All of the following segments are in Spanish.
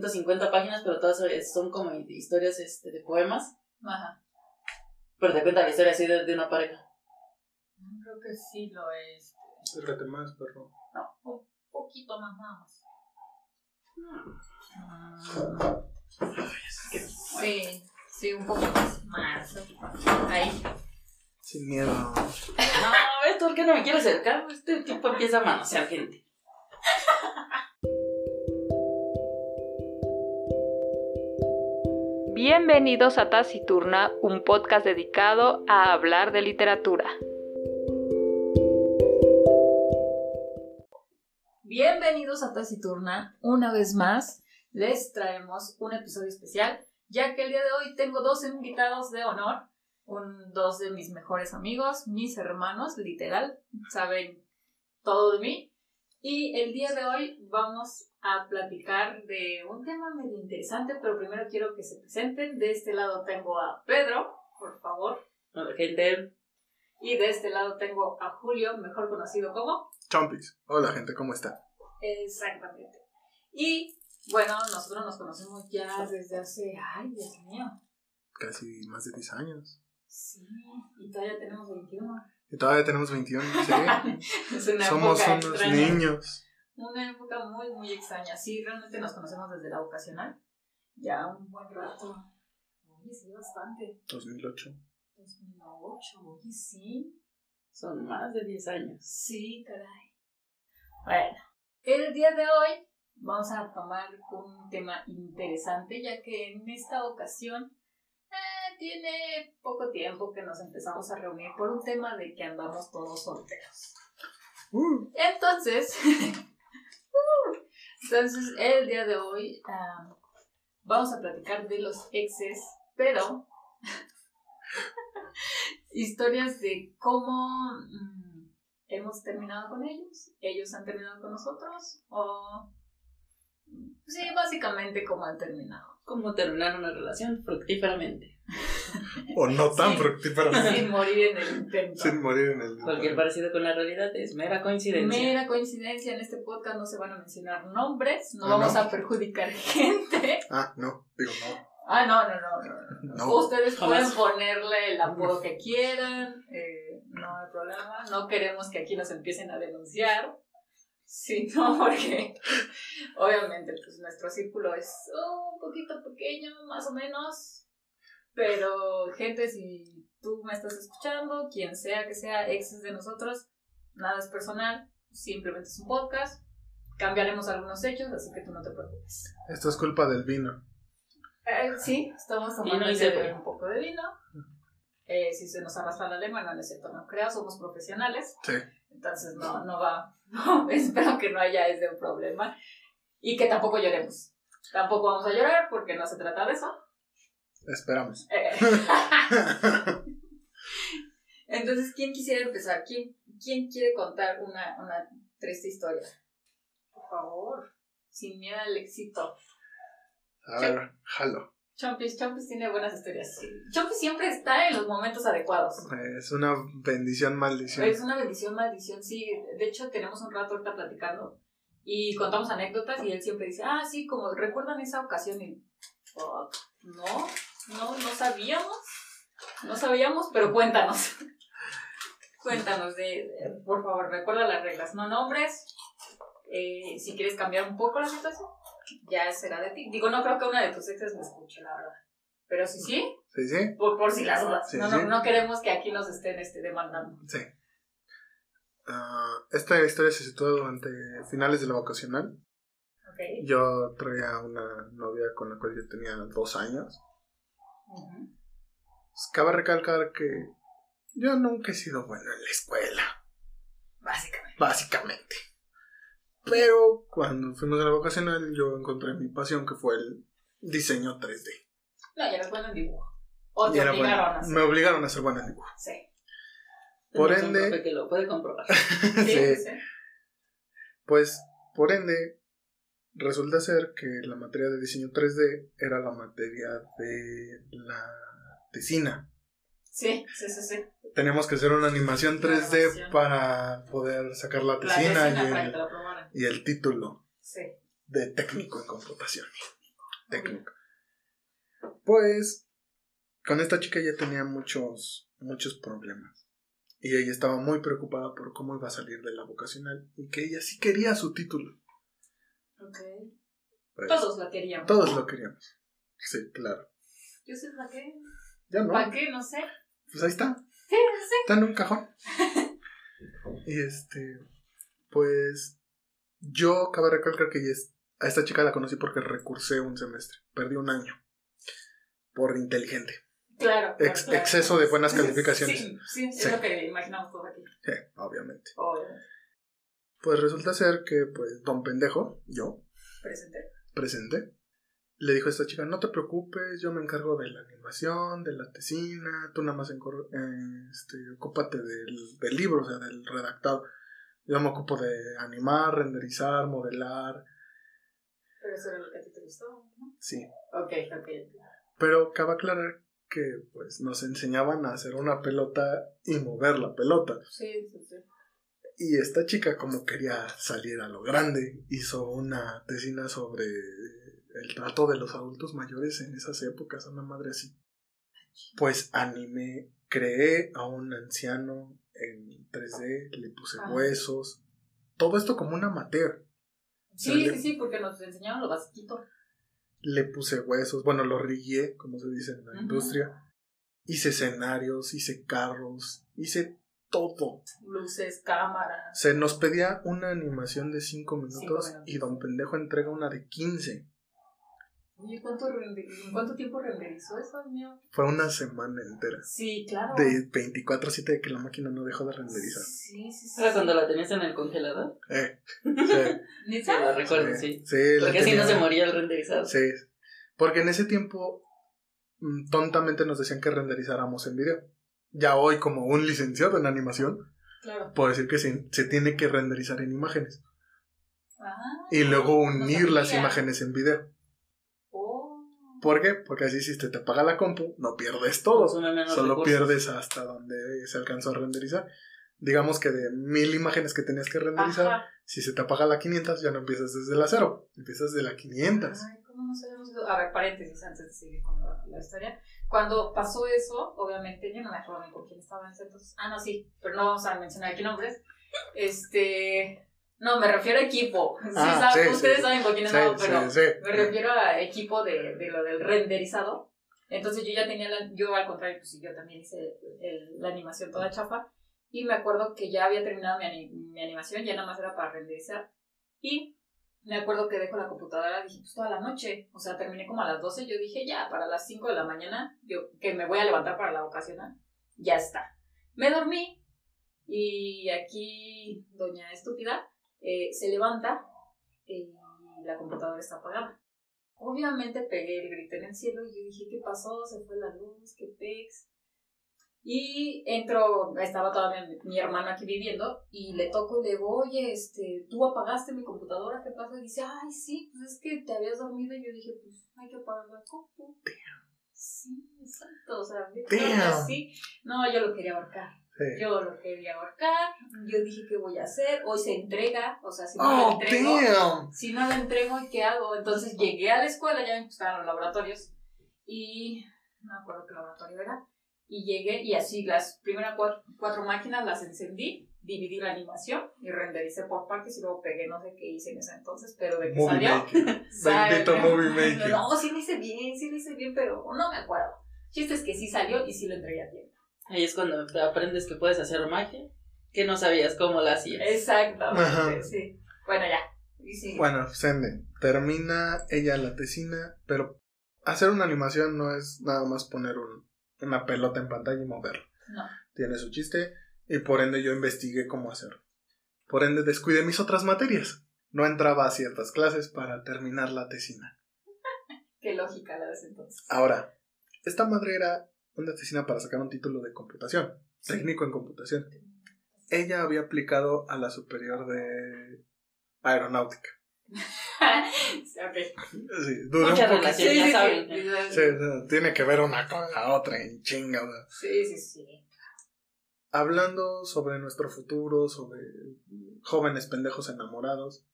150 páginas, pero todas son como historias este, de poemas. Ajá. Pero te cuenta la historia así de, de una pareja. Creo que sí lo es. Acércate más, perro. No, un poquito más, nada más. Sí, sí, un poco más. Ahí. Sin miedo. No, ¿ves por qué no me quiero acercar? Este tipo empieza a manosear gente. Bienvenidos a Taciturna, un podcast dedicado a hablar de literatura. Bienvenidos a Taciturna, una vez más les traemos un episodio especial, ya que el día de hoy tengo dos invitados de honor, dos de mis mejores amigos, mis hermanos, literal, saben todo de mí. Y el día de hoy vamos a platicar de un tema medio interesante, pero primero quiero que se presenten. De este lado tengo a Pedro, por favor. Hola, gente. Y de este lado tengo a Julio, mejor conocido como. Chompis. Hola, gente, ¿cómo está? Exactamente. Y bueno, nosotros nos conocemos ya desde hace. ¡Ay, Dios mío! Casi más de 10 años. Sí, y todavía tenemos 21. Y todavía tenemos 21, sí. es una Somos época unos extraña. niños. Una época muy, muy extraña. Sí, realmente nos conocemos desde la vocacional. Ya un buen rato. Oye, sí, bastante. 2008. 2008, oye, sí. Son más de 10 años. Sí, caray. Bueno, el día de hoy vamos a tomar un tema interesante, ya que en esta ocasión eh, tiene poco tiempo que nos empezamos a reunir por un tema de que andamos todos solteros. Uh, Entonces, entonces el día de hoy vamos a platicar de los exes, pero historias de cómo mm, hemos terminado con ellos, ellos han terminado con nosotros, o sí, básicamente cómo han terminado. ¿Cómo terminar una relación fructíferamente? O no tan Sí. fructífero. Sin morir en el intento. Sin morir en el. Cualquier parecido con la realidad es mera coincidencia. Mera coincidencia, en este podcast no se van a mencionar nombres, no Ah, vamos ¿no? a perjudicar gente. Ah, no, digo no. Ah, no, no, no, no. No. Ustedes jamás. pueden ponerle el apodo que quieran, eh, no hay problema. No queremos que aquí nos empiecen a denunciar. Sí, no, porque obviamente pues nuestro círculo es un poquito pequeño, más o menos. Pero, gente, si tú me estás escuchando, quien sea que sea exes de nosotros, nada es personal, simplemente es un podcast. Cambiaremos algunos hechos, así que tú no te preocupes. Esto es culpa del vino. Eh, sí, estamos tomando y hoy un poco de vino. Eh, si se nos arrastra la lengua, no, no es cierto, no creo, somos profesionales, Sí. entonces no, no va, no, espero que no haya ese problema y que tampoco lloremos. Tampoco vamos a llorar porque no se trata de eso. Esperamos. Eh, Entonces, ¿quién quisiera empezar? ¿Quién, quién quiere contar una, una triste historia? Por favor, sin miedo al éxito. A ver, jalo. Chompis, Chompis tiene buenas historias. Chompis siempre está en los momentos adecuados. Es una bendición, maldición. Es una bendición, maldición, sí. De hecho, tenemos un rato ahorita platicando y contamos anécdotas y él siempre dice, ah, sí, como recuerdan esa ocasión y, "Fuck, no, no, no sabíamos, no sabíamos, pero cuéntanos. cuéntanos, de, de- por favor, recuerda las reglas, no nombres. Eh, si quieres cambiar un poco la situación, ya será de ti. Digo, no creo que una de tus exes me escuche, la verdad. Pero si sí, Sí, sí. por, por si las dudas. Sí, no, sí. no, no queremos que aquí nos estén este, demandando. Sí. Ah, esta historia se sitúa durante finales de la vocacional. Yo traía una novia con la cual yo tenía dos años. Pues, Cabe recalcar que yo nunca he sido bueno en la escuela, Básicamente. básicamente. Pero cuando fuimos a la vocacional yo encontré mi pasión que fue el diseño 3D. No, ya eres bueno en dibujo. O te obligaron bueno. a hacer. Me obligaron a ser bueno en dibujo. Sí. Por ende- que lo puede comprobar. Sí, sí. Pues, por ende, resulta ser que la materia de diseño 3D era la materia de la tesina. Sí, sí, sí, sí. Teníamos que hacer una animación 3D Animación. para poder sacar la tesina el, y el título Sí. de técnico en computación. técnico. Pues con esta chica ya tenía muchos, muchos problemas. Y ella estaba muy preocupada por cómo iba a salir de la vocacional y que ella sí quería su título. Ok. Pues, Todos la queríamos. todos lo queríamos. Sí, claro. Yo sé para qué. Ya no. ¿Para qué? No sé. Pues ahí está. Sí, sí. Está en un cajón. y este, pues yo cabe recalcar que es- a esta chica la conocí porque recursé un semestre. Perdí un año. Por inteligente. Claro. Ex- claro. exceso de buenas calificaciones. Sí, sí, es Sí. lo que imaginamos todos aquí. Sí, obviamente. Obviamente. Pues resulta ser que, pues, don pendejo, yo, Presente. presente, le dijo a esta chica, no te preocupes, yo me encargo de la animación, de la tesina, tú nada más encor- eh, este, ocúpate del, del libro, o sea, del redactado. Yo me ocupo de animar, renderizar, modelar, Pero eso era lo que a ti te gustó, ¿no? sí. Ok, ok. Pero cabe aclarar que, pues, nos enseñaban a hacer una pelota y mover la pelota. Sí, sí, sí. Y esta chica, como quería salir a lo grande, hizo una tesina sobre el trato de los adultos mayores en esas épocas, una madre así. Pues animé, creé a un anciano en 3D, le puse Ah. huesos, todo esto como un amateur. Sí, sí, sí, porque nos enseñaron lo basiquito. Le puse huesos, bueno, lo rigué, como se dice en la industria. Hice escenarios, hice carros, hice todo. Luces, cámaras. Se nos pedía una animación de 5 minutos, Cinco minutos. y don pendejo entrega una de 15. Oye, ¿cuánto, render- ¿en cuánto tiempo renderizó eso, mío? Fue una semana entera. Sí, claro. De 24 a 7 de que la máquina no dejó de renderizar. Sí, sí, sí. ¿Era cuando la tenías en el congelador? Eh, sí, Sí, la recuerdo, sí. sí, Porque así no se moría el renderizado. Sí, porque en ese tiempo mm, tontamente nos decían que renderizáramos en video. Ya hoy, como un licenciado en animación, Claro. puedo decir que se, se tiene que renderizar en imágenes. Ah, Y luego no unir las imágenes en video. Oh. ¿Por qué? Porque así si te, te apaga la compu, no pierdes todo. Menos Solo pierdes hasta donde se alcanzó a renderizar. Digamos que de mil imágenes que tenías que renderizar, Ajá. si se te apaga la 500, ya no empiezas desde la cero, empiezas de la 500. Ay, ¿cómo no sabemos eso? A ver, paréntesis antes de seguir con la, la historia. Cuando pasó eso, obviamente, yo no me acuerdo ni con quién estaba en ese entonces. Ah, no, sí, pero no vamos a mencionar aquí nombres. Este. No, me refiero a equipo. Sí, Ah, saben- sí, ustedes sí. saben con quién estaba, pero me refiero a equipo de, de lo del renderizado. Entonces yo ya tenía la, yo al contrario, pues yo también hice el- la animación toda chafa. Y me acuerdo que ya había terminado mi, mi animación, ya nada más era para renderizar. Y me acuerdo que dejo la computadora, dije, pues toda la noche. O sea, terminé como a las 12, yo dije, ya, para las 5 de la mañana, yo que me voy a levantar para la ocasional, ya está. Me dormí y aquí doña estúpida eh, se levanta y la computadora está apagada. Obviamente pegué el grito en el cielo y yo dije, ¿qué pasó? Se fue la luz, qué pex. Y entro, estaba todavía mi, mi hermano aquí viviendo y le toco y le digo, oye, este, ¿tú apagaste mi computadora? ¿Qué pasó? Y dice, ay, sí, pues es que te habías dormido. Y yo dije, pues hay que apagar la compu. Sí, exacto, o sea, Damn. sí. No, yo lo quería ahorcar. Sí. Yo lo quería ahorcar. Yo dije, ¿qué voy a hacer? Hoy se entrega, o sea, si no Oh, lo entrego, damn. si no lo entrego, ¿y qué hago? Entonces llegué a la escuela, ya me estaban los laboratorios, y no me acuerdo qué laboratorio era, y llegué, y así las primeras cuatro, cuatro máquinas las encendí, dividí la animación y rendericé por partes y luego pegué, no sé qué hice en ese entonces, pero de que Movie salió. Bendito Movie Maker. No, sí lo hice bien, sí lo hice bien, pero no me acuerdo. Chiste es que sí salió y sí lo entregué a tiempo. Ahí es cuando te aprendes que puedes hacer magia, que no sabías cómo la hacías. Exactamente, Ajá. sí. Bueno, ya. Sí. Bueno, Sende, termina ella la tesina, pero hacer una animación no es nada más poner un- una pelota en pantalla y moverla. No. Tiene su chiste y por ende yo investigué cómo hacerlo. Por ende descuidé mis otras materias. No entraba a ciertas clases para terminar la tesina. Qué lógica la de ese entonces. Ahora, esta madre era una tesina para sacar un título de computación, técnico en computación. Ella había aplicado a la superior de aeronáutica. Ok. Sí, duró Mucha un poquito. relación, ya saben. Sí, sí, tiene que ver una con la otra en chinga. Sí, sí, sí. Hablando sobre nuestro futuro, sobre jóvenes pendejos enamorados,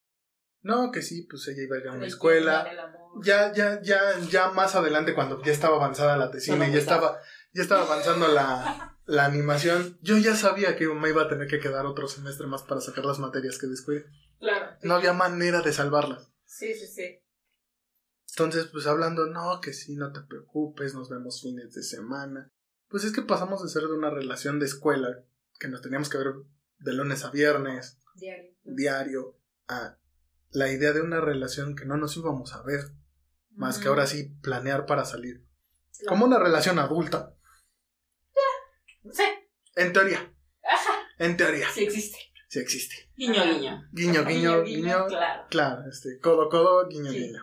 No, que sí, pues ella iba a ir a una El escuela. Ya, ya, ya, ya más adelante, cuando ya estaba avanzada la tesina y ya estaba, ya estaba avanzando la, la animación, yo ya sabía que me iba a tener que quedar otro semestre más para sacar las materias que descuidé. Claro. No había manera de salvarlas. Sí, sí, sí. Entonces, pues hablando, no, que sí, no te preocupes, nos vemos fines de semana. Pues es que pasamos de ser de una relación de escuela, que nos teníamos que ver de lunes a viernes, Diario. diario, a la idea de una relación que no nos íbamos a ver, más que ahora sí planear para salir. Claro. Como una relación adulta, Sí. en teoría. En teoría, Sí existe. sí existe. Guiño, guiño. Guiño, guiño, guiño. Claro. Claro, este, codo, codo, guiño, Sí. guiño.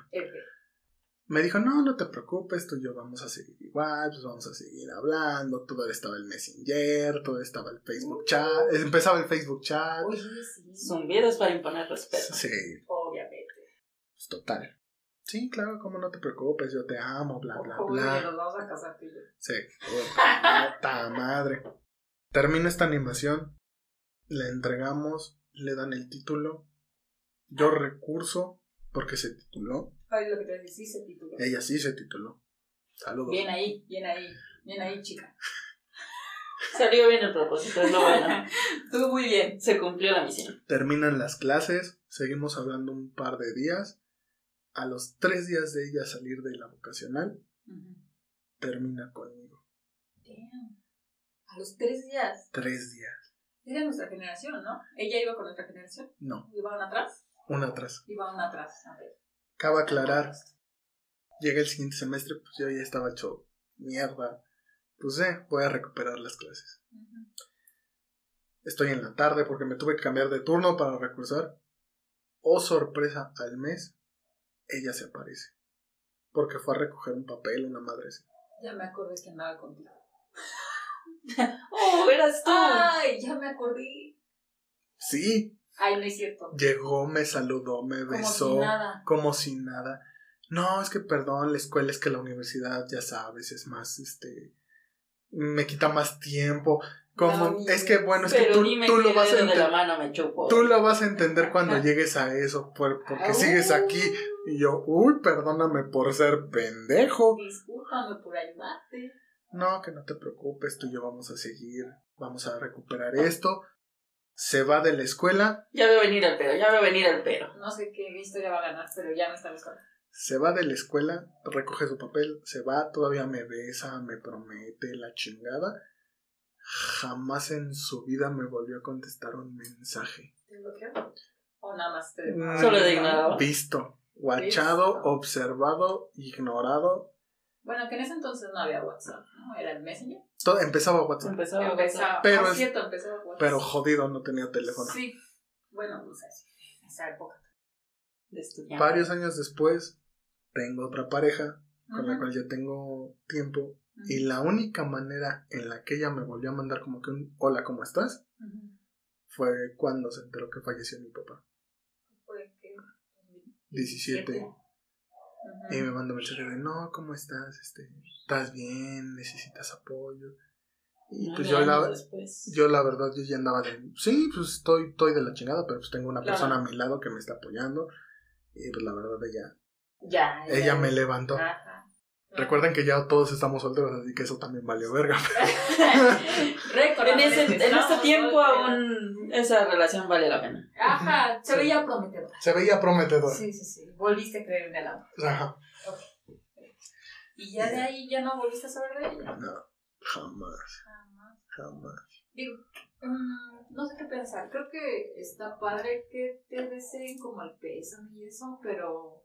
Me dijo, no, no te preocupes, tú y yo vamos a seguir igual, pues vamos a seguir hablando, todo estaba el Messenger, todo estaba el Facebook chat, empezaba el Facebook chat. Oye, sí. Zumbidos para imponer respeto. Sí, Obviamente. pues total. Sí, claro, como no te preocupes, yo te amo, bla, bla, Oye, bla. nos vamos a casar tú y yo. Sí, puta madre. Termina esta animación, le entregamos, le dan el título, yo recurso, porque se tituló, Ay, lo que te decís se tituló. ella sí se tituló. Saludos. Bien ahí, bien ahí, bien ahí, chica. Salió bien el propósito, es lo bueno. Tú muy bien. Se cumplió la misión. Terminan las clases, seguimos hablando un par de días. A los tres días de ella salir de la vocacional, termina conmigo. Damn. A los tres días. Tres días. Era nuestra generación, ¿no? Ella iba con nuestra generación. No, ¿Iban atrás? una atrás. Iban atrás. A ver. Cabe aclarar, llega el siguiente semestre, pues yo ya estaba hecho mierda. Pues eh, voy a recuperar las clases. Estoy en la tarde porque me tuve que cambiar de turno para recursar. Oh sorpresa, al mes, ella se aparece. Porque fue a recoger un papel, una madre así. Ya me acordé que andaba contigo. Oh, eras tú. Ay, ya me acordé. Sí, Ay, no es cierto. llegó, me saludó, me Como besó. si nada. como si nada. No, es que perdón, la escuela es que la universidad, ya sabes, es más, este, me quita más tiempo. Como, No, es que bueno, es que tú, tú lo vas a entender. Tú lo vas a entender cuando llegues a eso, por- porque Au. sigues aquí. Y yo, uy, perdóname por ser pendejo. Discúlpame por ayudarte. No, que no te preocupes, tú y yo vamos a seguir, vamos a recuperar esto. Se va de la escuela, Ya veo venir el pero, ya veo venir el pero. No sé qué historia va a ganar, pero ya me está buscando. se va de la escuela, recoge su papel, se va, todavía me besa, me promete la chingada. Jamás en su vida me volvió a contestar un mensaje. ¿Te bloqueó? ¿O nada más te Mm, Solo de ignorado. Visto, guachado, observado, ignorado. Bueno, que en ese entonces no había WhatsApp, ¿no? Era el Messenger. Todo, empezaba WhatsApp, Empezaba Empezaba, Pero ah, es- cierto, empezaba WhatsApp. pero jodido no tenía teléfono. Sí. Bueno, pues así, en esa época. de estudiante. Varios años después, tengo otra pareja con la Ujú, cual ya tengo tiempo. ujú, Y la única manera en la que ella me volvió a mandar como que un hola, ¿cómo estás? ujú. Fue cuando se enteró que falleció mi papá. Fue que 17. Ujú. Y me mandó mensaje de, no, ¿cómo estás? Este, ¿Estás bien? ¿Necesitas apoyo? Y pues yo la, después. yo la verdad, yo ya andaba de, sí, pues estoy, estoy de la chingada, pero pues tengo una Claro. persona a mi lado que me está apoyando. Y pues la verdad, ella, Ya. ya. ella me levantó. Ajá. Recuerden que ya todos estamos solteros, así que eso también valió verga. En, ese, en este tiempo aún esa relación vale la pena. Ajá, se Sí. veía prometedor. Se veía prometedor. Sí, sí, sí. Volviste a creer en el amor. Ajá. Y ya de ahí ya no volviste a saber de ella. No, jamás, Jamás. jamás. Digo, mm, no sé qué pensar. Creo que está padre que te deseen como el pésame y eso, pero,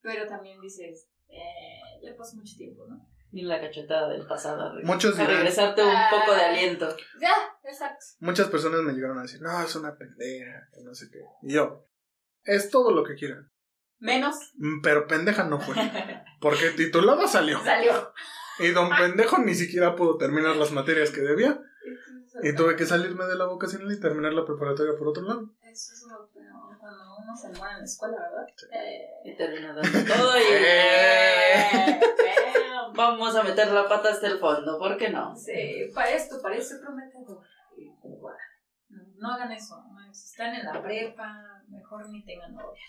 pero también dices, eh, ya pasó mucho tiempo, ¿no? Ni la cachetada del pasado. Muchos a dirán- regresarte un poco de aliento. Ya, exacto. Muchas personas me llegaron a decir, no, es una pendeja, que no sé qué. Y yo, es todo lo que quieran. Menos Mm, Pero pendeja no fue. Porque titulada salió. salió. Y don pendejo ni siquiera pudo terminar las materias que debía. Y tuve que salirme de la vocacional y terminar la preparatoria por otro lado. Eso es lo peor cuando uno se muere en la escuela, ¿verdad? Eh, Y termina dando todo y... Eh. damn. Vamos a meter la pata hasta el fondo, ¿por qué no? Sí, para esto parece prometedor. No hagan eso. ¿no? Si están en la prepa, mejor ni tengan novia.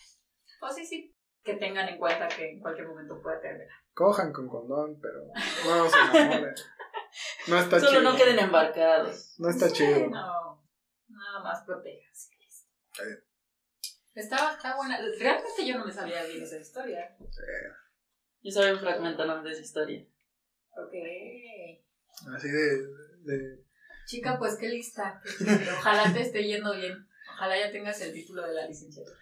O sí, sí. Que tengan en cuenta que en cualquier momento puede terminar. Cojan con condón, pero no se enamoren. No está Solo chido. no queden embarcados. No está Sí, chido. No, nada más protéjanse. Está bien. Estaba, está buena. Realmente yo no me sabía bien esa historia. Yo sabía un fragmento nomás de esa historia. Ok. Así de, de- Chica, pues qué lista. Ojalá te esté yendo bien. Ojalá ya tengas el título de la licenciatura.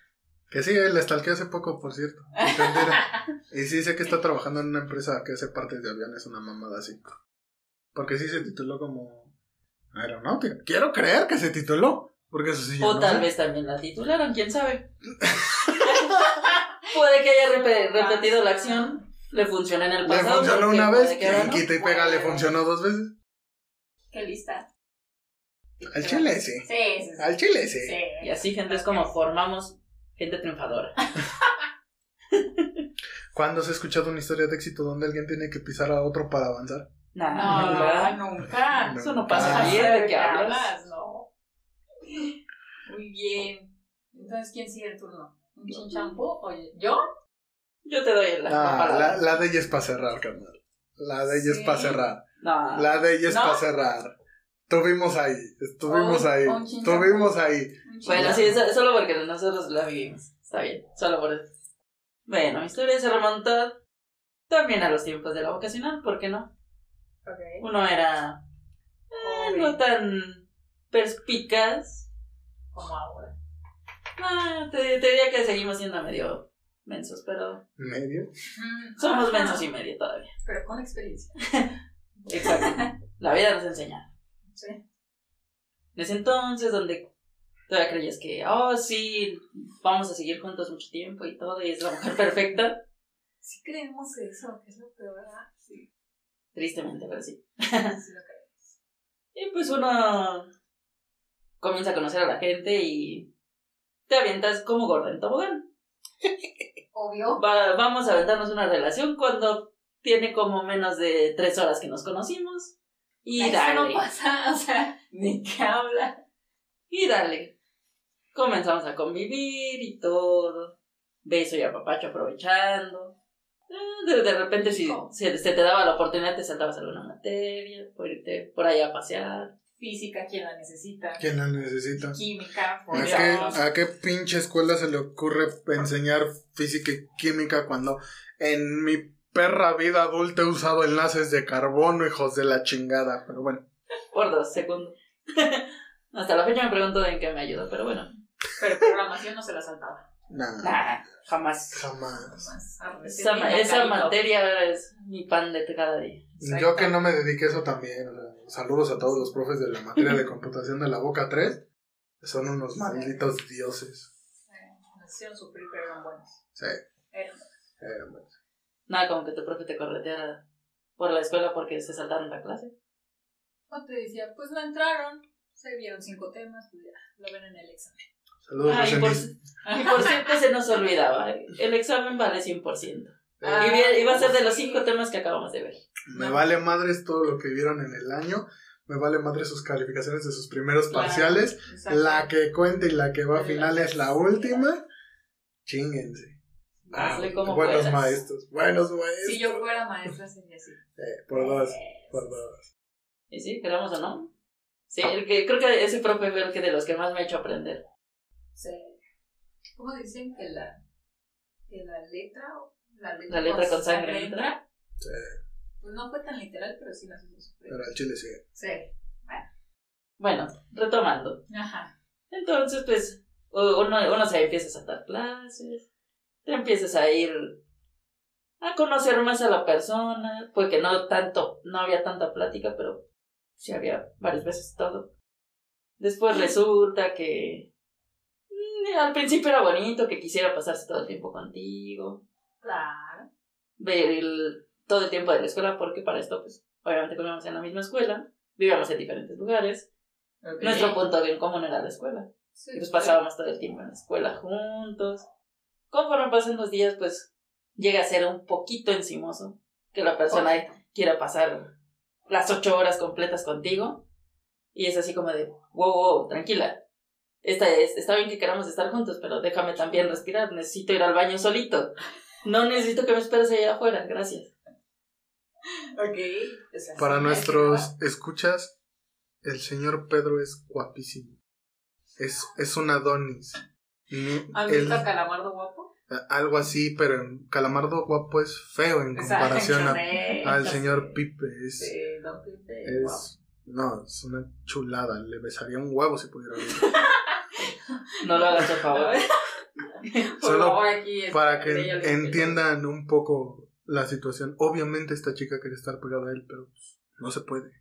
Que sí, le stalkeé hace poco, por cierto. Entendera. y sí sé que está trabajando en una empresa que hace partes de aviones, una mamada así. Porque sí se tituló como aeronáutica. Quiero creer que se tituló. Porque eso sí. O no tal sé. vez también la titularon, quién sabe. puede que haya repe- repetido la acción, le funcionó en el Le pasado. funcionó porque una vez, que no. quita y pega le funcionó dos veces. Qué lista. Al chile sí. Sí, sí, sí. Al chile sí. Sí. Y así, gente, es como formamos gente triunfadora. ¿Cuándo has escuchado una historia de éxito donde alguien tiene que pisar a otro para avanzar? Nah, No, ¿verdad? nunca. Eso no Ah, pasa Ay, bien, ¿de qué hablas? No. Muy bien. Entonces, ¿quién sigue el turno? ¿Un chinchampú? Oye, ¿yo? Yo te doy la, la Ah, la, la de ella es para cerrar, carnal. La de ella es para cerrar. No. La de ella es ¿No? para cerrar. Estuvimos ahí, estuvimos Un- ahí, un estuvimos ahí. Bueno, sí, so- solo porque nosotros la vivimos. Está bien, solo por eso. Bueno, mi historia se remonta también a los tiempos de la vocacional, ¿por qué no? Ok. Uno era eh, no tan perspicaz. Como ahora. Ah, te, te diría que seguimos siendo medio mensos, pero ¿Medio? Somos mensos y medio todavía. Pero con experiencia. Exacto. La vida nos enseña. Sí. En ese entonces, donde todavía creías que, oh, sí, vamos a seguir juntos mucho tiempo y todo, y es la mujer perfecta. Sí creemos eso, que es lo peor, ¿verdad? Tristemente, pero sí. Y pues uno comienza a conocer a la gente y te avientas como gorda en tobogán. Obvio. Va- vamos a aventarnos una relación cuando tiene como menos de tres horas que nos conocimos. Y Eso dale. no pasa, o sea, ¿de qué habla? Y dale. Comenzamos a convivir y todo. Beso y apapacho aprovechando. Eh, De, de repente, si ¿Cómo? se, te daba la oportunidad, te saltabas alguna materia, por irte por ahí a pasear. Física, quien la necesita. ¿Quién la necesita? Química, por ¿A Dios. qué, ¿A qué pinche escuela se le ocurre enseñar física y química cuando en mi perra vida adulta he usado enlaces de carbono, hijos de la chingada? Pero bueno, Por dos segundos. Hasta la fecha me pregunto en qué me ayuda, pero bueno. Pero programación no se la saltaba. Nada, Nah, jamás. jamás. Más arre- Esa, esa materia es mi pan de cada día. Yo que no me dediqué a eso también. Saludos a todos los profes de la materia de computación de la Boca 3. Son unos malditos dioses. Eh, hicieron sufrir, pero eran buenos. Sí, Eran eh, bueno. Nada como que tu profe te correteara por la escuela porque se saltaron la clase. O te decía, pues no entraron, se vieron cinco temas, pues ya, lo ven en el examen. Saludos, Ah, y, por, y por cierto se nos olvidaba. El examen vale 100%. Ah, y iba a ser de los cinco temas que acabamos de ver. Me vale madres todo lo que vieron en el año. Me vale madres sus calificaciones de sus primeros Claro. parciales. La que cuenta y la que va a final es la última. Chinguense. Hazle como buenos puedas. maestros. Buenos maestros. Si yo fuera maestra sería así. Eh, por dos. Por dos. Y sí, queramos o no. Sí, el que, creo que ese profe fue el que de los que más me ha hecho aprender. Sí. ¿Cómo dicen que la, que la letra, la letra, La letra con sangre entra. Sí, Pues no fue tan literal, pero sí nos hizo sufrir. pero al chile sí. Sí. Bueno, retomando. Ajá. Entonces, pues, uno, uno se empieza a saltar clases, te empiezas a ir a conocer más a la persona, porque no tanto, no había tanta plática, pero sí había varias veces todo. Después resulta que al principio era bonito, que quisiera pasarse todo el tiempo contigo, Claro. ver el- todo el tiempo de la escuela, porque para esto, pues, obviamente como íbamos en la misma escuela, vivíamos en diferentes lugares, nuestro punto en común era la escuela. Sí, Y pues pasábamos todo el tiempo en la escuela juntos. Conforme pasan los días, pues llega a ser un poquito encimoso que la persona quiera pasar las ocho horas completas contigo. Y es así como de, wow, wow, tranquila. Esta es, está bien que queramos estar juntos, pero déjame también respirar, necesito ir al baño solito. No necesito que me esperes allá afuera, gracias. Ok. sea, Para nuestros escuchas, el señor Pedro es guapísimo. Es, es un Adonis. Ni- ¿Han visto a Calamardo guapo? algo así, pero en Calamardo guapo es feo en comparación a- al señor Pipe. Es, Sí, don Pipe, guapo. es, no, es una chulada. Le besaría un huevo si pudiera. No lo hagas, por favor. Por Solo favor, aquí es- Para que entiendan un poco la situación. Obviamente esta chica quiere estar pegada a él, pero pues, no se puede.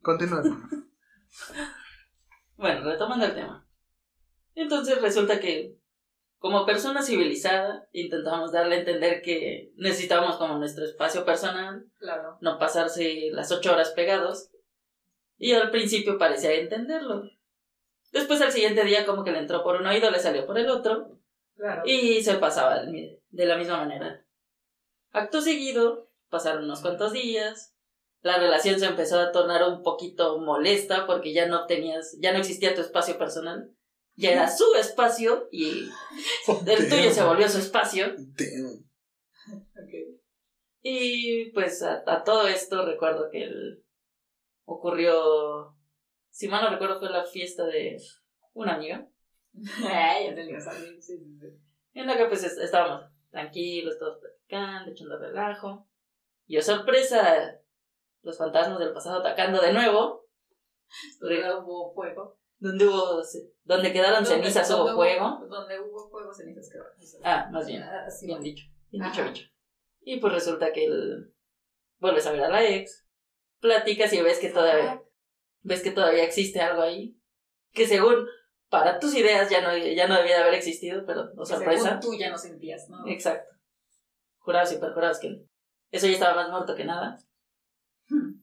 Continúa. Bueno, retomando el tema. Entonces resulta que, como persona civilizada, intentamos darle a entender que necesitábamos como nuestro espacio personal, Claro. no pasarse las ocho horas pegados. Y al principio parecía entenderlo. Después al siguiente día como que le entró por un oído, le salió por el otro. Claro. Y se pasaba de la misma manera. Acto seguido, pasaron unos cuantos días. La relación se empezó a tornar un poquito molesta porque ya no tenías, ya no existía tu espacio personal. Ya era su espacio y el tuyo se volvió su espacio. Damn. Y pues a, a todo esto recuerdo que el- ocurrió, si mal no recuerdo, fue la fiesta de una amiga. Ya te. Sí, sí, sí. En la que pues est- estábamos tranquilos, todos platicando, echando relajo. Y oh sorpresa, los fantasmas del pasado atacando de nuevo. Donde hubo fuego. Donde hubo, donde quedaron Donde- cenizas hubo donde fuego. Donde hubo fuego, cenizas quedaron. Ah, más bien. Ah, sí. Bien dicho. Bien dicho, bicho. Y pues resulta que el... vuelves a ver a la ex, platicas y ves que todavía, ves que todavía existe algo ahí. Que según, para tus ideas ya no, ya no debía de haber existido, pero, oh Que sorpresa. según tú ya no sentías, ¿no? Exacto. Jurados y perjurados que eso ya estaba más muerto que nada.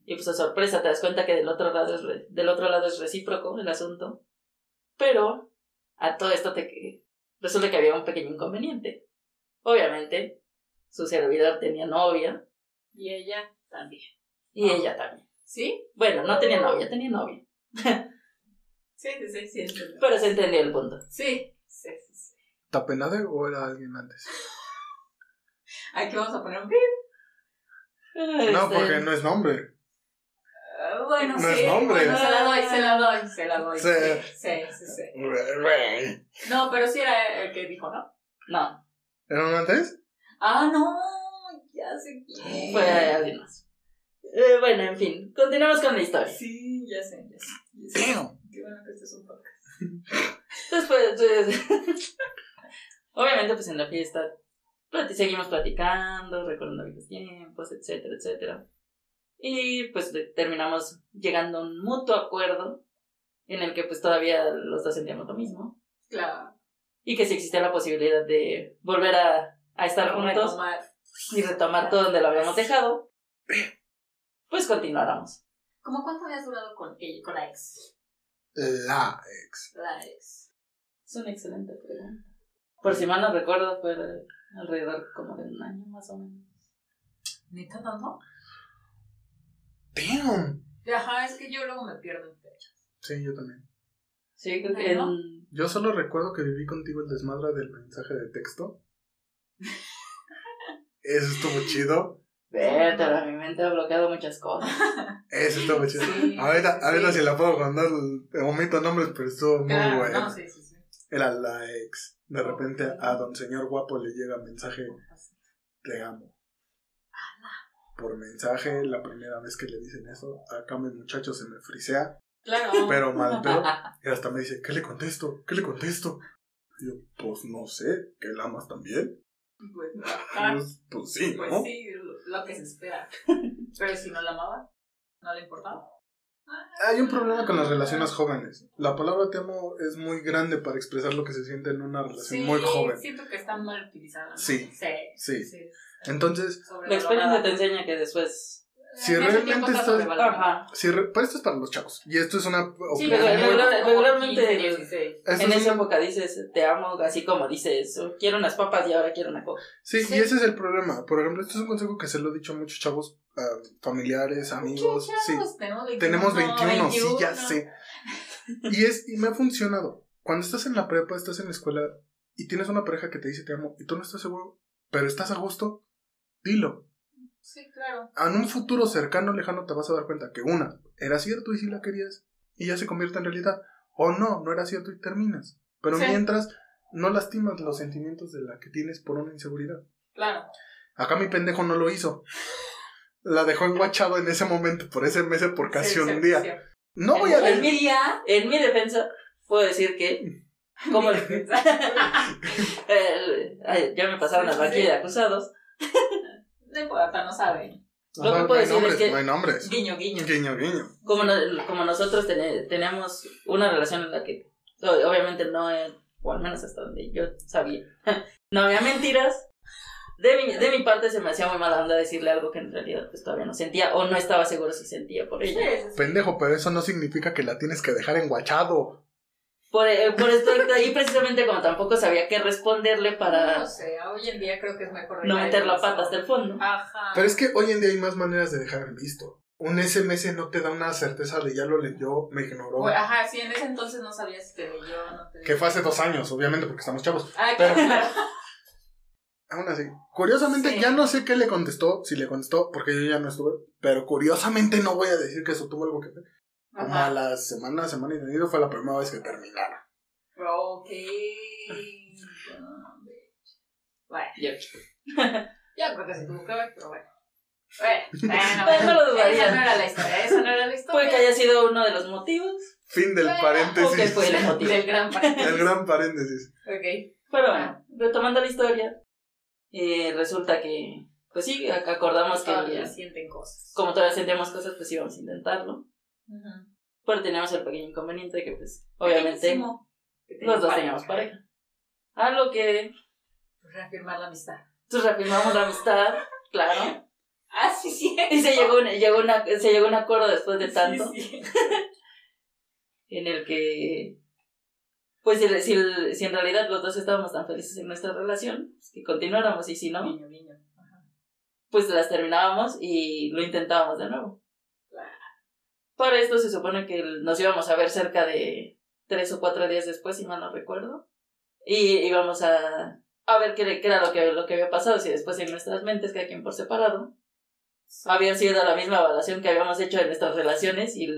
Y pues a sorpresa te das cuenta que del otro lado es, re- del otro lado es recíproco el asunto. Pero a todo esto te resulta que había un pequeño inconveniente. Obviamente, su servidor tenía novia Y ella también. y Ah. ella también. ¿Sí? Bueno, no tenía novia, tenía novia. Sí, sí, sí, sí. Pero se entendió el punto. Sí, sí, sí, sí. ¿Tapenade o era alguien antes? Aquí vamos a poner un pip. No, Este, porque no es nombre. Ah, bueno, No sí. es nombre. Bueno, se la doy, se la doy, se la doy. Sí. Sí, sí, sí. sí. No, pero sí era el que dijo, ¿no? No, ¿Era un antes? Ah, no. Ya sé quién. fue alguien más. Eh, bueno, en fin, continuamos con la historia. Sí, ya sé, ya sé. ya sé. Qué bueno que este es un podcast. Después, pues, obviamente, pues en la fiesta plati- seguimos platicando, recordando viejos tiempos, etcétera, etcétera. Y pues terminamos llegando a un mutuo acuerdo en el que pues todavía los dos sentíamos lo mismo Claro. y que si existía la posibilidad de volver a, a estar juntos Retomar. y retomar todo donde lo habíamos dejado, pues continuáramos. ¿Cómo cuánto habías durado con ella, con la ex? La ex. La ex. Es una excelente pregunta. Por si mal no recuerdo, fue alrededor como de un año más o menos. ¿Neta tanto? Damn. Ajá, es que yo luego me pierdo en fechas. Sí, yo también. Sí, creo que ¿No? en... Yo solo recuerdo que viví contigo el desmadre del mensaje de texto. Eso estuvo chido. Vértebra, mi mente ha bloqueado muchas cosas. Eso estuvo chido. Sí, Ahorita, sí, ahorita sí. si la puedo contar, de momento nombres, pero estuvo muy Claro, bueno. No, sí, sí, sí. Era la ex. De repente a don señor guapo le llega mensaje, te amo. Por mensaje, la primera vez que le dicen eso, acá mi muchacho se me frisea, Claro. pero mal pedo. Y hasta me dice, ¿qué le contesto? ¿Qué le contesto? Y yo, pues no sé, ¿que la amas también? Pues, ajá. Pues, pues sí, ¿no? Pues sí, lo- que se espera. Pero si no la amaba, no le importaba. Hay un problema con las relaciones jóvenes. La palabra te amo es muy grande para expresar lo que se siente en una relación Sí, muy joven. siento que está mal utilizada. ¿no? Sí, Sí. sí. Entonces, La experiencia te enseña que después... Si realmente estás- Ajá. si re- pero esto es para los chavos. Y esto es una Sí, regular- regularmente- 16. esto en es esa una- época dices, te amo, así como dices, "Oh, quiero unas papas y ahora quiero una coca. Sí, Sí. y ese es el problema. Por ejemplo, este es un consejo que se lo he dicho a muchos chavos, ah, familiares, amigos. Sí, Tenemos 21. tenemos 21, sí, ya 21. sé. Y, es, y me ha funcionado. cuando estás en la prepa, estás en la escuela y tienes una pareja que te dice te amo y tú no estás seguro, pero estás a gusto, dilo. Sí, claro. En un futuro cercano, lejano, te vas a dar cuenta que una, era cierto y si la querías y ya se convierte en realidad. O no, no era cierto y terminas. Pero Sí. mientras, no lastimas los sentimientos de la que tienes por una inseguridad. Claro. Acá mi pendejo no lo hizo. La dejó enguachado en ese momento, por ese mes por casi Sí, un sí, día. sí. No voy a en, mi, en mi defensa, puedo decir que. Como el- ay, ya me pasaron Sí, al sí, banquillo sí. de acusados. No importa, no saben. Lo que puedo hay decir es que- no hay nombres. Guiño, guiño. Guiño, guiño. Como, no- como nosotros tene- teníamos una relación en la que, obviamente no, eh, o al menos hasta donde yo sabía, no había mentiras. De mi, de mi parte se me hacía muy mala onda decirle algo que en realidad pues todavía no sentía o no estaba seguro si sentía por ella. Pendejo, pero eso no significa que la tienes que dejar enguachado. Por, eh, por esto, y precisamente como tampoco sabía qué responderle para No sé, hoy en día creo que es mejor. no dejar meter la pata hasta el fondo. Ajá. Pero es que hoy en día hay más maneras de dejar en visto. Un SMS no te da una certeza de ya lo leyó, me ignoró. Bueno, ajá, sí, en ese entonces no sabía si te leyó o no te Que fue hace dos años, obviamente, porque estamos chavos. Ay, Pero- claro. Aún así. Curiosamente, Sí. ya no sé qué le contestó, si le contestó, porque yo ya no estuve. Pero curiosamente no voy a decir que eso tuvo algo que ver. Como a la semana, semana y medio fue la primera vez que terminaron. Ok. Bueno, Yo- ya creo que se tuvo que ver, pero bueno. Bueno, bueno, no lo dudaría. Esa no era la historia, esa no era la historia. Puede que haya sido uno de los motivos. Fin del Bueno, ¿O qué paréntesis. fue el motivo? Del gran paréntesis. El gran paréntesis. Ok. Pero bueno, retomando la historia, eh, resulta que, pues sí, ac- acordamos que Todavía sienten cosas. como todavía sentíamos cosas, pues íbamos a intentarlo. Pero teníamos el pequeño inconveniente de que, pues, obviamente, los dos teníamos pareja. A lo que, Reafirmar la amistad. pues, reafirmamos la amistad, claro. Ah, sí, sí. Y se llegó, un- llegó una, se llegó un acuerdo después de tanto, Sí, sí. en el que, pues, si, si, si en realidad los dos estábamos tan felices en nuestra relación, pues, que continuáramos, y si no, Guiño, guiño. Ajá. pues las terminábamos y lo intentábamos de nuevo. Para esto se supone que nos íbamos a ver cerca de tres o cuatro días después, si mal no recuerdo. Y íbamos a, a ver qué, qué era lo que, lo que había pasado, si después en nuestras mentes, cada quien por separado, había sido la misma evaluación que habíamos hecho en nuestras relaciones y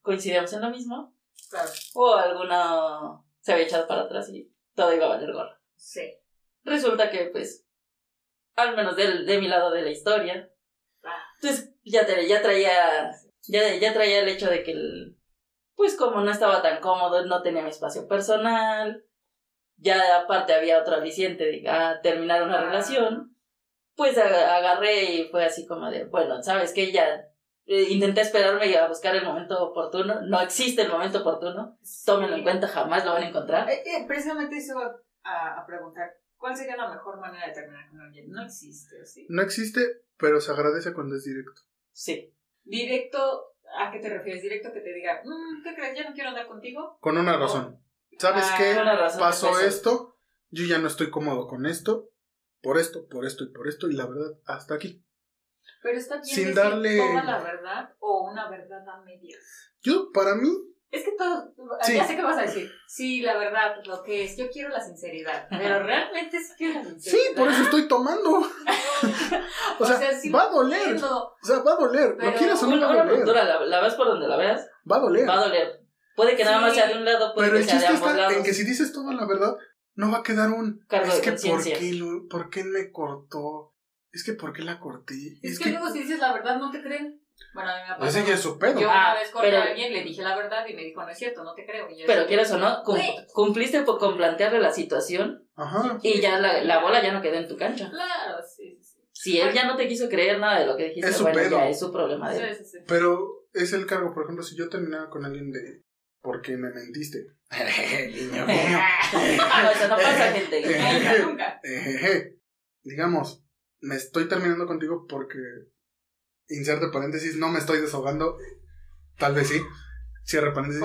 coincidíamos en lo mismo, Claro. o alguna se había echado para atrás y todo iba a valer gorro. Sí. Resulta que, pues, al menos del- de, mi lado de la historia, Ah. pues ya, te- ya traía ya, ya traía el hecho de que, el- pues como no estaba tan cómodo, no tenía mi espacio personal, ya aparte había otro aliciente de ah, terminar una Ah. relación, pues agarré y fue así como de, bueno, ¿sabes qué? Ya eh, intenté esperarme y a buscar el momento oportuno, no existe el momento oportuno, tómenlo en cuenta, jamás lo van a encontrar. Eh, eh, precisamente eso iba a, a preguntar. ¿Cuál sería la mejor manera de terminar con alguien? No existe, ¿sí? No existe, pero se agradece cuando es directo. Sí. Directo, ¿a qué te refieres? Directo que te diga, "Mm, ¿qué crees? Ya no quiero andar contigo. Con una razón. ¿Sabes Ah, qué? razón Pasó esto, yo ya no estoy cómodo con esto, por esto, por esto y por esto, y la verdad, hasta aquí. Pero está bien Sin decir darle- toda la verdad o una verdad a medias. Yo, para mí, Es que todo, Sí. ya sé qué vas a decir. Sí, la verdad, lo que es, yo quiero la sinceridad. Pero realmente sí quiero la sí, sinceridad. por eso estoy tomando. o sea, sí va a doler. entiendo. O sea, va a doler. Pero lo quieras o no va a doler. la, la ves por donde la veas, Va a doler. va a doler. Puede que nada Sí. más sea de un lado, puede Pero que sea de chiste ambos está lados. en que si dices toda la verdad, no va a quedar un. Cargo es de que ¿por qué, lo- ¿por qué me cortó? Es que ¿por qué la corté? Es, que, luego si dices la verdad no te creen. Bueno, a mí me ha pasado. Ese ya es su pedo. Yo Ah, una vez corté pero- a alguien, le dije la verdad y me dijo, no es cierto, no te creo. Y yo Pero quieras o no, cum- cumpliste con plantearle la situación Ajá. y ya la, la bola ya no quedó en tu cancha. Claro, sí, sí, sí. Si él ya no te quiso creer nada de lo que dijiste, Es su bueno, pedo. ya es su problema de él. Sí, sí, sí. Pero es el cargo, por ejemplo, si yo terminaba con alguien de. porque me mentiste. Guiño, guiño. no, eso no pasa, gente. Nunca, nunca. Ejeje. Digamos, me estoy terminando contigo porque. Inserte paréntesis, no me estoy desahogando. Tal vez sí. Cierre paréntesis.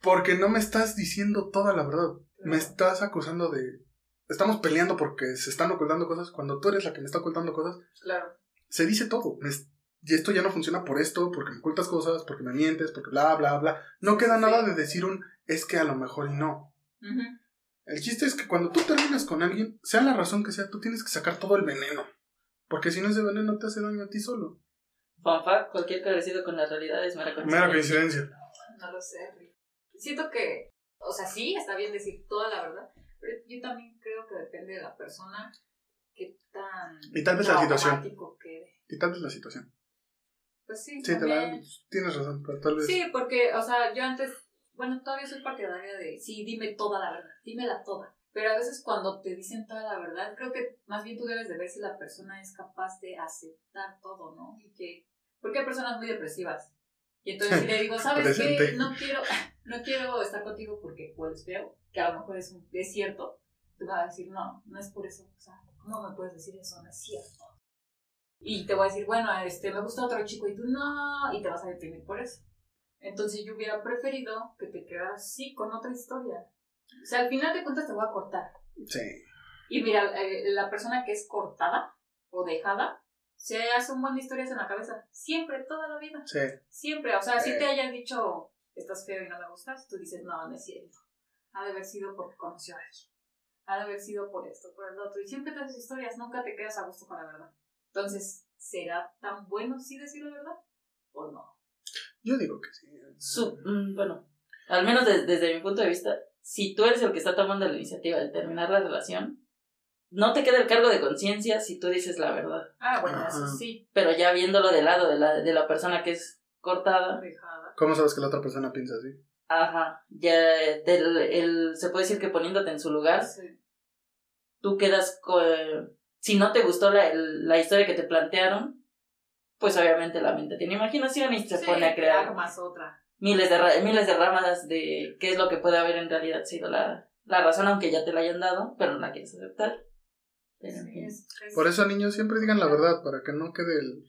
Porque no me estás diciendo toda la verdad. Me estás acusando de. Estamos peleando porque se están ocultando cosas. Cuando tú eres la que me está ocultando cosas, Claro. se dice todo. Me y esto ya no funciona por esto, porque me ocultas cosas, porque me mientes, porque bla, bla, bla. No queda Sí. nada de decir un es que a lo mejor y no. El chiste es que cuando tú terminas con alguien, sea la razón que sea, tú tienes que sacar todo el veneno. Porque si no ese veneno te hace daño a ti solo. Fact, cualquier parecido con la realidad es mera Mera coincidencia. coincidencia. No lo sé, Rick. Siento que, o sea, sí, está bien decir toda la verdad, pero yo también creo que depende de la persona qué tan Y tal vez la situación. traumático quede. Y tal vez la situación. Pues sí, Sí, te la, también. tienes razón, pero tal vez. Sí, porque, o sea, yo antes, bueno, todavía soy partidaria de, sí, dime toda la verdad, dímela toda. Pero a veces cuando te dicen toda la verdad, creo que más bien tú debes de ver si la persona es capaz de aceptar todo, ¿no? Y que, porque hay personas muy depresivas. Y entonces si le digo, ¿sabes qué? No quiero, no quiero estar contigo porque hueles feo, que a lo mejor es, un- es cierto. Te va a decir, no, no es por eso. O sea, ¿cómo me puedes decir eso? No es cierto. Y te voy a decir, bueno, este, me gusta otro chico y tú no, y te vas a deprimir por eso. Entonces yo hubiera preferido que te quedaras así con otra historia. O sea, al final de cuentas te voy a cortar. Sí. Y mira, eh, la persona que es cortada o dejada, se hace un buen de historias en la cabeza. Siempre, toda la vida. Sí. Siempre. O sea, si Eh. te hayan dicho, estás feo y no me gustas, tú dices, no, no es cierto. Ha de haber sido porque conoció a alguien. Ha de haber sido por esto, por el otro. Y siempre te haces historias, nunca te quedas a gusto con la verdad. Entonces, ¿será tan bueno sí decir la verdad? ¿O no? Yo digo que sí. Su- mm, bueno, al menos de- desde mi punto de vista, si tú eres el que está tomando la iniciativa de terminar la relación, no te queda el cargo de conciencia si tú dices la verdad. Ah, bueno, Ajá. eso sí. Pero ya viéndolo del lado de la, de la persona que es cortada, Dejada. ¿Cómo sabes que la otra persona piensa así? ajá, ya del, el, se puede decir que poniéndote en su lugar, Sí. tú quedas, co- si no te gustó la, el- la historia que te plantearon, pues obviamente la mente tiene imaginación y se Sí, pone a crear otra. miles de, miles de ramas de qué es lo que puede haber en realidad sido la, la razón, aunque ya te la hayan dado, pero no la quieres aceptar. Pero, en Sí, fin, es- es- Por eso, niños, siempre digan la verdad, para que no quede el,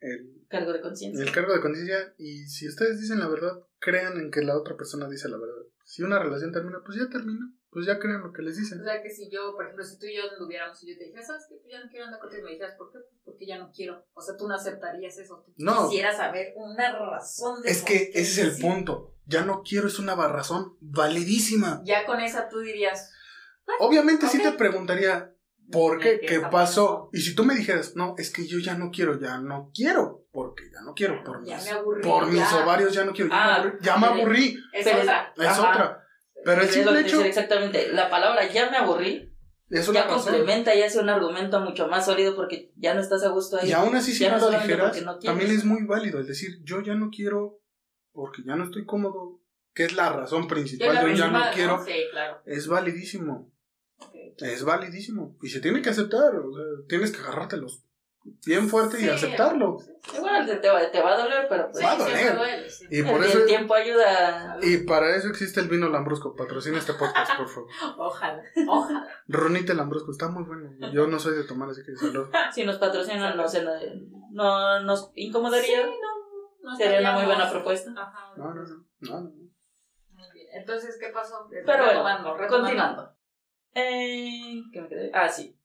el, cargo de conciencia. el cargo de conciencia. Y si ustedes dicen la verdad, crean en que la otra persona dice la verdad. Si una relación termina, pues ya termina. Pues ya crean lo que les dicen. O sea, que si yo, por ejemplo, si tú y yo anduviéramos y yo te dijera, ¿sabes qué? Pues ya no quiero andar contigo. Y me dijeras, ¿por qué? Pues porque ya no quiero. O sea, tú no aceptarías eso. Tú No. quisieras saber una razón de Es que ese es el sí. punto. Ya no quiero es una razón validísima. Ya con esa tú dirías, Obviamente sí Ok. te preguntaría, ¿por qué? ¿Qué ¿Qué está pasó? Y si tú me dijeras, no, es que yo ya no quiero, ya no quiero, porque ya no quiero, por ya mis, aburrí. por mis ovarios ya no quiero, ya, Ah, me aburrí, ya me aburrí, Es otra. es Ajá. otra. Pero el simple hecho exactamente, la palabra ya me aburrí, ya complementa y hace un argumento mucho más sólido porque ya no estás a gusto ahí. Y aún así, si Ya no lo dijeras, no también es muy válido el decir, yo ya no quiero porque ya no estoy cómodo, que es la razón principal, la yo ya no quiero, claro. es validísimo, Es validísimo. Y se tiene que aceptar, o sea, tienes que agarrártelos bien fuerte y aceptarlo. sí, sí. Igual te, te va, te va a doler, pero pues Va a Sí, doler. duele, sí. Y por el eso, tiempo ayuda. y para eso existe el vino Lambrusco, patrocina este podcast, por favor. Ojalá, ojalá. Ronite Lambrusco, está muy bueno. Yo no soy de tomar, así que salud. Si nos patrocinan, no, se, no nos incomodaría. Sí, no, no Sería una muy buena propuesta. Ajá. No, no, no, no, no. Muy bien. Entonces, ¿qué pasó? Pero bueno, Retomando, retomando. continuando. Eh, ¿qué me quedé? Ah, sí.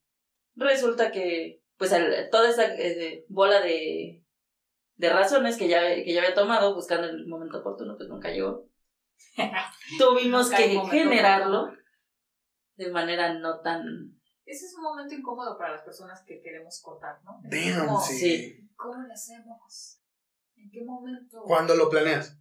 Resulta que, pues, toda esa eh, bola de, de razones que ya, que ya había tomado buscando el momento oportuno, pues nunca llegó. Tuvimos Nunca que generarlo oportuno. de manera no tan... Ese es un momento incómodo para las personas que queremos cortar, ¿no? Damn, Como, sí. ¿Cómo lo hacemos? ¿En qué momento? Cuando lo planeas.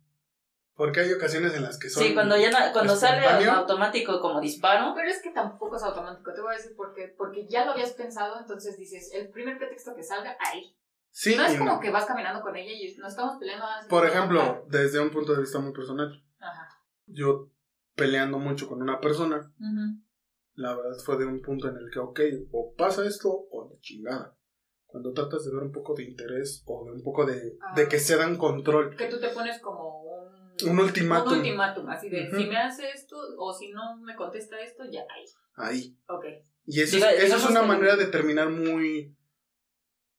Porque hay ocasiones en las que son. Sí, cuando, ya na- cuando sale automático como disparo, Pero es que tampoco es automático, te voy a decir por qué. Porque ya lo habías pensado, entonces dices, el primer pretexto que salga, ahí. Sí, no es como no. que vas caminando con ella y no estamos peleando. ah, Por ejemplo, desde un punto de vista muy personal, Ajá. yo peleando mucho con una persona, Ujú. la verdad fue de un punto en el que, ok, o pasa esto o la chingada. Cuando tratas de ver un poco de interés o de un poco de, Ah. de que se dan control, Que tú te pones como un... un ultimátum Un ultimátum, así de, si me hace esto o si no me contesta esto, ya, ahí. ahí. Ok. Y eso, Diga- es, eso es una que- manera de terminar muy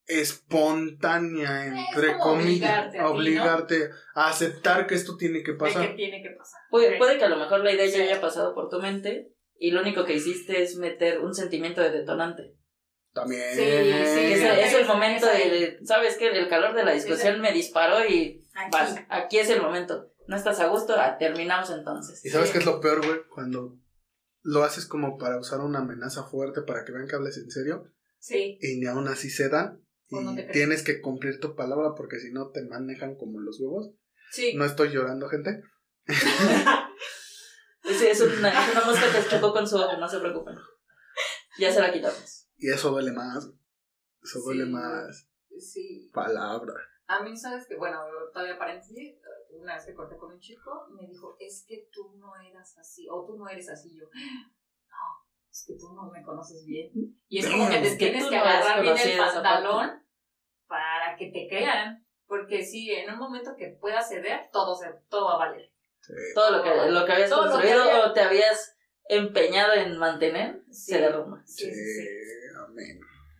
espontánea, entre como comillas. obligarte a ti, ¿no? obligarte a aceptar que esto tiene que De pasar. que tiene que pasar. puede, que a lo mejor la idea Sí. ya haya pasado por tu mente y lo único que hiciste es meter un sentimiento de detonante. También. Sí, sí, es, es el es- momento es de, ¿sabes qué? El calor de la discusión me disparó y Aquí. vas, aquí es el momento. No estás a gusto, ah, terminamos entonces. ¿Y sabes Sí. qué es lo peor, güey? Cuando lo haces como para usar una amenaza fuerte para que vean que hables en serio Sí. y ni aún así se dan. No Y tienes que cumplir tu palabra porque si no te manejan como los huevos. Sí. No estoy llorando, gente. Sí, es una, es una mosca que chocó con su ojo, no se preocupen. Ya se la quitamos. Y eso duele más. Eso duele Sí. más. Sí. Palabra. A mí, ¿sabes que Bueno, todavía paréntesis, una vez que corté con un chico, me dijo, es que tú no eras así, o tú no eres así. Yo, no, es que tú no me conoces bien. Y es como que te tienes que agarrar bien el pantalón para que te crean. Porque si en un momento que puedas ceder, todo, se, todo va a valer. Sí. Todo lo que, lo que habías Todo lo que construido había- o te habías empeñado en mantener Sí. se derrumba. Sí, sí, sí. amén.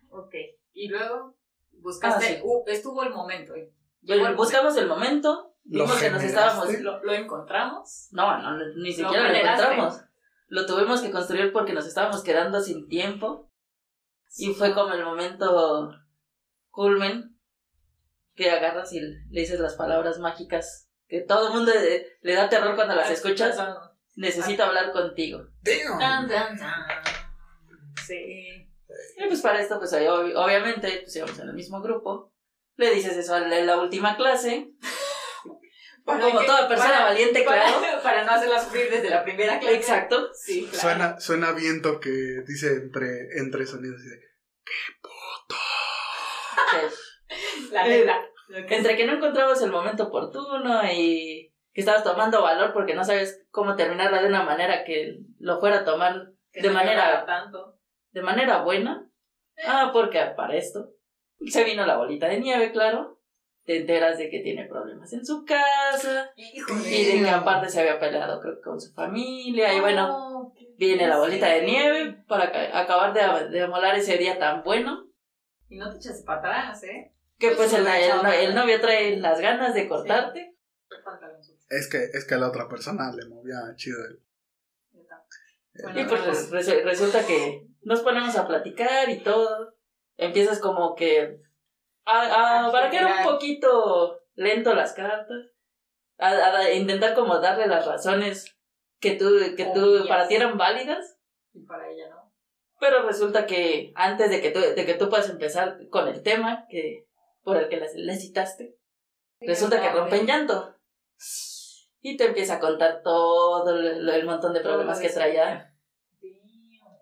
Ok. Y luego buscaste, Ah, sí. uh, estuvo el momento. Yo- Bueno, buscamos el momento, ¿Lo vimos que nos estábamos. Lo, lo encontramos. No, no, ni Lo siquiera lo generaste. encontramos. Lo tuvimos que construir porque nos estábamos quedando sin tiempo. Y fue como el momento culmen que agarras y le dices las palabras mágicas que todo el mundo le, le da terror cuando las escuchas. Necesito hablar contigo. Damn. Sí. Y pues para esto, pues ob- obviamente, pues íbamos en el mismo grupo. Le dices eso en la última clase. Como que- toda persona valiente, para, claro. Para no hacerla sufrir desde la primera clase. Exacto. Sí, claro. Suena, suena viento que dice entre, entre sonidos y de, Sí. La neta. Entre que no encontrabas el momento oportuno y que estabas tomando valor porque no sabes cómo terminarla de una manera que lo fuera a tomar Que de no manera- tanto. de manera buena. Ah, porque para esto se vino la bolita de nieve, claro. Te enteras de que tiene problemas en su casa Híjole. y de que aparte se había peleado creo que con su familia y bueno, No, qué viene la bolita de nieve para ca- acabar de, de amolar ese día tan bueno Y no te eches para atrás, ¿eh? que pues sí el, el- el novio trae las ganas de cortarte. Es que, es que la otra persona le movía chido el... Bueno, Y pues pues, res- res- resulta que nos ponemos a platicar y todo. Empiezas como que a, a A barajear un poquito lento las cartas. A, a intentar como darle las razones que tú, que tú para ti eran válidas. Y para ella no. Pero resulta que antes de que tú, de que tú puedas empezar con el tema que, por el que le, citaste, resulta que rompe en llanto. Y te empieza a contar todo el, el montón de problemas que traía.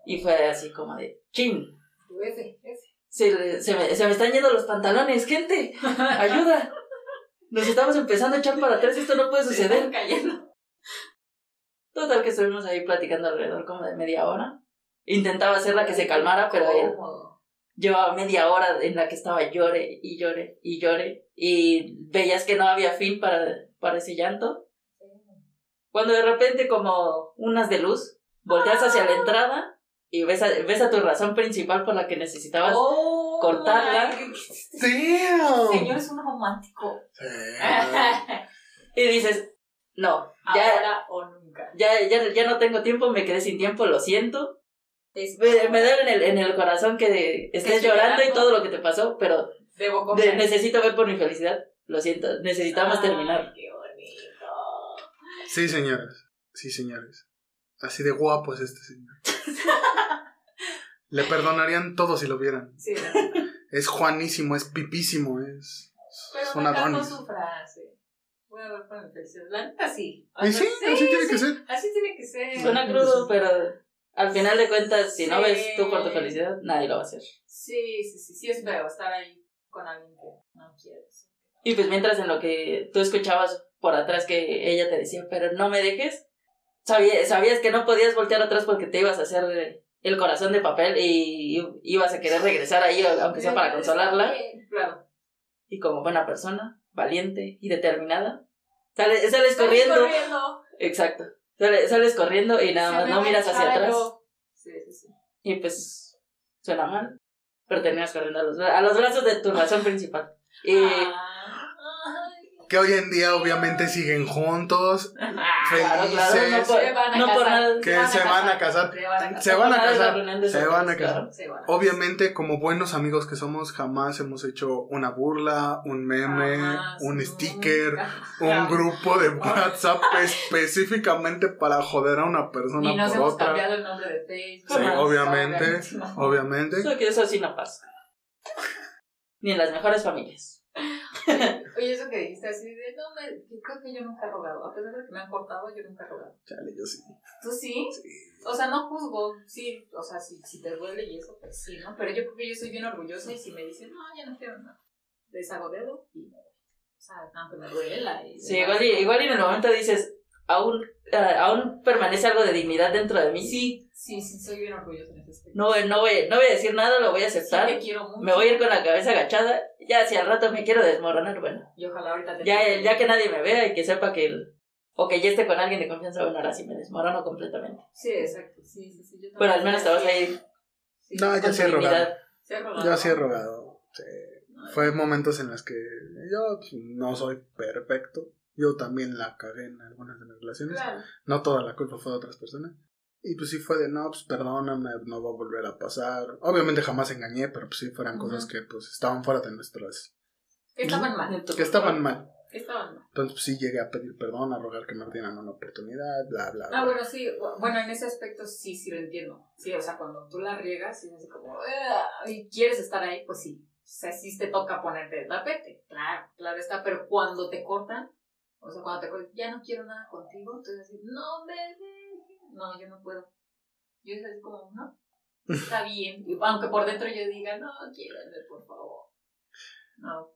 Y fue así como de, chin, Ese, ese. Se, se, me, se me están yendo los pantalones, gente, ayuda. Nos estamos empezando a echar para atrás, esto no puede suceder. cayendo. Total que estuvimos ahí platicando alrededor como de media hora. Intentaba hacerla que se calmara, pero él llevaba media hora en la que estaba llore y llore y llore. Y veías que no había fin para, para ese llanto. Cuando de repente como unas de luz, volteas hacia la entrada y ves a, ves a tu razón principal por la que necesitabas Oh, cortarla. ¡Damn! Señor es un romántico. Y dices, no, ya, Ahora o nunca. ya, ya, ya no tengo tiempo, me quedé sin tiempo, lo siento. Me, me duele en el, en el corazón que estés estoy llorando y llorando. todo lo que te pasó, pero Debo de- comer. necesito ver por mi felicidad. Lo siento, necesitamos Ay, terminar. Qué bonito. Sí, señores. Sí, señores. Así de guapo es este señor. Le perdonarían todo si lo vieran. Sí, neta. Es Juanísimo, es pipísimo, es, Pero es un me encantó Adonis. su frase. Voy a ver por mi felicidad. La neta sí. O Y sea, sí, así tiene que ser. Así tiene que ser. Suena crudo, pero al final de cuentas, si no ves tú por tu felicidad, nadie lo va a hacer. Sí, sí, sí. Sí es feo estar ahí con alguien que no quieres. Y pues mientras en lo que tú escuchabas por atrás que ella te decía, pero no me dejes, sabía- sabías que no podías voltear atrás porque te ibas a hacer el corazón de papel y ibas a querer regresar ahí, aunque sea para consolarla. Claro. Y como buena persona, valiente y determinada, sales, sales Sales corriendo. corriendo. Exacto. Sales, sales corriendo y nada más no miras hacia atrás. Sí, sí, sí. Y pues suena mal, pero terminas corriendo a los, a los brazos de tu razón principal. Y Ah. Que hoy en día obviamente siguen juntos, Ah, claro, claro, no felices, no por casar. nada. que se van a casar. Se van a casar. Se van a casar, Obviamente, como buenos amigos que somos, jamás hemos hecho una burla, un meme, Jamás, un nunca. sticker, un grupo de WhatsApp específicamente para joder a una persona Y nos por hemos otra. cambiado el nombre de Facebook. Sí, obviamente, no. obviamente. Eso que eso sí no pasa. Ni en las mejores familias. Oye, eso que dijiste así de, no, me, yo creo que yo nunca he rogado. A pesar de que me han cortado, yo nunca he rogado. Chale, yo sí. ¿Tú sí? sí. O sea, no juzgo, sí, o sea, si, si te duele y eso, pues sí, ¿no? Pero yo creo que yo soy bien orgullosa y si me dicen, no, ya no quiero nada, deshago dedo y me voy. O sea, aunque me duela. Y Sí, igual, y, igual y en el momento dices, aún, eh, aún permanece algo de dignidad dentro de mí. Sí, Sí, sí, soy bien orgullosa en ese aspecto. no, voy- no, voy, no voy a decir nada, lo voy a Sí, aceptar. te quiero mucho. Me voy a ir con la cabeza agachada. Ya, si al rato me quiero desmoronar, bueno. Y ojalá ahorita te Ya, ya que nadie me vea y que sepa que el, o que ya esté con alguien de confianza, bueno, ahora sí me desmorono completamente. Sí, exacto, sí, sí, sí. Yo Pero al menos te vas a ir Sí, No, tu sí he rogado. dignidad. sí he rogado. Yo sí he rogado. sí. Fue momentos en los que yo pues, no soy perfecto. Yo también la cagué en algunas de mis relaciones. Claro. No toda la culpa fue de otras personas. Y pues sí fue de, no, pues perdóname, no va a volver a pasar. Obviamente jamás engañé, pero pues sí fueran cosas Ujú. que pues estaban fuera de nuestras... Que estaban mal. que estaban mal. que Estaban mal. Entonces pues sí llegué a pedir perdón, a rogar que me dieran una oportunidad, bla, bla, bla. Ah, bueno, sí, bueno, en ese aspecto sí, sí lo entiendo. Sí, o sea, cuando tú la riegas y es así como, "Ah", y quieres estar ahí, pues sí. O sea, sí te toca ponerte de tapete, claro, claro está, pero cuando te cortan, o sea, cuando te cortan, ya no quiero nada contigo, entonces así, no me dejes. No, yo no puedo. Yo es así como, no, está bien. Y aunque por dentro yo diga, no, quiérame, por favor. No,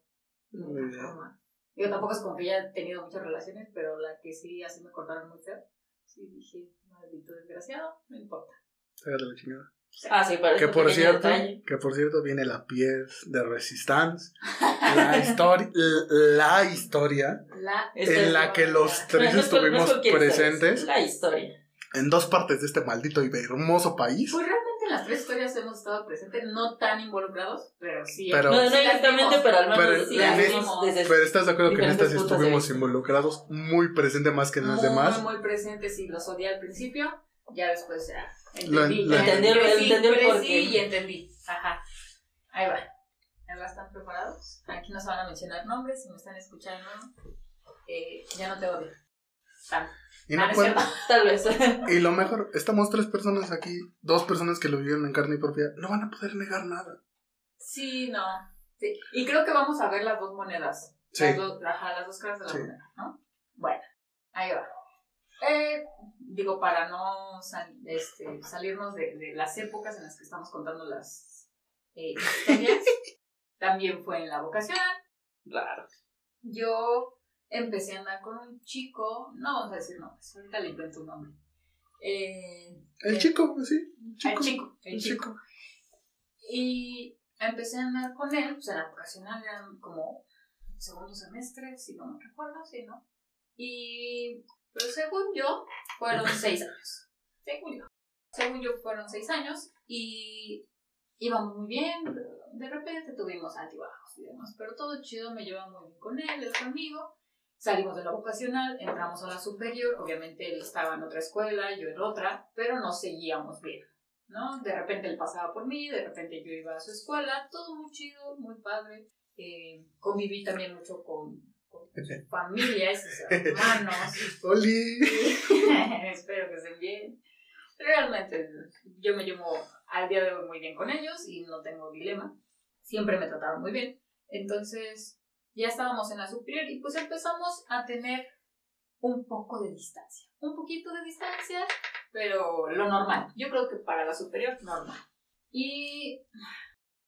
no, jamás. Yo tampoco es como que ya he tenido muchas relaciones, pero la que sí así me cortaron muy feo, sí dije, maldito desgraciado, no importa. Sácate la chingada. Ah, sí, pero Que por cierto, detalle. que por cierto viene la pieza de Resistance, la, histori- la historia La en la que los No, tres no no estuvimos quién sabes, presentes La historia. en dos partes de este maldito y hermoso país. Pues realmente en las tres historias hemos estado presentes, no tan involucrados, pero sí. Pero- No, no sí vimos. pero al menos Pero sí en es- desde Pero estás de acuerdo que en estas sí estuvimos involucrados muy presente más que en las muy, demás. Muy presentes y los odié al principio, ya después ya entendí. entendí el- crecí, entendí el y entendí. Ajá. Ahí va. Ahí va, ¿están preparados? Aquí no se van a mencionar nombres, si me están escuchando, eh, ya no te odio. Tanto. Y, Ah, no. Tal vez. y lo mejor, estamos tres personas aquí, dos personas que lo vivieron en carne propia, no van a poder negar nada. Sí, no. Sí. Y creo que vamos a ver las dos monedas. Sí. Las dos, ajá, las dos caras de la Sí. moneda, ¿no? Bueno, ahí va. Eh, digo, para no sal- este, salirnos de, de las épocas en las que estamos contando las eh, historias, también fue en la vocacional. Claro. Yo empecé a andar con un chico, no vamos a decir nombres, ahorita le invento un nombre. Eh, El eh, chico, pues sí. El El chico. chico, el El chico. chico. Y empecé a andar con él, pues en la vocacional eran como segundo semestre, si no me recuerdo, si no. Y, pero según yo, fueron seis años. Según yo. Según yo, fueron seis años y íbamos muy bien. De repente tuvimos altibajos y demás, pero todo chido, me llevaba muy bien con él, él conmigo. Salimos de la vocacional, entramos a la superior, obviamente él estaba en otra escuela, yo en otra, pero nos seguíamos bien. ¿no? De repente él pasaba por mí, de repente yo iba a su escuela, todo muy chido, muy padre. Eh, conviví también mucho con su familia y sus hermanos. Oli. Espero que estén bien. Realmente yo me llevo al día de hoy muy bien con ellos y no tengo dilema. Siempre me trataron muy bien. Entonces ya estábamos en la superior y pues empezamos a tener un poco de distancia. Un poquito de distancia, pero lo normal. Yo creo que para la superior, normal. Y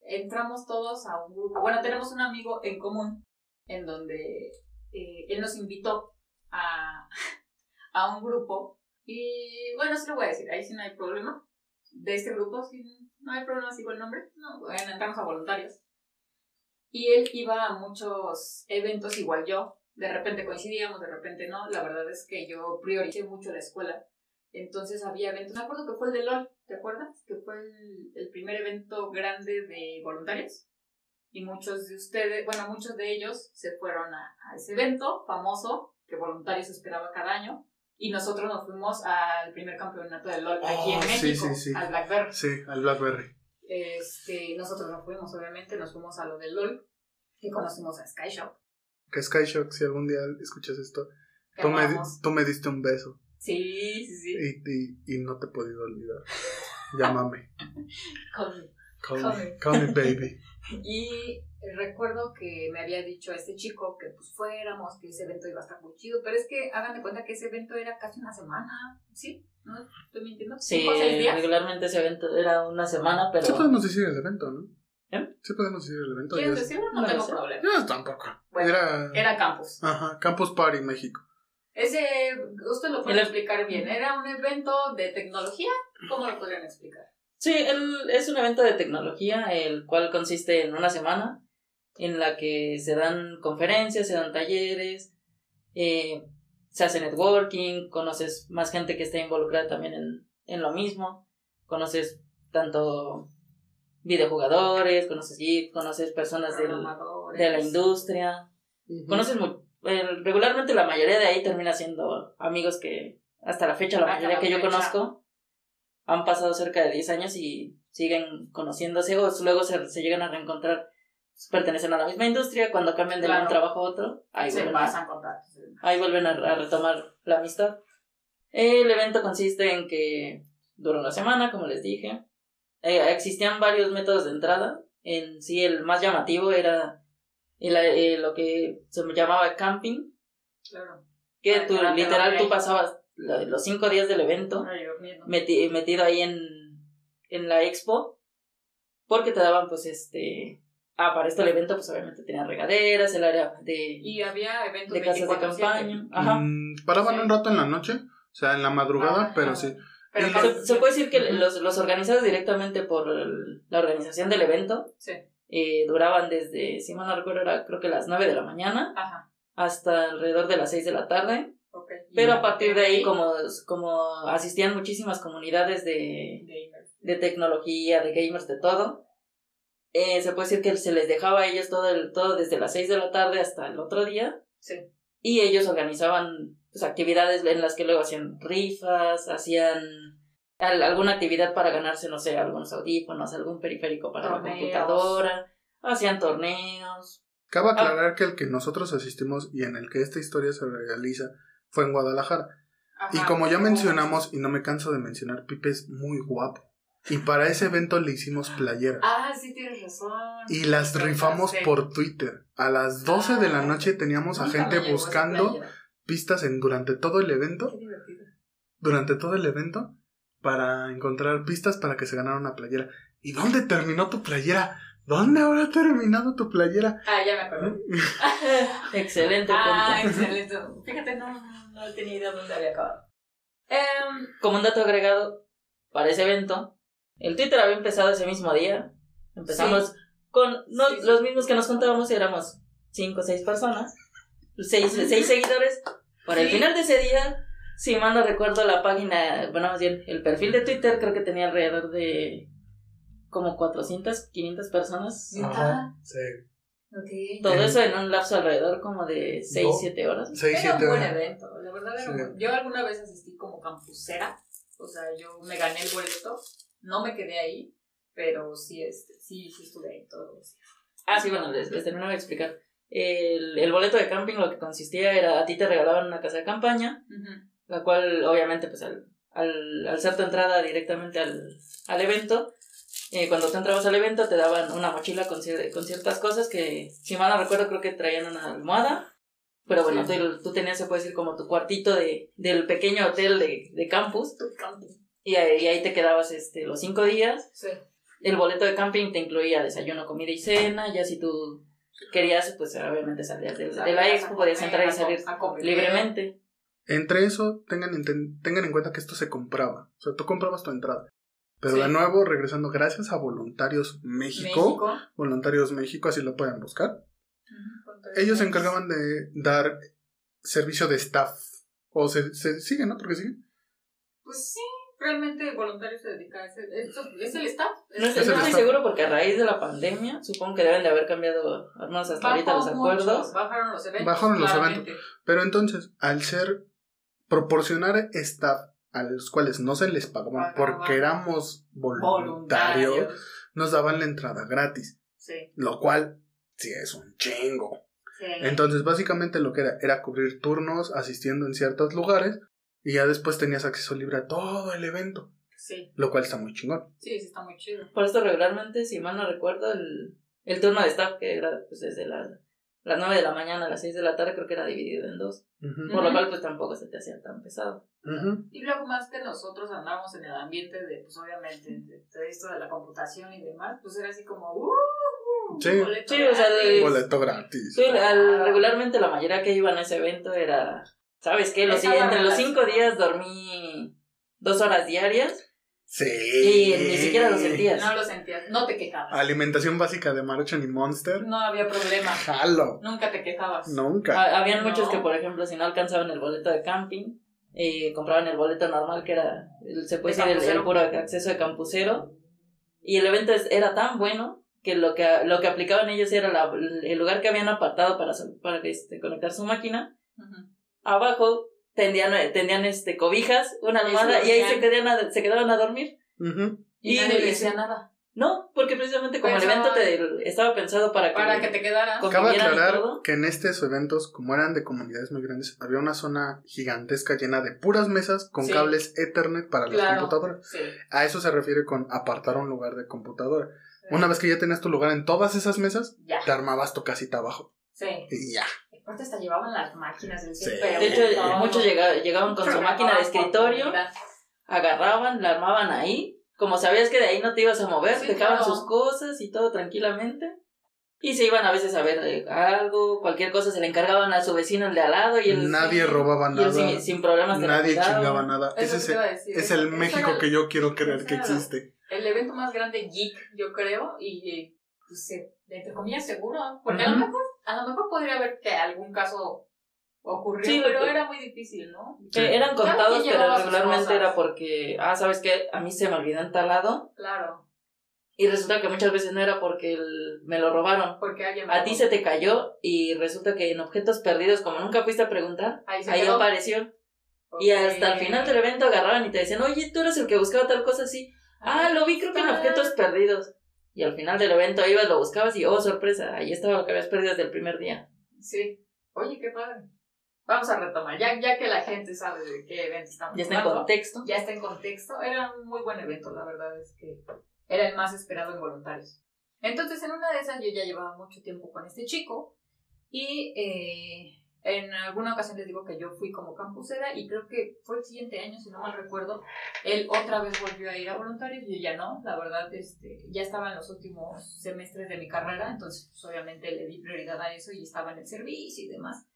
entramos todos a un grupo. Bueno, tenemos un amigo en común en donde eh, él nos invitó a, a un grupo. Y bueno, sí lo voy a decir, ahí sí no hay problema. De este grupo, sí, no hay problema si con el nombre. No, bueno, entramos a voluntarios. Y él iba a muchos eventos igual yo. De repente coincidíamos, de repente no. La verdad es que yo prioricé mucho la escuela. Entonces había eventos. Me acuerdo que fue el de LOL, ¿te acuerdas? Que fue el, el primer evento grande de voluntarios. Y muchos de ustedes, bueno, muchos de ellos se fueron a, a ese evento famoso que voluntarios esperaba cada año. Y nosotros nos fuimos al primer campeonato de LOL aquí en sí, México, sí, sí. al Blackberry. Sí, al Blackberry. Este, nosotros no fuimos, obviamente, nos fuimos a lo del LOL y conocimos a Skyshop. Que Skyshock, si algún día escuchas esto, tú me, amamos. tú me diste un beso Sí, sí, sí. y, y, y no te he podido olvidar. Llámame. Con- Call Call me, me. call me baby. Y recuerdo que me había dicho a este chico que pues fuéramos, que ese evento iba a estar muy chido, pero es que hagan de cuenta que ese evento era casi una semana, ¿sí? ¿No estoy mintiendo? Sí, ¿Cinco o seis días? regularmente ese evento era una semana, pero... Sí podemos decir el evento, ¿no? ¿Eh? Sí podemos decir el evento. ¿Quieres decirlo? No, No tengo sé. problema. Yo tampoco. Bueno, era... Era campus. Ajá, Campus Party México. Ese, usted lo puede El- explicar bien. Era un evento de tecnología. ¿Cómo lo podrían explicar? Sí, el- es un evento de tecnología, el cual consiste en una semana en la que se dan conferencias, se dan talleres, eh, se hace networking, conoces más gente que está involucrada también en, en lo mismo, conoces tanto videojugadores, conoces geeks, conoces personas del- de la industria, conoces el- regularmente la mayoría de ahí termina siendo amigos que hasta la fecha la Hasta mayoría la que yo conozco han pasado cerca de 10 años y siguen conociéndose o luego se, se llegan a reencontrar pertenecen a la misma industria cuando cambian de Claro. un trabajo a otro ahí Se vuelven, a, pasan contactos. ahí vuelven a, a retomar la amistad el evento consiste en que dura una semana como les dije Eh, existían varios métodos de entrada en sí el más llamativo era el- eh, lo que se llamaba camping Claro. que tú, literal tú pasabas los cinco días del evento Ay, meti- metido ahí en, en la expo porque te daban pues este ah para esto el evento pues obviamente tenían regaderas el área de, Y había eventos de casas de 24/7. campaña ajá Mm, paraban Sí. un rato en la noche, o sea, en la madrugada, Ah, pero ah. sí. Pero se, se puede decir que los, los organizados directamente por el- la organización del evento Sí. eh, duraban desde si mal no recuerdo era creo que las 9 de la mañana Ajá. hasta alrededor de las 6 de la tarde. Pero a partir de ahí como, como asistían muchísimas comunidades de, de tecnología, de gamers, de todo. Eh, se puede decir que se les dejaba a ellos todo, el, todo desde las 6 de la tarde hasta el otro día. Sí. Y ellos organizaban pues, actividades en las que luego hacían rifas, hacían al- alguna actividad para ganarse, no sé, algunos audífonos, algún periférico para Torneos. la computadora, hacían torneos. Cabe Ah. aclarar que el que nosotros asistimos y en el que esta historia se realiza fue en Guadalajara. Ajá. Y como ya mencionamos, y no me canso de mencionar, Pipe es muy guapo. Y para ese evento le hicimos playera. Ah, sí, tienes razón. Y las rifamos por Twitter. A las 12 de la noche teníamos a gente buscando pistas en durante todo el evento. Qué divertido. Durante todo el evento. Para encontrar pistas para que se ganara una playera. ¿Y dónde terminó tu playera? ¿Dónde habrá terminado tu playera? Ah, ya me acuerdo. Excelente ah, punto. excelente. Fíjate, no, no, tenía idea dónde había acabado. Em, Como un dato agregado para ese evento, el Twitter había empezado ese mismo día. Empezamos con no, Sí, sí. los mismos que nos contábamos, éramos cinco o seis personas, seis, seis seguidores. Para el final de ese día, si mal no recuerdo, la página, bueno, más bien, el perfil de Twitter creo que tenía alrededor de como 400, 500 personas. ¿Neta? Sí. Todo Eh, eso en un lapso alrededor como de 6, No. 7 horas. 6, Era un 7 buen evento, la verdad era Sí. un buen- Yo alguna vez asistí como campusera, o sea, yo me gané el boleto, no me quedé ahí, pero sí, este, sí, sí estuve ahí días. Ah, sí, bueno, les, les termino de explicar. El, el boleto de camping lo que consistía era a ti te regalaban una casa de campaña, la cual obviamente pues al, al, al ser tu entrada directamente al, al evento, eh, cuando tú entrabas al evento te daban una mochila con, cier- con ciertas cosas que, si mal no recuerdo, creo que traían una almohada. Pero bueno, Sí. tú, tú tenías, se puede decir, como tu cuartito de, del pequeño hotel de, de campus. Tu. Y ahí, y ahí te quedabas este, los cinco días. Sí. El boleto de camping te incluía desayuno, comida y cena. Ya si tú querías, pues obviamente salías de, de la expo, podías entrar y salir libremente. Entre eso, tengan, tengan en cuenta que esto se compraba. O sea, tú comprabas tu entrada. Pero Sí. de nuevo, regresando, gracias a Voluntarios México, México. Voluntarios México, así lo pueden buscar. Ujú, ¿cuánto Ellos se encargaban de dar servicio de staff. O se, se sigue, ¿no? Porque siguen. Pues sí, realmente voluntarios se dedica a ese? ¿Es, es el staff? No, Es estoy- el no estoy staff. seguro porque a raíz de la pandemia supongo que deben de haber cambiado, al menos hasta ahorita, los mucho, acuerdos. bajaron los eventos. Bajaron los claramente. Pero entonces, al ser proporcionar staff a los cuales no se les pagaban Pagaban. porque éramos voluntarios, Voluntarios. nos daban la entrada gratis, Sí, lo cual sí es un chingo. sí. Entonces, básicamente lo que era era cubrir turnos asistiendo en ciertos lugares y ya después tenías acceso libre a todo el evento, sí, lo cual está muy chingón. sí, sí, está muy chido. Por esto regularmente, si mal no recuerdo, el, el turno de staff que era pues desde la, las 9 de la mañana a las 6 de la tarde creo que era dividido en dos. Por lo cual pues tampoco se te hacía tan pesado. Y luego más que nosotros andábamos en el ambiente de, pues obviamente, de, de esto de la computación y demás, pues era así como, uh, Sí. boleto Sí, o sea, gratis. de- Boleto gratis. Sí, al- regularmente la mayoría que iban a ese evento era, ¿sabes qué? Los, entre los cinco días dormí dos horas diarias Sí. y ni siquiera lo sentías. No lo sentías, no te quejabas. Alimentación básica de Maruchan y Monster. No había problema, Jalo. nunca te quejabas. Nunca. Ha- Habían muchos No. que, por ejemplo, si no alcanzaban el boleto de camping, eh, compraban el boleto normal, que era, el- se puede De decir, el, el campucero. puro acceso de campucero. Y el evento es- era tan bueno que lo que, lo que aplicaban ellos era la- el lugar que habían apartado para, su- para este, conectar su máquina. Ujú. Abajo tendían, tendían este, cobijas, una almohada, y ahí se quedaban, a, se quedaban a dormir. Y, Y- nadie le decía nada. No, porque precisamente como el evento te, estaba pensado para que... Para que te Cabe y aclarar que en estos eventos, como eran de comunidades muy grandes, había una zona gigantesca llena de puras mesas con Sí. cables Ethernet para las computadoras. Sí. A eso se refiere con apartar un lugar de computadora. Una vez que ya tenías tu lugar en todas esas mesas, Ya. te armabas tu casita abajo. Sí. Y ya. Aparte hasta llevaban las máquinas del Sí. De hecho, todo. muchos llega- llegaban con su máquina de escritorio, agarraban, la armaban ahí. Como sabías que de ahí no te ibas a mover, Sí, dejaban claro. sus cosas y todo tranquilamente. Y se iban a veces a ver eh, algo, cualquier cosa se le encargaban a su vecino el de al lado y él, Nadie robaba y él nada. sin, sin problemas Nadie chingaba nada. Eso Ese te es, iba a decir, es eso- el México era- que yo quiero creer que existe. el evento más grande geek, yo creo, y eh, pues, se- entre comillas seguro, porque a lo mejor, a lo mejor podría haber que algún caso ocurrió, Sí, pero era muy difícil, ¿no? Sí. Eran contados, pero regularmente era porque, ah, ¿sabes qué? A mí se me olvidó en tal lado. Claro, Y resulta que muchas veces no era porque el- me lo robaron. porque alguien A ti se te cayó y resulta que en objetos perdidos, como nunca fuiste a preguntar, ahí, se ahí quedó. apareció. Y hasta el final del evento agarraban y te decían, oye, tú eres el que buscaba tal cosa así. Ah, lo vi creo que en objetos perdidos. Y al final del evento ibas, lo buscabas y, oh, sorpresa, ahí estaba lo que habías perdido desde el primer día. Sí. Oye, qué padre. Vamos a retomar, ya, ya que la gente sabe de qué evento estamos Ya está en contexto. ya está en contexto. Era un muy buen evento, la verdad es que era el más esperado en voluntarios. Entonces, en una de esas yo ya llevaba mucho tiempo con este chico y eh, en alguna ocasión les digo que yo fui como campusera y creo que fue el siguiente año, si no mal recuerdo, él otra vez volvió a ir a voluntarios y yo ya no, la verdad, este, ya estaba en los últimos semestres de mi carrera, entonces pues, obviamente le di prioridad a eso y estaba en el servicio y demás.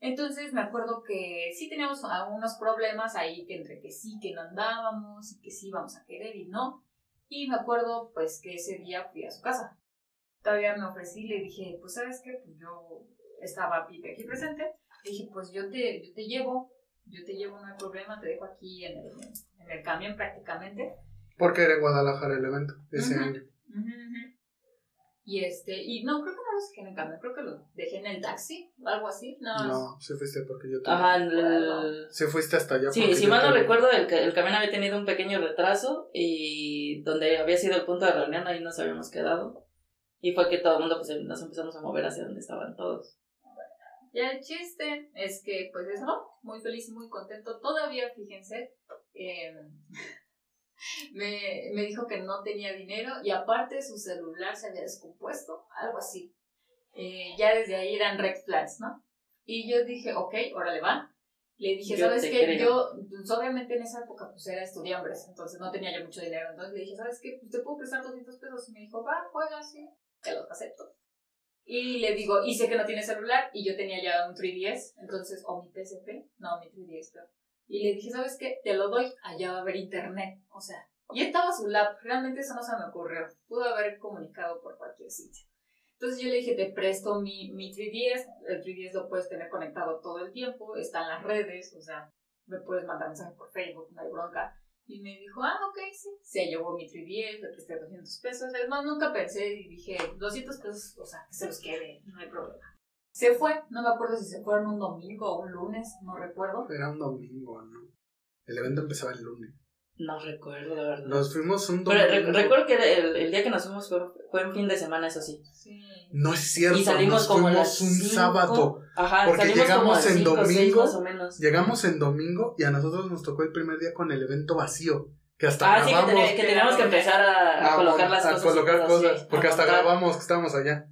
Entonces me acuerdo que sí teníamos algunos problemas ahí, que entre que sí, que no andábamos y que sí íbamos a querer y no. Y me acuerdo pues que ese día fui a su casa. Todavía me ofrecí le dije, pues sabes qué, pues yo estaba Pipe aquí presente. Le dije, pues yo te, yo te llevo, yo te llevo, no hay problema, te dejo aquí en el, en el camión prácticamente. Porque era en Guadalajara el evento ese año. Y este, y no, creo que no los dejé en el camión, creo que lo dejé en el taxi o algo así. No, No, se fuiste porque yo te... Ajá, el-. Se fuiste hasta allá. Sí, si mal no te- recuerdo, el, el camión había tenido un pequeño retraso y donde había sido el punto de reunión, ahí nos habíamos quedado. Y fue que todo el mundo pues, nos empezamos a mover hacia donde estaban todos. Ya el chiste es que, pues eso, muy feliz y muy contento. Todavía, fíjense, eh, me, me dijo que no tenía dinero y aparte su celular se había descompuesto, algo así. Eh, ya desde ahí eran red flags, ¿no? Y yo dije, ok, órale va. Le dije, Yo ¿sabes qué? creo. Yo, pues, obviamente en esa época, pues era estudiambres, entonces no tenía yo mucho dinero. Entonces le dije, ¿sabes qué? Pues te puedo prestar 200 pesos. Y me dijo, va, juega, sí, te los acepto. Y le digo, y sé que no tiene celular, y yo tenía ya un 3DS, entonces, o mi PSP, no, mi 3DS, creo. Y le dije, ¿sabes qué? Te lo doy, allá va a haber internet. O sea, y estaba su lap, realmente eso no se me ocurrió. Pudo haber comunicado por cualquier sitio. Entonces yo le dije, te presto mi, mi 3DS, el 3DS lo puedes tener conectado todo el tiempo, está en las redes, o sea, me puedes mandar mensaje por Facebook, no hay bronca. Y me dijo, ah, ok, sí. Se llevó mi 310, le presté 200 pesos. Además, nunca pensé y dije, 200 pesos, o sea, que se los quede, no hay problema. Se fue, no me acuerdo si se fueron un domingo o un lunes, no recuerdo. Era un domingo, ¿no? El evento empezaba el lunes. No recuerdo, la verdad. Nos fuimos un Pero domingo. re- recuerdo que el, el día que nos fuimos fue, fue en fin de semana, eso sí. Sí. No es cierto, Y salimos nos como fuimos las un cinco. sábado. Ajá, Porque salimos como llegamos a en cinco, seis domingo. más o menos. Llegamos en domingo y a nosotros nos tocó el primer día con el evento vacío. Que hasta Ah, sí, que, grabamos. tenía- que teníamos que empezar a, a colocar las a cosas. colocar sí, cosas. Porque a hasta grabamos que estábamos allá.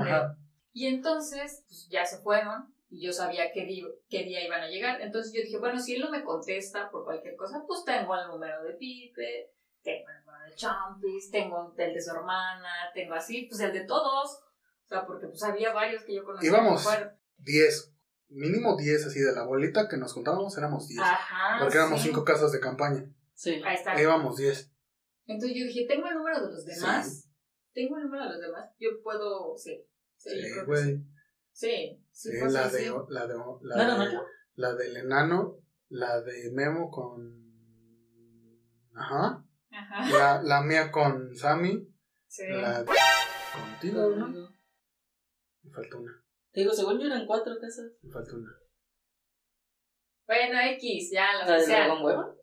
Ajá. Y entonces, pues ya se fueron y yo sabía qué, di- qué día iban a llegar. Entonces yo dije, bueno, si él no me contesta por cualquier cosa, pues tengo el número de Pipe, tengo el número de Champis, tengo el de su hermana, tengo así, pues el de todos. O sea, porque pues había varios que yo conocía. Íbamos. que fueron. 10. Mínimo 10 así de la bolita que nos contábamos éramos 10. Ajá. porque éramos sí. 5 casas de campaña. Sí. Ahí está. Ahí íbamos 10. Entonces yo dije, tengo el número de los demás. Tengo el número de los demás. Yo puedo, sí. Sí, yo Sí, creo que güey. sí. Sí, fue la, de, la de. La ¿No era de-? La del enano. La de Memo con. Ajá. Ajá. La, la mía con Sammy. Sí. La contigo, ¿no? Me falta una. Te digo, según yo eran cuatro casas. Me falta una. Bueno, X, ya, la ¿La de. Dragón Hueva?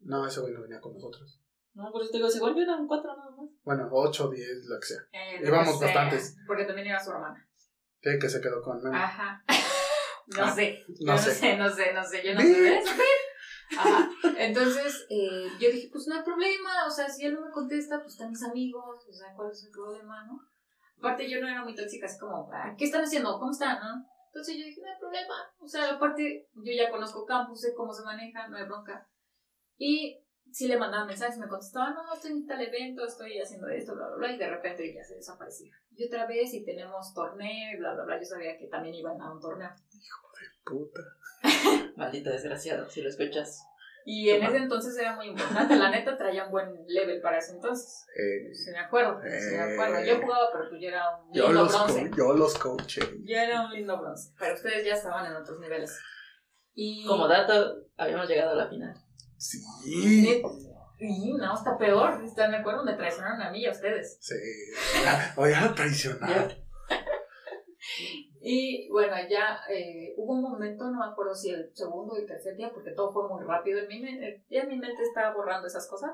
No, ese güey no venía con nosotros. No, por eso te digo, según yo eran cuatro nada más. Bueno, 8, 10, lo que sea. Eh, Íbamos bastantes. Porque también iba su hermana. Sí, que se quedó con Memo. Ajá. No Ah, sé. Yo no no sé. sé, no sé, no sé. Yo no sé. Ajá. Entonces, eh, yo dije, pues no hay problema. O sea, si él no me contesta, pues están mis amigos. O sea, ¿cuál es el problema, no? Aparte, yo no era muy tóxica, así como, "Ah, ¿qué están haciendo? ¿Cómo están? no? Entonces yo dije, no hay problema. O sea, aparte, yo ya conozco campus, sé cómo se maneja, no hay bronca. Y sí le mandaba mensajes, me contestaba, no, estoy en tal evento, estoy haciendo esto, bla, bla, bla, y de repente ya se desaparecía. Y otra vez, y tenemos torneo, y bla, bla, bla, yo sabía que también iban a un torneo. Puta. Maldita desgraciado, si lo escuchas. Y en ese entonces era muy importante, la neta traía un buen level para ese entonces. Eh, Sí, me acuerdo, sí, me acuerdo. Eh. Yo jugaba, pero tú ya era un yo, lindo los bronce. yo los coaché. Yo era un lindo bronce, pero ustedes ya estaban en otros niveles. Y... Como dato, habíamos llegado a la final. Sí. Y no, está peor, ¿están de acuerdo? Me traicionaron a mí y a ustedes. Sí. Oye, a traicionar. Y bueno, ya eh, hubo un momento, no me acuerdo si el segundo o el tercer día, porque todo fue muy rápido en mi mente. Ya mi mente estaba borrando esas cosas.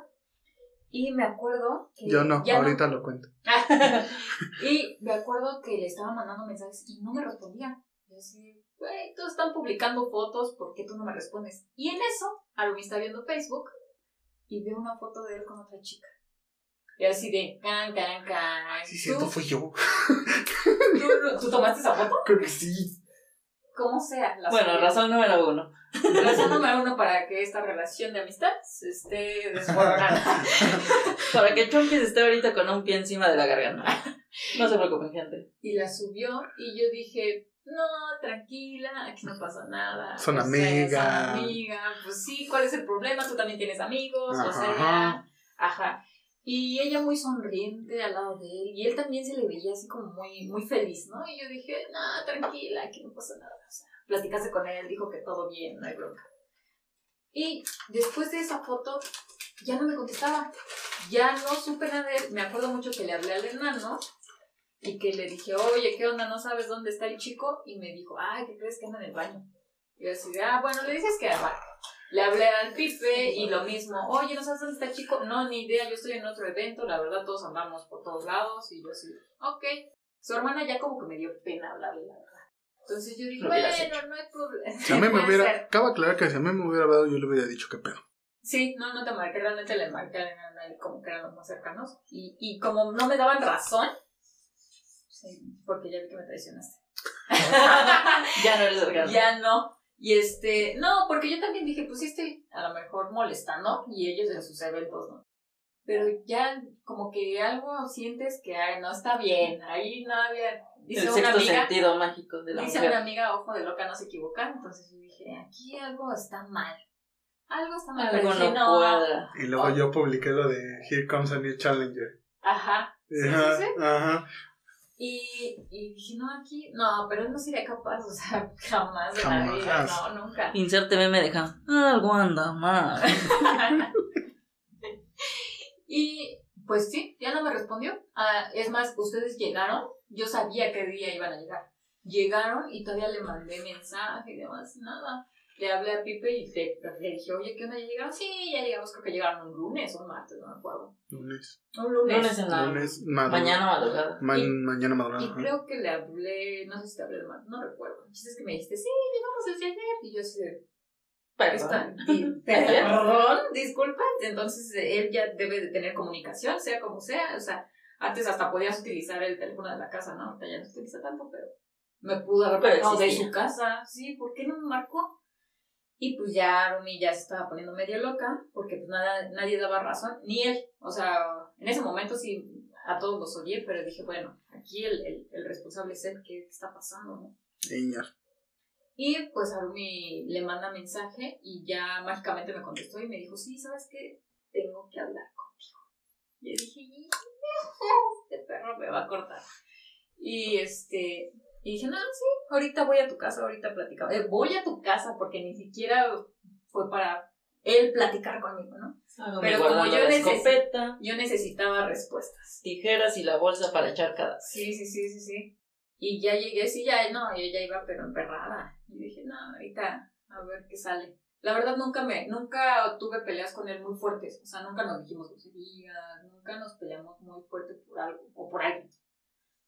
Y me acuerdo que. Yo no, ahorita lo cuento. y me acuerdo que le estaba mandando mensajes y no me respondía. Y así, güey, todos están publicando fotos, ¿por qué tú no me respondes? Y en eso, Alumi está viendo Facebook y ve una foto de él con otra chica. Y así de, can, can, can. Sí, ¿Tú, cierto, fui yo. tú- tú tomaste esa foto? Creo que sí. Como sea. la Bueno, razón número uno. Razón número uno para que esta relación de amistad se esté desmoronando. Para que Chompis esté ahorita con un pie encima de la garganta. No se preocupen, gente. y la subió y yo dije, no, tranquila, aquí no pasa nada. Son amigas. Son amigas. Pues sí, ¿cuál es el problema? Tú también tienes amigos. O sea, Ajá. ajá. Y ella muy sonriente al lado de él. Y él también se le veía así como muy, muy feliz, ¿no? Y yo dije, no, tranquila, aquí no pasa nada. O sea, platicaste con él, dijo que todo bien, no hay bronca. Y después de esa foto, ya no me contestaba. Ya no supe nada de él. Me acuerdo mucho que le hablé al enano y que le dije, oye, ¿qué onda? ¿No sabes dónde está el chico? Y me dijo, ay, ¿qué crees que anda en el baño? Y yo así ah, bueno, le dices que va. Le hablé al Pipe y lo mismo, oye, ¿no sabes dónde está el chico? No, ni idea, yo estoy en otro evento, la verdad todos andamos por todos lados y yo así, ok. Su hermana ya como que me dio pena hablarle, la verdad. Entonces yo dije, bueno, no hay problema. Si a mí me hubiera. Acaba de aclarar que si a mí me hubiera hablado, yo le hubiera dicho que pedo. Sí, no, no te marqué, realmente le marqué a como que eran los más cercanos. Y, y como no me daban razón, sí, porque ya vi que me traicionaste. Ya no eres organo. ya no. Y este, no, porque yo también dije, pues sí estoy a lo mejor molestando y ellos en sus eventos, ¿no? Pero ya como que algo sientes que ay, no está bien, ahí no había, dice El una sexto amiga, sentido mágico de la dice mujer. una amiga, ojo de loca, no se equivoca, entonces yo dije, aquí algo está mal, algo está mal, Algo no cuadra. Y luego Oh. yo publiqué lo de Here Comes a New Challenger. ajá, sí, Ajá, sí, sí. ajá. Y, y dije, no, aquí, no, pero él no sería capaz, o sea, jamás de la vida, no, nunca. Inserte meme de Ham. Algo anda mal. Y pues sí, ya no me respondió. Ah, es más, ustedes llegaron, yo sabía qué día iban a llegar. Llegaron y todavía le mandé mensaje y demás, nada. Le hablé a Pipe y le, le dije, oye, ¿qué onda? ¿Ya llegaron? Sí, ya llegamos, creo que llegaron un lunes o un martes, no me acuerdo. Lunes. Un lunes. Lunes en la Lunes, madrugada. mañana madrugada. Ma- Y- mañana madrugada. Y ajá. creo que le hablé, no sé si te hablé de más, no recuerdo. Es que me dijiste, sí, llegamos desde ayer. Y yo así, Perdón. Perdón, disculpa. Entonces él ya debe de tener comunicación, sea como sea. O sea, antes hasta podías utilizar el teléfono de la casa, ¿no? Ahorita ya no se utiliza tanto, pero me pudo haber Pero de su casa. Sí, ¿por qué no me marcó? Y pues ya Rumi ya se estaba poniendo medio loca, porque pues nada, nadie daba razón, ni él. O sea, en ese momento sí a todos los odié, pero dije, bueno, aquí el, el, el responsable es él, ¿qué, está pasando, no? Niña. Y pues Harumi le manda mensaje y ya mágicamente me contestó y me dijo, sí, ¿sabes qué? Tengo que hablar contigo. Y yo dije, "Y- este perro me va a cortar. Y este, y dije, no, sí, ahorita voy a tu casa, ahorita platicamos. Eh, voy a tu casa porque ni siquiera fue para él platicar conmigo, ¿no? Pero como yo la neces- escopeta, Yo necesitaba respuestas. tijeras y la bolsa para echar cada Sí, sí, sí, sí, sí. Y ya llegué, sí, ya, no, yo ya iba pero emperrada. Y dije, no, ahorita a ver qué sale. La verdad nunca me, nunca tuve peleas con él muy fuertes. O sea, nunca nos dijimos groserías, nunca nos peleamos muy fuerte por algo o por alguien.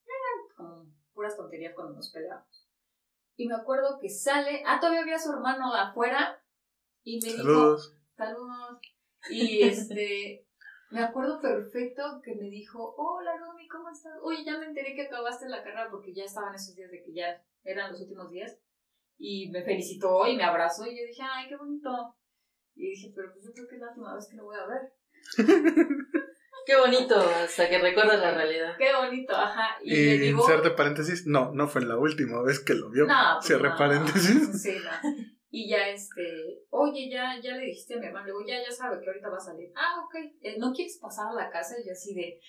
Eran como puras tonterías cuando nos peleábamos. Y me acuerdo que sale, ah, todavía había su hermano afuera y me dijo, Saludos. Saludos. Y este, me acuerdo perfecto que me dijo, hola Rumi, ¿cómo estás? Oye, ya me enteré que acabaste la carrera porque ya estaban esos días de que ya eran los últimos días. Y me felicitó y me abrazó y yo dije, ay, qué bonito. Y dije, pero pues yo creo que es la última vez que lo voy a ver. Qué bonito, hasta que recuerdas la realidad. Qué bonito, ajá. Y, Y digo, inserte paréntesis. No, no fue la última vez que lo vio. no, pues Cierre no. paréntesis. Sí, no. Y ya, este, oye, ya, ya le dijiste a mi hermano, le digo, ya, ya sabe que ahorita va a salir. Ah, ok, eh, ¿no quieres pasar a la casa? Y yo así de,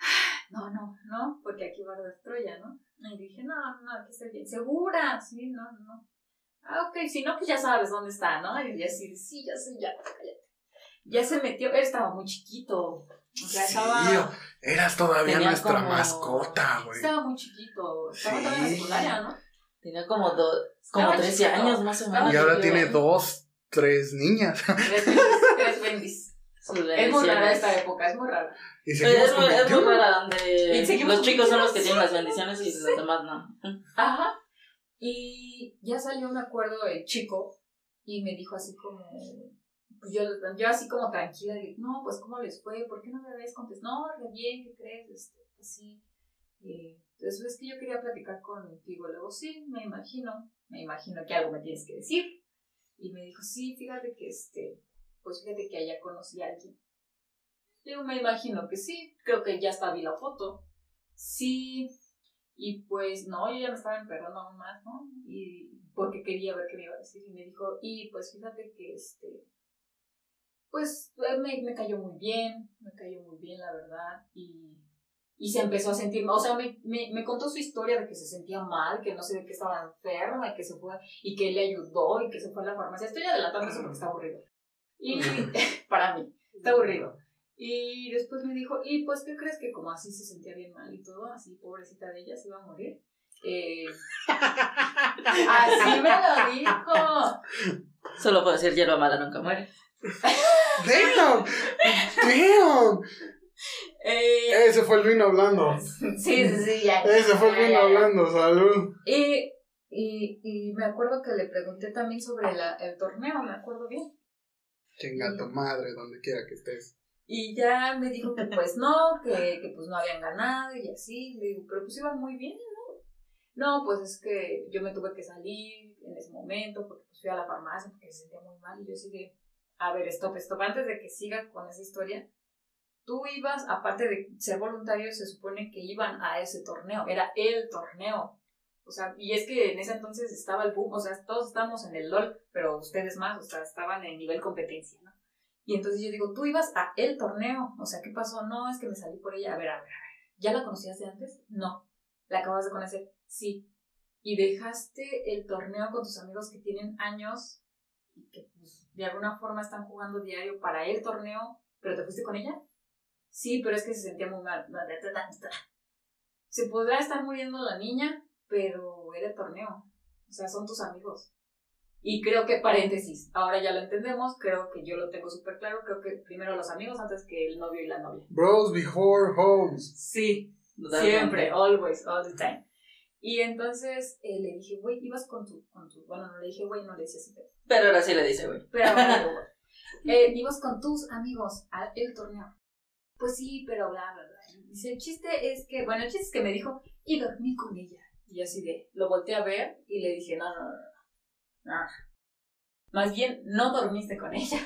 "Ah, no, no, no, porque aquí va a arder Troya, ¿no? Y dije, no, no, aquí estoy bien, ¿segura? Sí, no, no. Ah, ok, si no, pues ya sabes dónde está, ¿no? Y así de, sí, ya sé, ya, cállate. Ya se metió, él estaba muy chiquito, o sea, Sí, estaba, eras todavía nuestra como- mascota, güey. estaba muy chiquito, estaba Sí. todavía en la secundaria, ¿no? Tenía como, dos como Estaba 13 chiquito. años más o menos. Y ahora tiene dos, tres niñas. Tres bendis, tres bendis. Sus Es muy rara esta época, es muy rara. Y seguimos Es muy, es muy 21. rara donde los chicos son los que 22. tienen las bendiciones y los demás no. Ajá. Y ya salió, me acuerdo, el chico y me dijo así como, pues yo, así como tranquila, no, pues ¿cómo les fue? ¿Por qué no me habéis contestado? No, re bien, ¿qué crees? Este, así. Eh, entonces es que yo quería platicar contigo. Luego, sí, me imagino, me imagino que algo me tienes que decir. Y me dijo, sí, fíjate que este, pues fíjate que allá conocí a alguien. Digo, me imagino que sí, creo que ya hasta vi la foto. Sí, y pues no, yo ya me estaba emperrando aún más, ¿no? Y porque quería ver qué me iba a decir. Y me dijo, y pues fíjate que este, pues eh, me, me cayó muy bien, me cayó muy bien, la verdad. Y, y se empezó a sentir, o sea, me, me, me contó su historia de que se sentía mal, que no sé de qué estaba enferma, y que se fue, y que él le ayudó, y que se fue a la farmacia. Estoy adelantando eso porque está aburrido. Y para mí, está aburrido. Y después me dijo, y pues, ¿qué crees que como así se sentía bien mal y todo, así pobrecita de ella, se iba a morir? Eh, así me lo dijo. Solo puedo decir hierba mala nunca muere. ¡Damn! ¡Damn! Eh, Ese fue el vino hablando. sí, sí, sí, ya. Ese fue el vino ya, ya. hablando. Salud. Y, y, y me acuerdo que le pregunté también sobre la, el torneo, me acuerdo bien. Chinga tu madre, donde quiera que estés. Y ya me dijo que pues no, que, que pues no habían ganado y así. Le digo, pero pues iban muy bien, ¿no? No, pues es que yo me tuve que salir en ese momento porque pues fui a la farmacia porque se sentía muy mal y yo sigue, a ver, stop, stop, antes de que siga con esa historia, tú ibas, aparte de ser voluntario, se supone que iban a ese torneo, era el torneo. O sea, y es que en ese entonces estaba el boom, o sea, todos estábamos en el LOL, pero ustedes más, o sea, estaban en nivel competencia, ¿no? Y entonces yo digo, tú ibas a el torneo, o sea, ¿qué pasó? No, es que me salí por ella, a ver, a ver, ¿ya la conocías de antes? No, ¿la acabas de conocer? Sí. ¿Y dejaste el torneo con tus amigos que tienen años y que pues, de alguna forma están jugando diario para el torneo, pero te fuiste con ella? Sí, pero es que se sentía muy mal. Se podrá estar muriendo la niña, pero era el torneo. O sea, son tus amigos. Y creo que, paréntesis, ahora ya lo entendemos, creo que yo lo tengo súper claro, creo que primero los amigos antes que el novio y la novia. Bros before hoes. Sí, Totalmente. siempre, always, all the time. Y entonces eh, le dije, güey, ibas con tu, con tu, bueno, no le dije, güey, no le decía así, pero, Pero ahora sí le dice, güey. pero ahora digo, güey. Eh, ibas con tus amigos al el torneo. Pues sí, pero bla, bla, bla. Dice, el chiste es que, bueno, el chiste es que me dijo, y dormí con ella. Y yo así de, lo volteé a ver y le dije, no, no, no, no. no. Más bien, no dormiste con ella.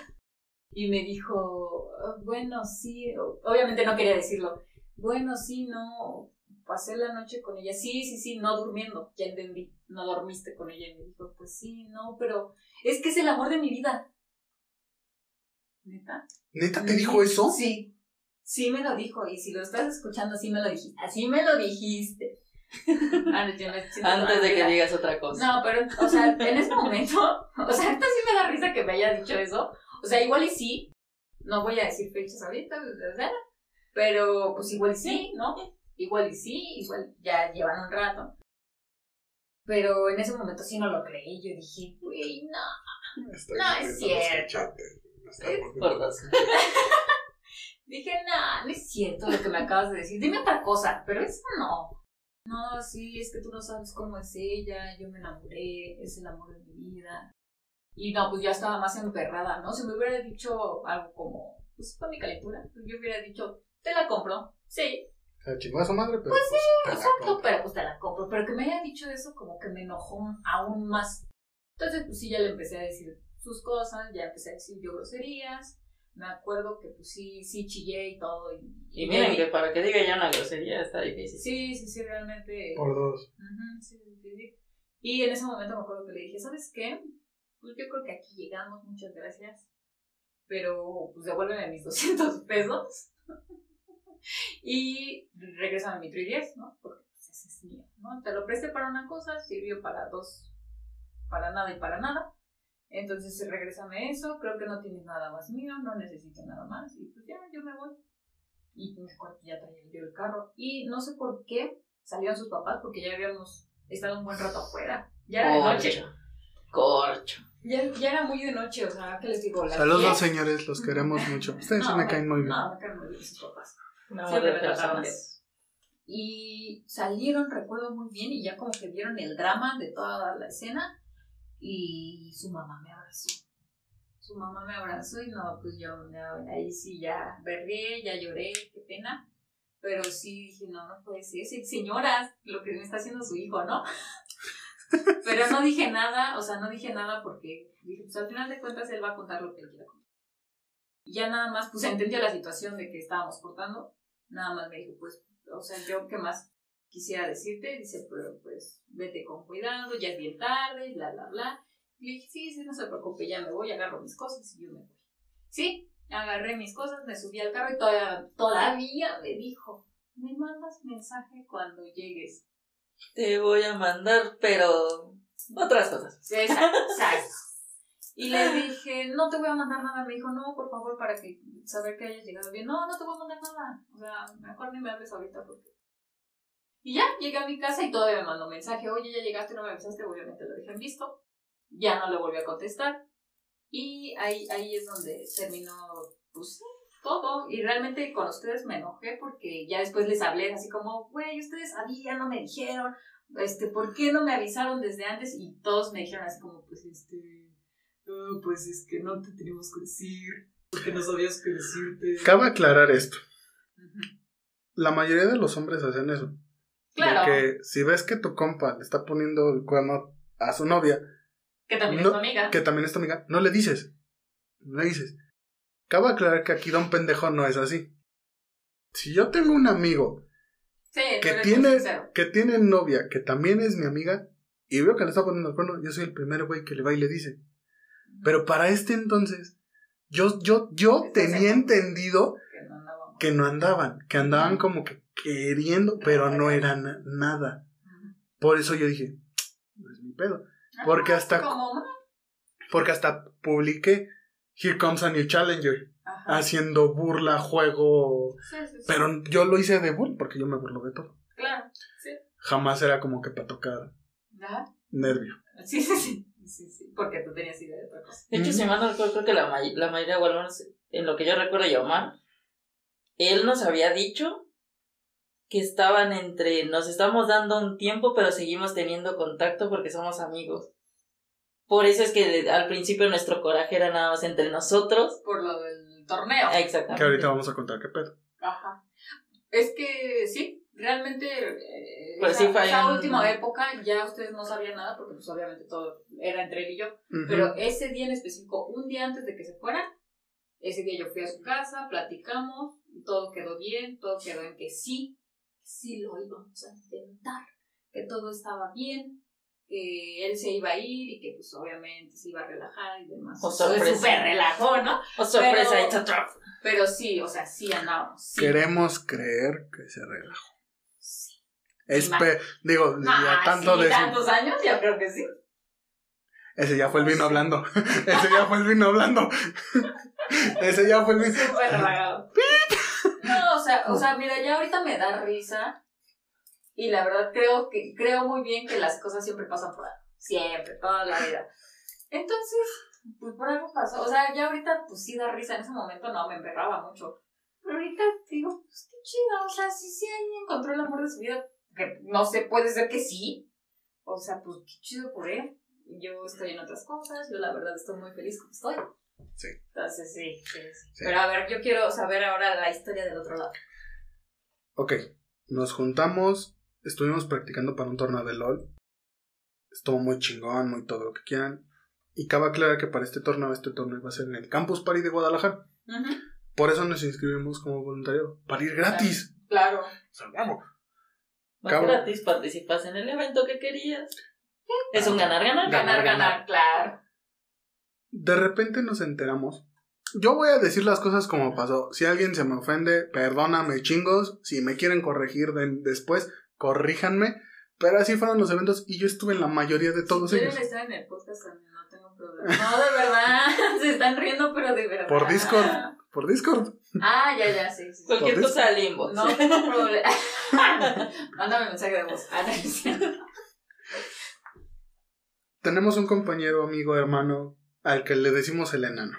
Y me dijo, "Ah, bueno, sí, obviamente no quería decirlo. Bueno, sí, no, pasé la noche con ella. Sí, sí, sí, no durmiendo, ya entendí. No dormiste con ella. Y me dijo, pues sí, no, pero es que es el amor de mi vida. ¿Neta? ¿Neta te dijo eso? Sí, sí me lo dijo. Y si lo estás escuchando, sí me lo dijiste. Así me lo dijiste. Ah, yo Antes de que digas otra cosa. No, pero, o sea, en ese momento, o sea, ahorita sí me da risa que me haya dicho eso. O sea, igual y sí, no voy a decir fechas ahorita, ¿verdad? pero pues igual y sí, ¿no? Igual y sí, igual ya llevan un rato. Pero en ese momento sí no lo creí, yo dije, güey, no. Estoy No, es cierto. Dije, no, no es cierto lo que me acabas de decir, dime otra cosa, pero eso no. No, sí, es que tú no sabes cómo es ella, yo me enamoré, es el amor de mi vida. Y no, pues ya estaba más emperrada, ¿no? Si me hubiera dicho algo como, pues con mi calentura, pues yo hubiera dicho, te la compro, sí, Se chingó a su madre, pero pues, te la exacto, pero pues te la compro. Pero que me haya dicho eso como que me enojó aún más. Entonces, pues sí, ya le empecé a decir sus cosas, ya empecé a decir yo groserías. Me acuerdo que pues sí, sí chillé y todo. Y, Y miren que para que diga ya una grosería está difícil. Sí, sí, sí, realmente. Por dos. Ujú, sí, sí, sí, sí. Y en ese momento me acuerdo que le dije, ¿sabes qué? Pues yo creo que aquí llegamos, muchas gracias. Pero pues devuélveme mis 200 pesos. y regrésame mi 310, ¿no? Porque pues, ese es mío, ¿no? Te lo presté para una cosa, sirvió para dos, para nada y para nada. Entonces regrésame eso, creo que no tienes nada más mío, no necesito nada más. Y pues ya, yo me voy. Y me acuerdo que ya traía yo el carro. Y no sé por qué salieron sus papás, porque ya habíamos estado un buen rato afuera. Ya era de noche. Corcho. Ya, ya era muy de noche, o sea, ¿qué les digo? Las Saludos, 10. señores, los queremos mucho. Ustedes No, me caen muy bien. No, me caen muy bien sus papás. No, Siempre de me personas. Y salieron, recuerdo muy bien, y ya como que vieron el drama de toda la escena. Y su mamá me abrazó. Su mamá me abrazó y no, pues yo no, ahí sí ya berré, ya lloré, qué pena. Pero sí dije, no, no puede ser. Señoras, lo que me está haciendo su hijo, ¿no? Pero no dije nada, o sea, no dije nada porque dije, pues al final de cuentas él va a contar lo que él quiera contar. Y ya nada más, pues entendió la situación de que estábamos cortando. Nada más me dijo, pues, o sea, yo qué más quisiera decirte, dice, pero pues vete con cuidado, ya es bien tarde, bla, bla, bla. Y le dije, sí, sí, no se preocupe, ya me voy, agarro mis cosas y yo me voy. Sí, agarré mis cosas, me subí al carro y todavía, todavía me dijo, me mandas mensaje cuando llegues. Te voy a mandar, pero otras cosas. Exacto, exacto. Y le dije, no te voy a mandar nada. Me dijo, no, por favor, para que saber que hayas llegado bien. No, no te voy a mandar nada. O sea, mejor ni me hables ahorita porque. Y ya, llegué a mi casa y todavía me mandó mensaje. Oye, ya llegaste, no me avisaste. Obviamente lo dejé en visto. Ya no le volví a contestar. Y ahí, ahí es donde terminó, pues, todo. Y realmente con ustedes me enojé porque ya después les hablé así como, güey, ustedes sabían, no me dijeron este, ¿por qué no me avisaron desde antes? Y todos me dijeron así como, pues, este, "Ah, pues es que no te teníamos que decir, porque no sabías qué decirte. Cabe aclarar esto. La mayoría de los hombres hacen eso. Claro, De que si ves que tu compa le está poniendo el cuerno a su novia, que también no- es tu amiga. que también es tu amiga, no le dices. No le dices. Cabe aclarar que aquí Don Pendejo no es así. Si yo tengo un amigo Sí, que tiene- que tiene novia, que también es mi amiga, y veo que le está poniendo el cuerno, yo soy el primer güey que le va y le dice. Pero para este entonces, yo, yo, yo tenía entendido Que no andábamos. que no andaban, que andaban como que queriendo, pero no eran nada. Por eso yo dije, no es mi pedo. Porque Ah, hasta- Como, Porque hasta publiqué Here comes a new challenger. Ajá. haciendo burla, juego. Sí, sí, sí. Pero yo lo hice de burla porque yo me burlo de todo. Claro. Sí. Jamás era como que para tocar Ajá. nervio. Sí, sí, sí. Sí, sí. Porque tú tenías idea de otra cosa. De hecho, Ujú. si mal no recuerdo, creo que la, may- la mayoría, o al menos en lo que yo recuerdo de Omar, él nos había dicho que estaban entre, nos estamos dando un tiempo, pero seguimos teniendo contacto porque somos amigos. Por eso es que de- al principio nuestro coraje era nada más entre nosotros. Por lo del torneo. Exactamente. Que ahorita vamos a contar qué pedo. Ajá. Es que sí, realmente eh, Pero esa, sí fue esa un- última época ya ustedes no sabían nada porque pues obviamente todo era entre él y yo. Ujú. Pero ese día en específico, un día antes de que se fueran, ese día yo fui a su casa, platicamos, todo quedó bien, todo quedó en que sí, sí lo íbamos a intentar, que todo estaba bien, que él se iba a ir y que pues obviamente se iba a relajar y demás. Oh, sorpresa. Súper relajó, ¿no? Oh, sorpresa, Pero-. Pero sí, o sea, sí andábamos. Sí. Queremos creer que se relajó. Sí. Espe digo, ya Ah, tanto sí, de tantos años, yo creo que sí. Ese ya fue el vino hablando. Ese ya fue el vino hablando. Ese ya fue el vino. Súper. No, o sea, o sea, mira, ya ahorita me da risa. Y la verdad creo que creo muy bien que las cosas siempre pasan por algo. Siempre, toda la vida. Entonces, pues por algo pasó. O sea, ya ahorita pues sí da risa. En ese momento no me emperraba mucho. Pero ahorita digo, pues qué chido. O sea, si sí alguien encontró el amor de su vida, que no sé, puede ser que sí. O sea, pues qué chido por él. Yo estoy en otras cosas. Yo la verdad estoy muy feliz como estoy. Sí. Entonces sí, sí, sí. Pero a ver, yo quiero saber ahora la historia del otro lado. Ok, nos juntamos, estuvimos practicando para un torneo de LOL. Estuvo muy chingón, muy todo lo que quieran. Y cabe aclarar que para este torneo, este torneo iba a ser en el Campus Party de Guadalajara. Por eso nos inscribimos como voluntariado. Para ir gratis. Claro. O sea, vamos. Más Cabrón. gratis, participas en el evento que querías. Es un ganar-ganar. Ganar, ganar, claro. De repente nos enteramos. Yo voy a decir las cosas como pasó. Si alguien se me ofende, perdóname chingos. Si me quieren corregir de- después, corríjanme. Pero así fueron los eventos y yo estuve en la mayoría de todos si ellos. estar en el podcast también, no tengo problema. No, de verdad. Se están riendo, pero de verdad. Por Discord. Por Discord. Ah, ya, ya, sí. sí. Cualquier cosa al inbox. No tengo problema. Mándame mensaje de voz. Ah, no. Tenemos un compañero, amigo, hermano, al que le decimos el enano.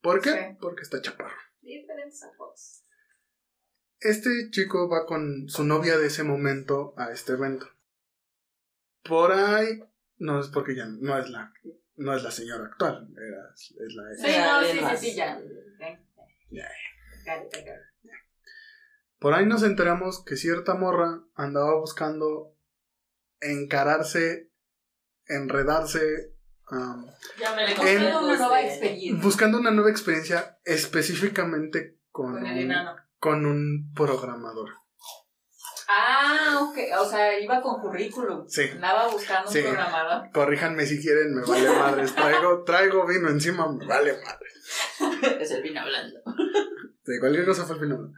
¿Por qué? Sí. Porque está chaparro. Diferentes apodos. Este chico va con su novia de ese momento a este evento. Por ahí, no es porque ya no es la, no es la señora actual, era, es la Sí, no, sí, sí, sí, ya. Ya. Por ahí nos enteramos que cierta morra andaba buscando encararse, enredarse, um, Ya me le En- una nueva experiencia. buscando una nueva experiencia específicamente con, un, con un programador. Ah, ok. O sea, iba con currículum. Sí. Andaba buscando Sí. un programador. Corríjanme si quieren, me vale madres. Traigo, traigo vino encima, me vale madre. Es el vino hablando. De cualquier cosa fue el final.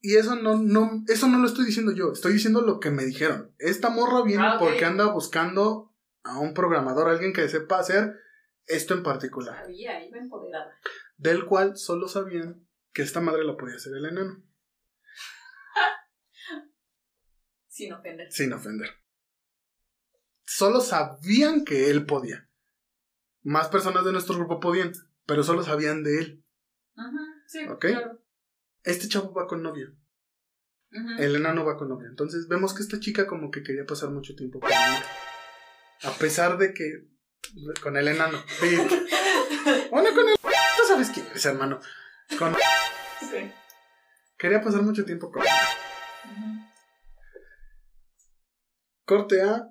Y eso no, no, eso no lo estoy diciendo yo, estoy diciendo lo que me dijeron. Esta morra viene Ah, porque anda buscando a un programador, alguien que sepa hacer esto en particular. Sabía, iba empoderada. Del cual solo sabían que esta madre la podía hacer el enano, Sin ofender. sin ofender. Solo sabían que él podía. Más personas de nuestro grupo podían, pero solo sabían de él. Ajá, sí, Ok. claro. Este chavo va con novia. Ujú. El enano va con novia. Entonces vemos que esta chica como que quería pasar mucho tiempo con él. A pesar de que... Con el enano. Sí. Bueno, con el... Tú sabes quién es, hermano. Con... Sí. Quería pasar mucho tiempo con él. Ujú. Corte A.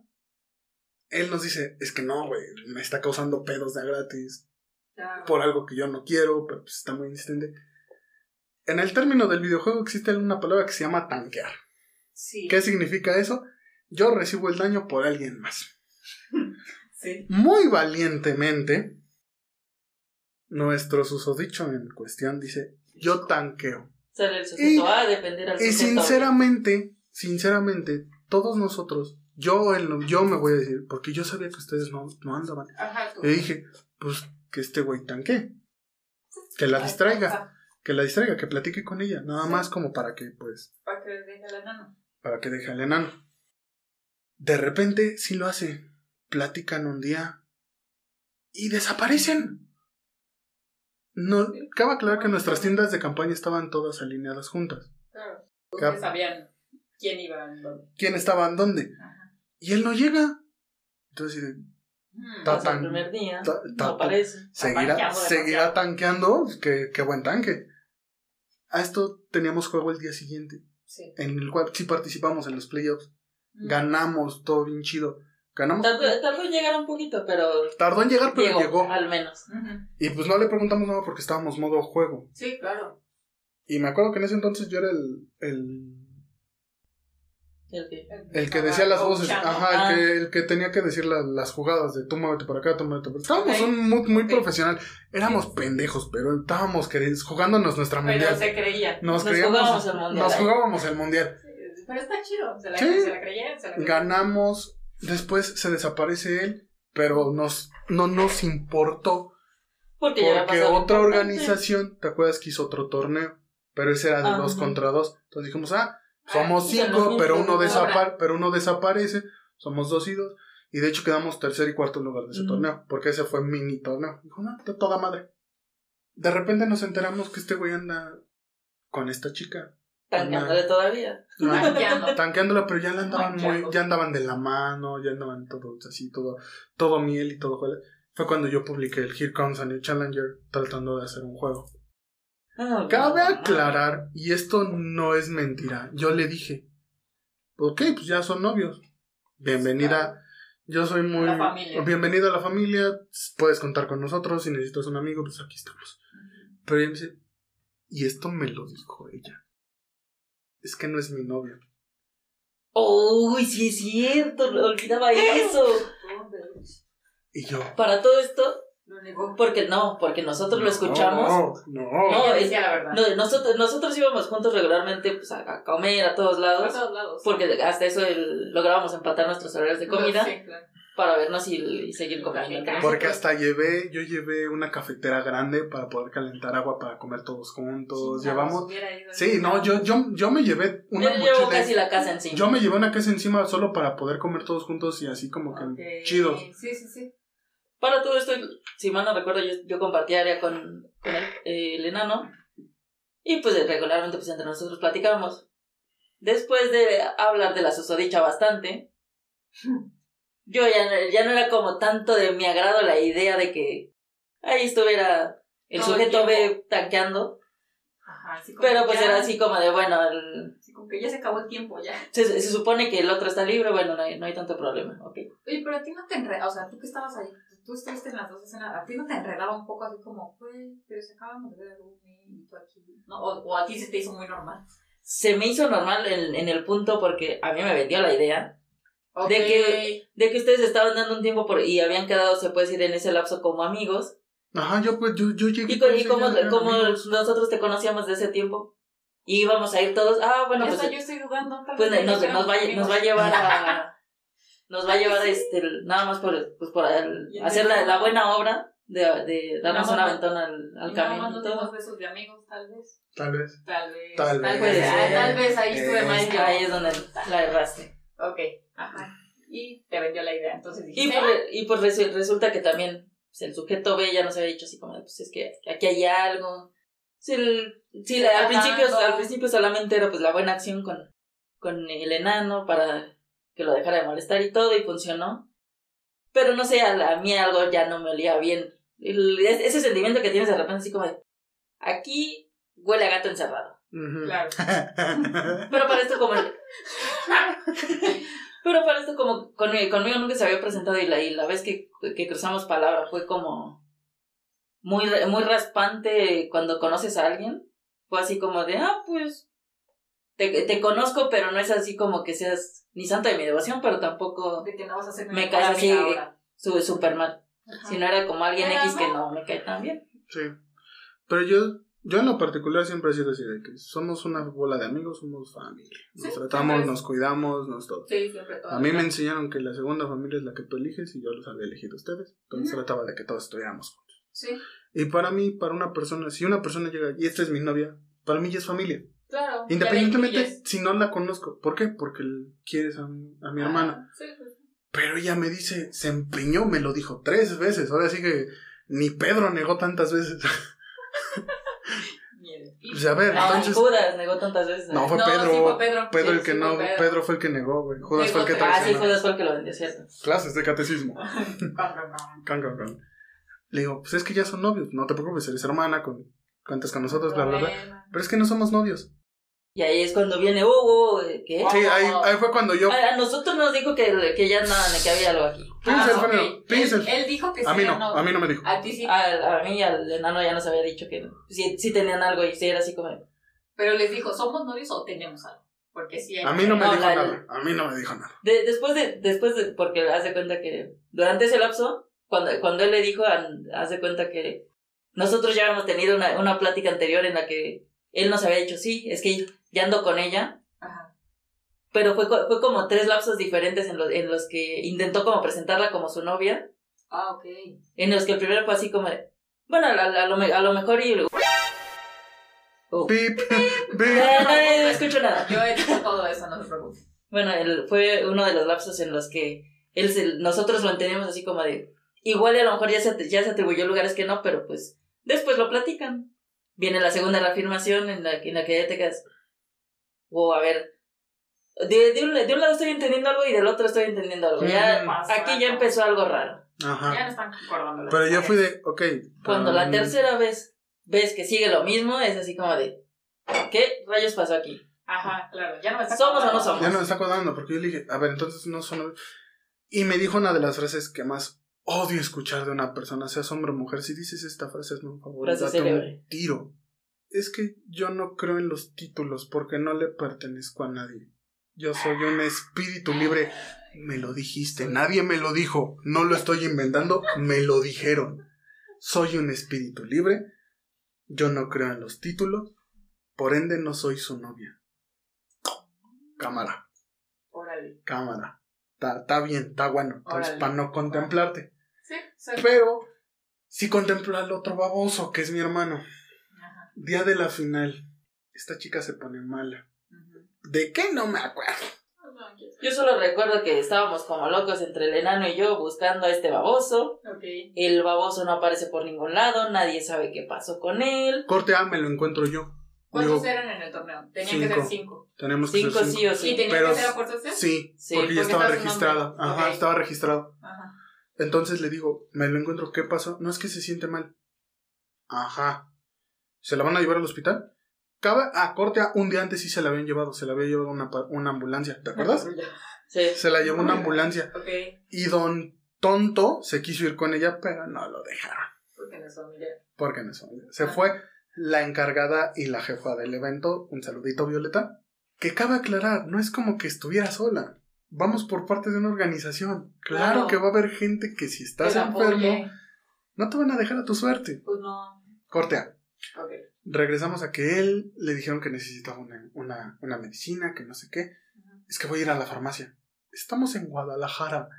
Él nos dice, es que no, güey, me está causando pedos de a gratis. Por algo que yo no quiero, pero pues está muy insistente. En el término del videojuego existe una palabra que se llama tanquear. Sí. ¿Qué significa eso? Yo recibo el daño por alguien más. Sí. Muy valientemente, nuestro susodicho en cuestión dice, yo tanqueo. El A a defender al Y sinceramente, sinceramente, todos nosotros, yo, el- yo me voy a decir, porque yo sabía que ustedes no, no andaban. Ajá. Y dije, pues que este güey tanque. que la distraiga, que la distraiga, que platique con ella, nada más como para que, pues, Para que deje al enano. para que deje al enano. De repente sí lo hace, platican un día y desaparecen. No, cabe aclarar que nuestras tiendas de campaña estaban todas alineadas juntas. Claro. Ustedes sabían quién iba en dónde. ¿Quién estaba en dónde? Ajá. Y él no llega. Entonces, Mm, Pasa el tan- primer día, ta- ta- no aparece. seguirá, tanqueando seguirá tanqueando. Qué, qué buen tanque. A esto teníamos juego el día siguiente, Sí. en el cual sí participamos en los playoffs. Mm. Ganamos, todo bien chido. Ganamos. Tardó, tardó en llegar un poquito, pero Tardó en llegar, pero llegó, llegó. al menos. Y pues no le preguntamos nada porque estábamos modo juego. Sí, claro. Y me acuerdo que en ese entonces yo era el, el, El que- el que decía las voces. Ajá, Ah. el que, el que tenía que decir la- las jugadas de tú muévete por acá, tú muévete por acá. Estábamos un muy, muy profesional. Éramos pendejos, pero estábamos jugándonos nuestra Pero mundial. se creía. Nos, Nos creíamos- jugábamos el mundial Nos jugábamos el mundial. Sí, Pero está chido. Se la, Sí. se la creyeron. Se la creyeron. Ganamos. Después se desaparece él, pero nos, no nos importó. Porque, Porque otra organización, ¿te acuerdas que hizo otro torneo? Pero ese era de Ajá. dos contra dos. Entonces dijimos, ah, Ah, somos cinco, pero uno, desapa- pero uno desaparece. Somos dos y dos. Y de hecho quedamos tercer y cuarto lugar de ese torneo. Porque ese fue mini torneo. Dijo, no, de toda madre. De repente nos enteramos que este güey anda con esta chica. Tanqueándole todavía. No, Tanqueando. tanqueándola, pero ya la andaban muy, ya andaban de la mano, ya andaban todos así, todo, todo miel y todo. Fue cuando yo publiqué el Here Comes a New Challenger tratando de hacer un juego. Ah, Cabe no, aclarar, y esto no es mentira, yo le dije, ok, pues ya son novios. Bienvenida, yo soy muy... La familia. Bienvenido a la familia, puedes contar con nosotros, si necesitas un amigo, pues aquí estamos. Pero ella me dice, y esto me lo dijo ella. Es que no es mi novio. Uy, sí es cierto, olvidaba eso. Y yo, Para todo esto, Lo negó. porque no, porque nosotros lo escuchamos. No, no. No, es- decía la verdad. No, nosotros, nosotros íbamos juntos regularmente pues, a, a comer a todos lados. todos lados. Porque hasta eso el- lográbamos empatar nuestros horarios de comida Sí, claro. para vernos y, y seguir comiendo. Porque hasta llevé, yo llevé una cafetera grande para poder calentar agua para comer todos juntos. Sí, Llevamos. Sí, no, yo, yo, yo me llevé una Yo llevo casi la casa encima. Yo me llevé una casa encima solo para poder comer todos juntos y así como que Ok. chidos. Sí, sí, sí. Para todo esto, si mal no recuerdo, yo, yo compartí área con, con el, eh, el enano. Y pues regularmente pues entre nosotros platicamos. Después de hablar de la susodicha bastante, yo ya, no- ya no era como tanto de mi agrado la idea de que ahí estuviera el Todo el sujeto B tanqueando. Ajá, así como Pero pues ya- era así como de, bueno, el- así como que ya se acabó el tiempo ya. se, se supone que el otro está libre, bueno, no hay, no hay tanto problema. ok. Oye, pero a ti no te enredaba, o sea, tú que estabas ahí, tú estuviste en las dos escenas, a ti no te enredaba un poco así como, güey, pero se acabamos de ver y tú aquí, ¿no? O, o a ti se te hizo muy normal. Se me hizo normal en, en el punto porque a mí me vendió la idea Ok. De que- de que ustedes estaban dando un tiempo por, y habían quedado, se puede decir, en ese lapso como amigos. Ajá, yo pues, yo, yo llegué. Y, co- con y como, como nosotros te conocíamos de ese tiempo, y íbamos a ir todos, ah, bueno, Ya pues, yo estoy dudando. pues nos, nos, va, nos va a llevar a... Nos va a llevar este, nada más por, pues, por el- hacer la, la buena obra de, de darnos una ventana al, al Y nada camino más besos de amigos, tal vez. Tal vez. Tal vez. Tal vez. vez. Ah, tal ahí estuve Eh, mal. Ahí es donde la erraste. Ok, ajá. Y te vendió la idea, entonces Y dijiste, pues, y pues resu- resulta que también pues, el sujeto B ya nos había dicho así como, de, pues es que aquí hay algo. Sí, el- la- al, principio, al principio solamente era pues la buena acción con, con el enano para que lo dejara de molestar y todo y funcionó. Pero no sé, a, la- a mí algo ya no me olía bien. El- ese sentimiento que tienes de repente así como de, aquí huele a gato encerrado. Claro. Pero para esto como... Pero para esto como conmigo, conmigo nunca se había presentado y la, y la vez que, que cruzamos palabra fue como muy, muy raspante cuando conoces a alguien. Fue así como de, ah, pues te, te conozco, pero no es así como que seas ni santa de mi devoción, pero tampoco De que no vas a ser Me caes así, súper mal. Ajá. Si no era como alguien X que no. me cae tan bien. Sí. Pero yo, yo en lo particular siempre he sido así de que somos una bola de amigos, somos familia. Nos Sí, tratamos, siempre. nos cuidamos, nos todo. Sí, siempre todo. A mí me enseñaron que la segunda familia es la que tú eliges y yo los había elegido a ustedes. Entonces trataba de que todos estuviéramos juntos. Sí, Y para mí, para una persona, si una persona llega y esta es mi novia, para mí ya es familia. Claro. Independientemente si no la conozco. ¿Por qué? Porque quieres a, mi- a mi hermana. Ah, sí, sí, sí. Pero ella me dice, se empeñó, me lo dijo tres veces. Ahora sí que ni Pedro negó tantas veces. Pues a ver, ni entonces. Judas negó tantas veces. No, fue No, Pedro. sí fue Pedro. Pedro Sí, el que sí no, Pedro. Pedro. fue el que negó, güey. Judas fue el que Pedro. Ah, sí, traicionó. Judas fue el que lo vendió, ¿cierto? Clases de catecismo. Can, can. Le digo, pues es que ya son novios. No te preocupes, eres hermana, con, cuentas con nosotros, bla, bla, bla. Pero es que no somos novios. Y ahí es cuando viene Hugo, ¿qué? Sí, ahí, ahí fue cuando yo. A, a nosotros nos dijo que, que ya no, que había algo aquí. Ah, piensa. Él, él dijo que A sí mí era no, a mí no me dijo. A ti sí. A, a mí y al enano ya nos había dicho que sí, sí tenían algo y sí era así como... Pero les dijo, ¿somos novios o tenemos algo? Porque sí hay. A mí no me No, dijo la- nada. A mí no me dijo nada. De, después de, después de, porque haz de cuenta que durante ese lapso, cuando, cuando él le dijo, de cuenta que nosotros ya habíamos tenido una, una plática anterior en la que él nos había dicho, sí, es que ya ando con ella, Ajá. pero fue, co- fue como tres lapsos diferentes en los, en los que intentó como presentarla como su novia, Ah, ok. en los que el primero fue así como, de, bueno, a, a- a lo, a lo mejor y... Oh. Pip, No, pip. no, no escucho nada. Yo he hecho todo eso, no se preocupe. Bueno, el, fue uno de los lapsos en los que él se- nosotros lo entendimos así como de, igual y a lo mejor ya se, ya se atribuyó lugares que no, pero pues después lo platican. Viene la segunda reafirmación en la, que- en la que ya te quedas, wow, a ver, de, de, un, de un lado estoy entendiendo algo y del otro estoy entendiendo algo. Ya, Mm. aquí ya empezó algo raro. Ya Ajá. no están concordando. Pero yo fui de, ok. Cuando la um, tercera vez ves que sigue lo mismo, es así como de, ¿qué rayos pasó aquí? Ajá, claro. Ya no me está ¿Somos o no somos? Ya no me está acordando porque yo le dije, a ver, entonces no son. Y me dijo una de las frases que más odio escuchar de una persona, seas hombre o mujer. Si dices esta frase, es un favor, Frase date un célebre. tiro. Es que yo no creo en los títulos porque no le pertenezco a nadie. Yo soy un espíritu libre. Me lo dijiste, nadie me lo dijo. No lo estoy inventando, me lo dijeron. Soy un espíritu libre. Yo no creo en los títulos. Por ende, no soy su novia. Cámara Órale. cámara. Está, bien, está bueno. Entonces, para no contemplarte. Sí. Pero, sí contemplo al otro baboso, que es mi hermano. Día de la final. Esta chica se pone mala. ¿De qué? No me acuerdo. Yo solo recuerdo que estábamos como locos entre el enano y yo buscando a este baboso. El baboso no aparece por ningún lado, nadie sabe qué pasó con él. Corte A me lo encuentro yo. ¿Cuántos eran en el torneo? Tenían que cinco. ser cinco. tenemos que Cinco ser sí o ¿Y sí. tenían Pero que ser a? Sí, Sí, porque ya estaba registrado. Ajá, estaba registrado. Ajá. Entonces le digo, me lo encuentro, ¿qué pasó? No es que se siente mal. Ajá. ¿Se la van a llevar al hospital? Cabe, ah, corte A, un día antes sí se la habían llevado, se la había llevado una, una ambulancia, ¿te acuerdas? Sí. Se la llevó una ambulancia. Ok. Y don Tonto se quiso ir con ella, pero no lo dejaron. Porque no es familiar. Porque no es familia. Se Ah. fue la encargada y la jefa del evento. Un saludito, Violeta. Que cabe aclarar, no es como que estuviera sola. Vamos por parte de una organización. Claro, Claro. que va a haber gente que si estás enfermo, no te van a dejar a tu suerte. Pues no. Corte Regresamos a que él le dijeron que necesitaba una, una, una medicina, que no sé qué. Es que voy a ir a la farmacia. Estamos en Guadalajara.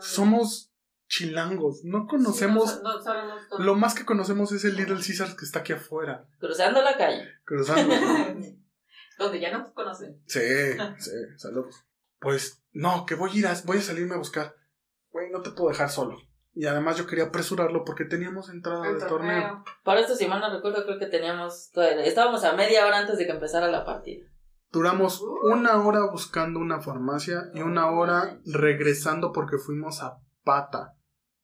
Somos chilangos. No conocemos. Sí, no, no sabemos todo. Lo más que conocemos es el Little Caesars que está aquí afuera. Cruzando la calle. Cruzando. Donde ya no conocen. sí, sí, saludos. Pues, no, que voy a ir a, voy a salirme a buscar. Güey, no te puedo dejar solo. Y además yo quería apresurarlo porque teníamos entrada El del torneo. torneo. Para esto, si mal no recuerdo, creo que teníamos. todavía- Estábamos a media hora antes de que empezara la partida. Duramos una hora buscando una farmacia y una hora regresando porque fuimos a pata.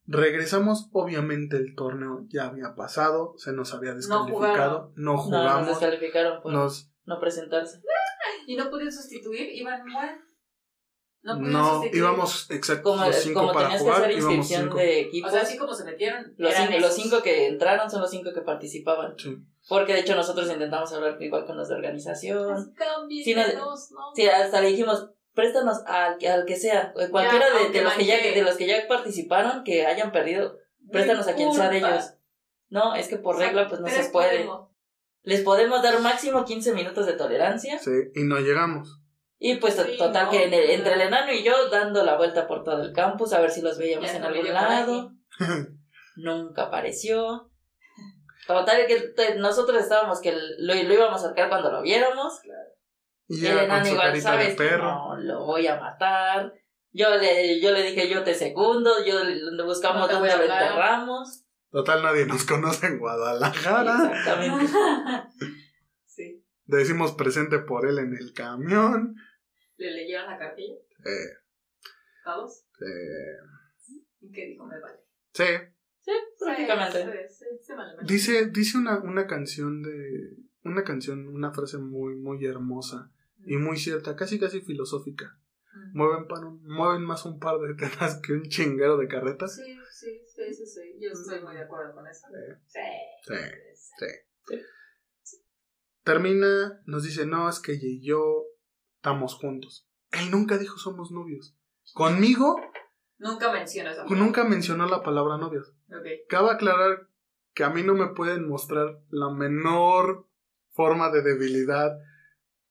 Regresamos, obviamente el torneo ya había pasado, se nos había descalificado, no, No, nos jugamos, descalificaron por nos, no presentarse. Y no pudieron sustituir, iban igual. No íbamos exacto Como, los cinco como para tenías jugar, que hacer inscripción cinco. de equipos, O sea, así como se metieron. los, eran cinco, los cinco que entraron son los cinco que participaban. Sí. Porque de hecho nosotros intentamos hablar igual con los de organización. Cambien, Sí, no- no, no. Sí, hasta le dijimos, préstanos al, que- al que sea. Cualquiera de, aunque de los que ya, de los que ya participaron, que hayan perdido, préstanos a quien sea de ellos. No, es que por O sea, regla pues no se puede. podemos. Les podemos dar máximo 15 minutos de tolerancia. Sí, y no llegamos. Y pues Sí, total no, que en el- no. entre el enano y yo dando la vuelta por todo el campus a ver si los veíamos Ya en algún lado. nunca apareció. Total que nosotros estábamos que lo, lo íbamos a sacar cuando lo viéramos. Y Y el enano igual, sabes que perro. no, lo voy a matar. Yo le, yo le dije, yo te segundo, yo le- buscamos No dónde lo enterramos. Total, nadie nos conoce en Guadalajara. Exactamente. Decimos presente por él en el camión. ¿Le leyeron la cartilla? Eh, ¿Todos? eh, ¿Y qué dijo? Me vale. sí. Sí, prácticamente. Sí, sí, sí, vale, vale. Dice, dice una, una canción de. Una canción, una frase muy, muy hermosa y muy cierta, casi casi filosófica. Mm. Mueven, pan- mueven más un par de tetas que un chinguero de carretas. Sí, sí, sí, sí, sí. Yo estoy muy de acuerdo con eso. Sí. Sí. Sí. Sí. Termina, nos dice, no, es que ella y yo estamos juntos. Él nunca dijo somos novios. Conmigo Nunca menciona esa nunca mencionó la palabra novios. Cabe aclarar que a mí no me pueden mostrar la menor forma de debilidad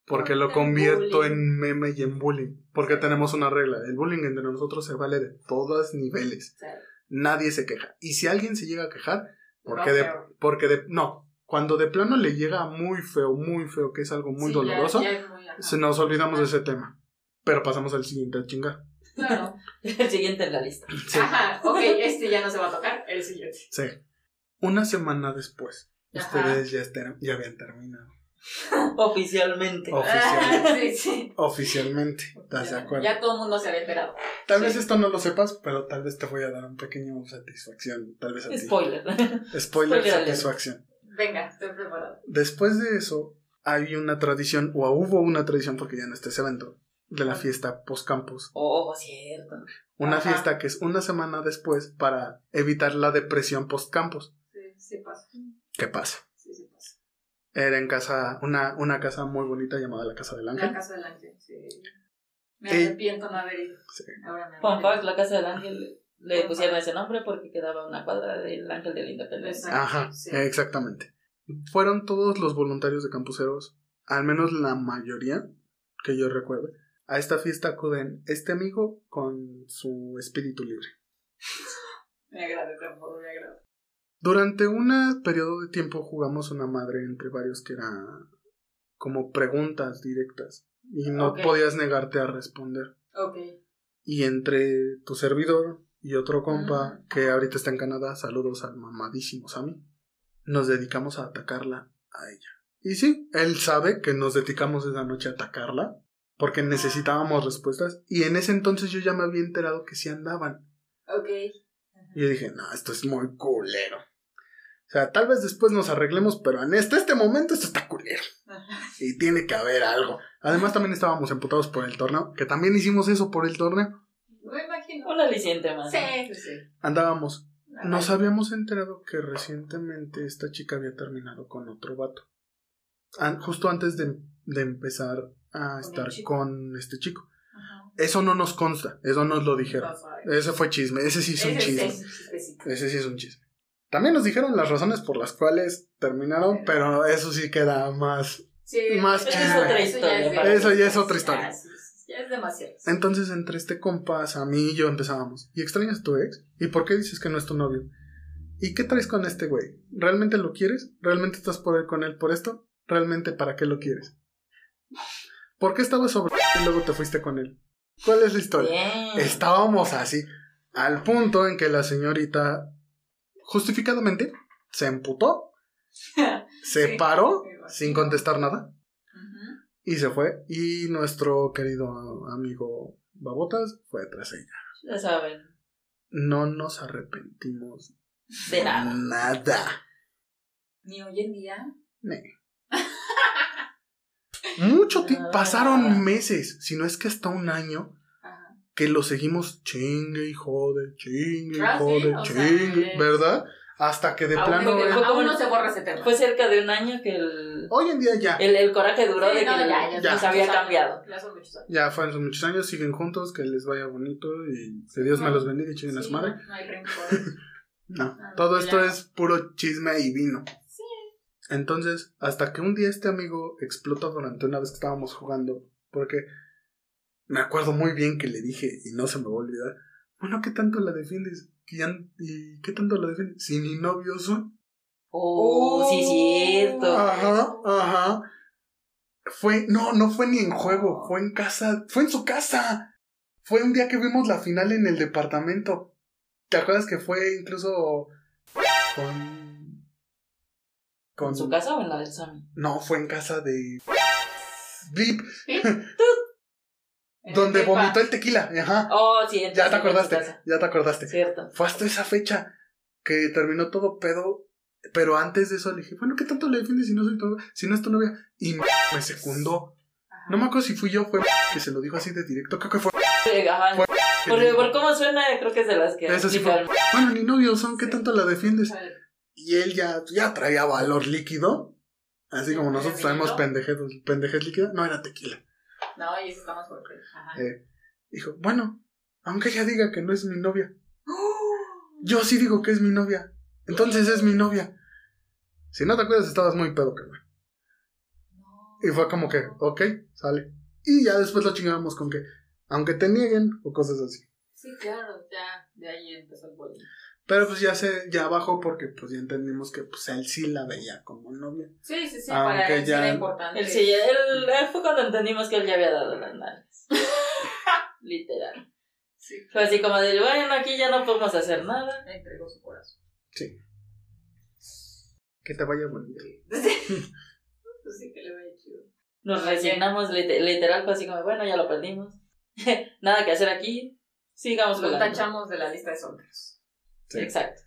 porque lo En convierto bullying. en meme y en bullying. Porque tenemos una regla. El bullying entre nosotros se vale de todos niveles. Sí. Nadie se queja. Y si alguien se llega a quejar, porque de, porque de, no, cuando de plano le llega muy feo, muy feo, que es algo muy Sí, doloroso, ya muy- se nos olvidamos de ese tema. Pero pasamos al siguiente a chingar. Claro. El siguiente en la lista. Sí, Ajá, ok, este ya no se va a tocar, el siguiente. sí. Una semana después, Ajá. ustedes ya, estén- ya habían terminado. Oficialmente. Oficialmente. Sí, sí. Oficialmente, ¿estás de Ya, acuerdo? ya todo el mundo se había enterado. Tal vez esto no lo sepas, pero tal vez te voy a dar un pequeño satisfacción. Tal vez a ti. Spoiler. Spoiler, satisfacción. Venga, estoy preparado. Después de eso, hay una tradición, o hubo una tradición, porque ya no está ese evento, de la fiesta post-campus. Oh, cierto. Una Ajá. fiesta que es una semana después para evitar la depresión post-campus. Sí, sí pasa. ¿Qué pasa? Sí, sí pasa. Era en casa, una, una casa muy bonita llamada la Casa del Ángel. La casa del ángel, sí. Me arrepiento no haber ido. Sí. Ahora me arrepiento. fact, la casa del ángel le pusieron ese nombre porque quedaba a una cuadra del ángel de la independencia. Exacto. Ajá, sí. exactamente. Fueron todos los voluntarios de campuseros, al menos la mayoría que yo recuerde. A esta fiesta acuden este amigo con su espíritu libre. Me agrada, tampoco me agrada. Durante un periodo de tiempo jugamos una madre entre varios que era como preguntas directas y no podías negarte a responder. Ok. Y entre tu servidor y otro compa que ahorita está en Canadá, saludos al mamadísimo Sammy, nos dedicamos a atacarla a ella. Y sí, él sabe que nos dedicamos esa noche a atacarla porque necesitábamos respuestas y en ese entonces yo ya me había enterado que sí andaban. Ok. Y yo dije, no, esto es muy culero. O sea, tal vez después nos arreglemos, pero en este, este momento esto está culero. Y tiene que haber algo. Además también estábamos emputados por el torneo, que también hicimos eso por el torneo. Me imagino. Un aliciente más. Sí, sí, sí. Andábamos. Ajá. Nos habíamos enterado que recientemente esta chica había terminado con otro vato. An- justo antes de, de empezar a estar con este chico. Ajá. Eso no nos consta, eso nos lo dijeron. No. Ese fue chisme, ese sí es un chisme. es. Ese sí es un chisme. También nos dijeron las razones por las cuales terminaron, pero eso sí queda más. Sí, Más eso chisme. ya es otra historia. Eso ya es otra historia. Ya, es demasiado. Entonces, entre este compas, a mí y yo empezábamos. ¿Y extrañas a tu ex? ¿Y por qué dices que no es tu novio? ¿Y qué traes con este güey? ¿Realmente lo quieres? ¿Realmente estás por él con él por esto? ¿Realmente para qué lo quieres? ¿Por qué estabas sobre y luego te fuiste con él? ¿Cuál es la historia? Bien. Estábamos así, al punto en que la señorita, justificadamente, se emputó, se Sí, paró sin contestar nada. Y se fue. Y nuestro querido amigo Babotas fue tras ella. Ya saben. No nos arrepentimos De nada. nada. Ni hoy en día. Mucho tiempo, pasaron meses, si no es que hasta un año, Ajá. que lo seguimos chingue y jode, chingue y Ah, sí, jode, sea, chingue, es- ¿verdad? Hasta que de plano... no- no se borra ese tema. Fue cerca de un año que el, Hoy en día ya. el, el coraje duró Sí, de que no, ya, ya, ya. nos son había cambiado. Ya son muchos años. Ya fueron muchos años, siguen juntos, que les vaya bonito y que Dios me los bendiga y chinguen a su Sí, madre. No, no hay rencor. No, Ah, todo ya. esto es puro chisme y vino. Sí. Entonces, hasta que un día este amigo explota durante una vez que estábamos jugando, porque me acuerdo muy bien que le dije, y no se me va a olvidar, bueno, ¿qué tanto la defiendes? ¿Y, qué tanto lo defiende? Si ni novios son. Oh, sí, cierto. Ajá, ajá. Fue, no, no fue ni en juego, fue en casa, fue en su casa. Fue un día que vimos la final en el departamento. ¿Te acuerdas que fue incluso con... ¿Con su casa o en la del Sammy? No, fue en casa de... Blip, En donde el vomitó el tequila, ajá. Oh, sí, Ya te acordaste, ya te acordaste. Cierto. Fue hasta esa fecha que terminó todo pedo. Pero antes de eso le dije, bueno, ¿qué tanto le defiendes si no soy tu novia? Si no es tu novia? Y me secundó. Ajá. No me acuerdo si fui yo, fue que se lo dijo así de directo. Creo que fue. Sí, Ajá. Fue- Por, por cómo suena, creo que es de las que. Eso sí fue. Bueno, ni novios son, ¿qué tanto la defiendes? Y él ya, ya traía valor líquido. Así como nosotros traemos pendejes, pendejes líquida. No, era tequila. No, y eso está más fuerte. Ajá. Eh, dijo, bueno, aunque ella diga que no es mi novia. Yo sí digo que es mi novia. Entonces es mi novia. Si no te acuerdas, estabas muy pedo, No. Y fue como que, ok, sale. Y ya después lo chingábamos con que, aunque te nieguen o cosas así. Sí, claro, ya de ahí empezó el bullying. Pero pues ya se, ya bajó porque pues ya entendimos que pues él sí la veía como novia. Sí, sí, sí, Aunque para él sí ya- era importante. Él sí, él, él fue cuando entendimos que él ya había dado las nalgas. Literal. Sí, Fue así como de, bueno, aquí ya no podemos hacer nada. entregó su corazón. Sí. Que te vaya bonito. pues sí, que le vaya chido. Nos resignamos, lite- literal, fue así como, bueno, ya lo perdimos. nada que hacer aquí. Sigamos Lo tachamos de la lista de solteros. Sí. Exacto.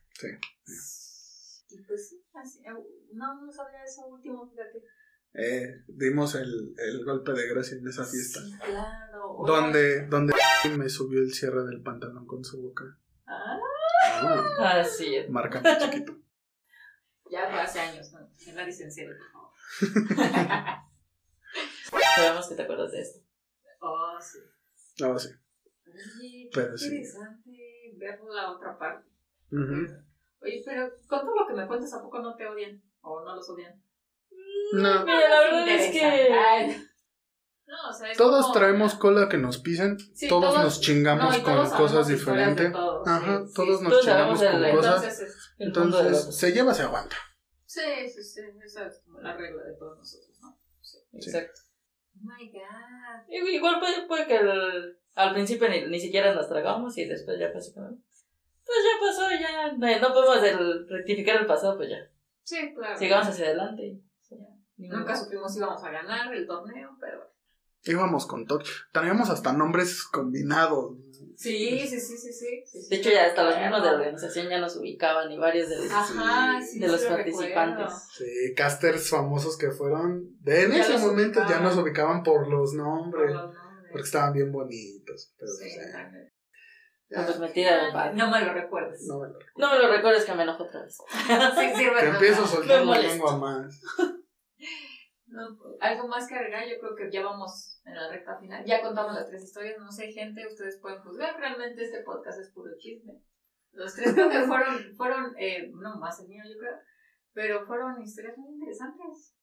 Y pues sí, así, eh, no, no sabía eso último, fíjate. Eh, dimos el, el golpe de gracia en esa fiesta. Sí, claro. Donde, donde me subió el cierre del pantalón con su boca. Ah, Ah, Así es. marca muy chiquito. ya fue hace años, ¿no? En la licenciada, por favor. Sabemos que te acuerdas de esto. oh, sí. Ahora sí. Oye, qué Pero sí. interesante ver la otra parte. Ujú. Oye, pero con todo lo que me cuentas, ¿a poco no te odian? ¿O no los odian? No, Mira, la verdad es que. Ay. No, o sea, es todos como- traemos cola que nos pisen, Sí, todos, todos- nos chingamos no, con cosas diferentes. todos, Ajá, sí, todos sí. nos Todos chingamos con el- cosas. Entonces, se lleva, se aguanta. sí, sí, sí, esa es como la regla de todos nosotros, ¿no? Sí. Exacto. Oh my god. Igual puede, puede que el- al principio ni, ni siquiera nos tragamos y después ya pasó como, Pues ya pasó, ya. No, podemos el- rectificar el pasado, pues ya. Sí, claro. Sigamos hacia adelante. Ni Nunca supimos si íbamos a ganar el torneo, pero. Íbamos con todo. Traíamos hasta nombres combinados. Sí, sí, sí, sí, sí. De hecho, ya hasta los mismos de la organización ya nos ubicaban y varios de, Ajá, sí, de los participantes. recuerdo. Sí, casters famosos que fueron. De en Ya ese los momento ya nos ubicaban por los Por nombres. los nombres. Porque estaban bien bonitos. Pero, Sí, pues, Ah, pues metida de pata. No me lo recuerdes. no me lo- No me lo recuerdes que me enojo otra vez. sí, empiezo a soltar Me la lengua más. No, pues, algo más que agregar, yo creo que ya vamos en la recta final. Ya contamos las tres historias, no sé, gente, ustedes pueden juzgar. Realmente este podcast es puro chisme. Los tres creo que fueron, fueron eh, no más el mío, yo creo, pero fueron historias muy interesantes.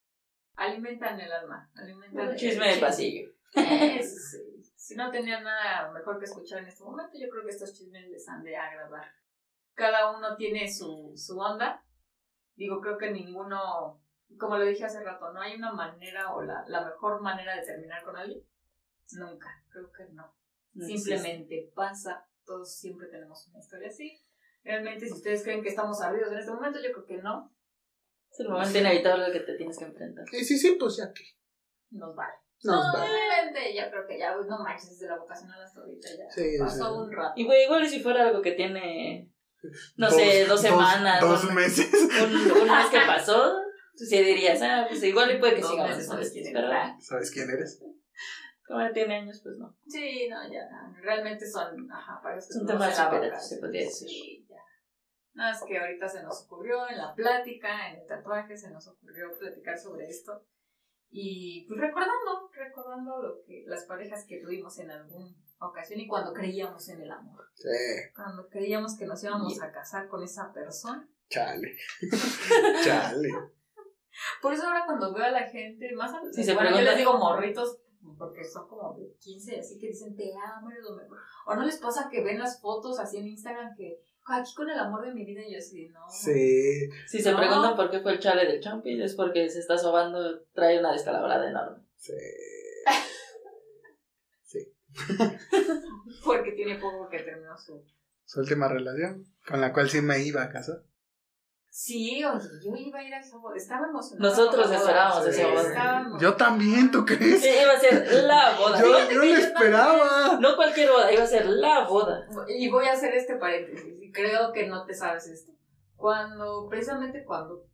Alimentan el alma, alimentan el Chisme de pasillo. Eso sí. Si no tenían nada mejor que escuchar en este momento, yo creo que estos chismes les han de agradar. Cada uno tiene su, su onda. Digo, creo que ninguno, como lo dije hace rato, no hay una manera o la, la mejor manera de terminar con alguien. Nunca, creo que no. Simplemente pasa, todos siempre tenemos una historia así. Realmente, si ustedes creen que estamos ardidos en este momento, yo creo que no, Es el momento inevitable al que te tienes que enfrentar. Y sí, sí, pues ya que. nos vale. No, realmente, yo creo que ya, no manches, desde la vocacional hasta ahorita ya Sí, pasó sí. un rato. Y güey, igual si fuera algo que tiene, no sé, dos semanas, Dos, un- meses. un, un mes que pasó, tú sí dirías, ah, pues igual y puede que Dos sigamos meses, ¿sabes quién Ah, ¿Sabes quién eres? como ya tiene años, pues no. Sí, no, ya, realmente son, ajá, para eso Es un no tema se la supera, boca, se podría decir. Sí, ya. No, es que ahorita se nos ocurrió en la plática, en el tatuaje, se nos ocurrió platicar sobre esto. Y pues recordando, recordando lo que, las parejas que tuvimos en alguna ocasión y cuando creíamos en el amor. Sí, Cuando creíamos que nos íbamos a casar con esa persona. chale. chale. Por eso ahora cuando veo a la gente, más a Si se bueno, yo les digo morritos, porque son como de 15, así que dicen te amo, eres lo mejor. O no les pasa que ven las fotos así en Instagram que aquí con el amor de mi vida, y yo así, no. Sí. Si se No. preguntan por qué fue el chale del champi, es porque se está sobando, trae una descalabrada enorme. Sí. Porque tiene poco que terminó su. Su última relación, con la cual sí me iba a casar. Sí, oye, yo iba a ir a esa boda. Estaba emocionada. Nosotros esperábamos esa boda. Yo también, ¿tú crees? Sí, iba a ser la boda. Yo, yo lo esperaba. No cualquier boda, iba a ser la boda. Y voy a hacer este paréntesis, creo que no te sabes esto. Cuando, precisamente cuando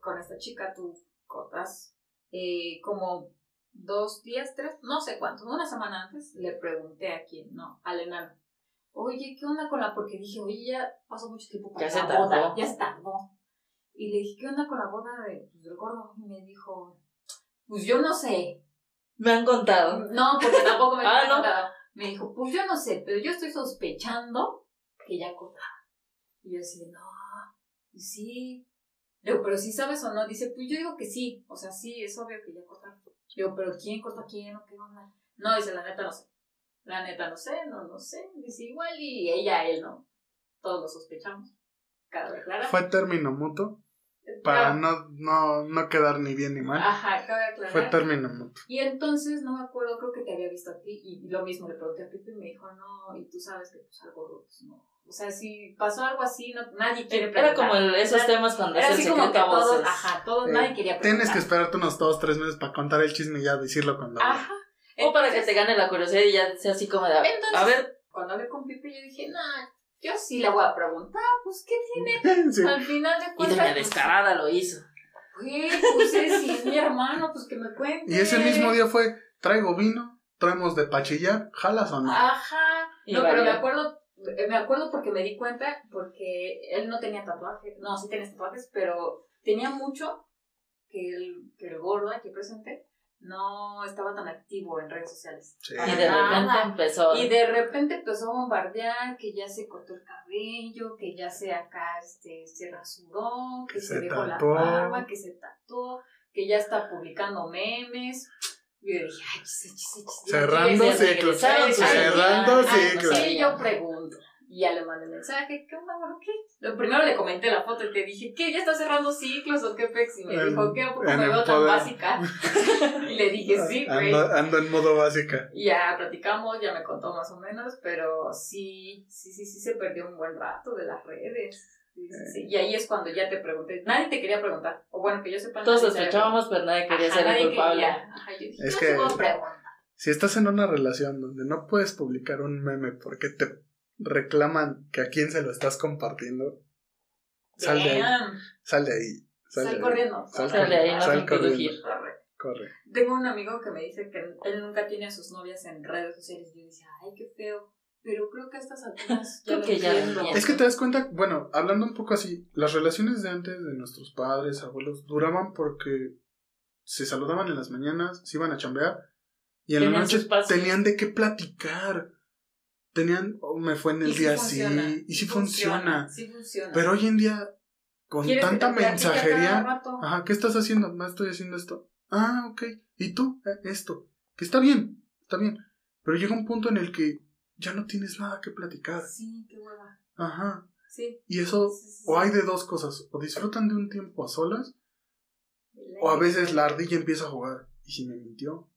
con esta chica tú cortas, eh, como dos días, tres, no sé cuántos, una semana antes, le pregunté a quién, no, al enano. Oye, ¿qué onda con la? Porque dije, oye, ya pasó mucho tiempo para Ya la se tardó. boda, ya se tardó. Y le dije, ¿qué onda con la boda de, pues, del gordo? Y me dijo, pues yo no sé, Me han contado. no, porque tampoco me Ah, ¿no? contado. Me dijo, pues yo no sé, pero yo estoy sospechando que ya cortaba. Y yo así, no, y sí. Le Digo, pero si sabes o no, dice, pues yo digo que sí, o sea, sí, es obvio que ya cortaron. Digo, pero ¿quién cortó a quién o qué onda? No, dice, la neta no sé. La neta no sé, no, no sé. Dice, igual y ella, él no. Todos lo sospechamos. Cabe aclarar. Fue término mutuo para no, no, no quedar ni bien ni mal. Ajá, cabe aclarar. Fue término mutuo. Y entonces, no me acuerdo, creo que te había visto a ti y lo mismo le pregunté a Pipe y me dijo, no, y tú sabes que pues algo, pues no. O sea, si pasó algo así, no, nadie quiere Era preguntar. como el- esos Era- temas cuando Era es el así como que todos, voces. ajá, todos, Eh, nadie quería preguntar. Tienes que esperarte unos dos, tres meses para contar el chisme y ya decirlo cuando. Ajá. O para que te gane la curiosidad y ya sea así como de, a- Entonces- a ver, Cuando hablé con Pipe, yo dije, no, yo sí le voy a preguntar, pues, ¿qué tiene? Sí. Al final de y cuentas. doña pues, descarada lo hizo. Güey, pues es, si es mi hermano, pues que me cuente. Y ese mismo día fue: traigo vino, traemos de pachillar, ¿jalas o no? Ajá. Y No, pero me acuerdo, eh, me acuerdo porque me di cuenta, porque él no tenía tatuajes, no, sí tenía tatuajes, pero tenía mucho que el, que el gordo aquí presente no estaba tan activo en redes sociales. Sí. Y de repente empezó. Y de repente empezó a bombardear que ya se cortó el cabello, que ya se acá este, se rasuró, que, Que se, se dejó la barba, que se tatuó, que ya está publicando memes. Y yo dije, ay, chis, chis, chis, chis, Cerrando ciclos. Cerrando ciclos. Sí, yo pregunto. Y ya le mandé mensaje, ¿qué onda, bueno, qué? Lo primero le comenté la foto y te dije, ¿qué? ¿Ya está cerrando ciclos o qué pex? Y me En- dijo, ¿qué? ¿A poco me veo tan básica? y le dije, sí, güey. Ando, ando en modo básica. Y ya platicamos, ya me contó más o menos, pero sí, sí, sí, sí se perdió un buen rato de las redes. Sí, sí, sí. Y ahí es cuando ya te pregunté, nadie te quería preguntar, o bueno, que yo sepa. Todos sospechábamos, pero nadie quería Ajá, ser nadie el culpable. quería. Ajá, yo dije, Es yo que- puedo preguntar. Si estás en una relación donde no puedes publicar un meme porque te reclaman que a quién se lo estás compartiendo, sal de ahí. Sal de ahí. Sal, Sal de ahí. corriendo. Sal Sal de ahí, no Sal. Corre. Corre. Tengo un amigo que me dice que él nunca tiene a sus novias en redes sociales. Y yo decía, ay, qué feo. Pero creo que a estas alturas ya que ya. Es que te das cuenta, bueno, hablando un poco así, las relaciones de antes de nuestros padres, abuelos, duraban porque se saludaban en las mañanas, se iban a chambear y en la noche tenían de qué platicar. Tenían, oh, me fue en el sí día funciona, así, y sí funciona. Sí funciona. Pero hoy en día, con ¿Quieres que tanta mensajería, ajá, ¿qué estás haciendo? No estoy haciendo esto. Ah, ok. ¿Y tú? "Eh, esto. Que está bien, está bien. Pero llega un punto en el que ya no tienes nada que platicar. Sí, qué hueva. Ajá. Sí. Y eso, Sí, sí, sí. o hay de dos cosas, o disfrutan de un tiempo a solas, o a veces la ardilla empieza a jugar. ¿Y si me mintió?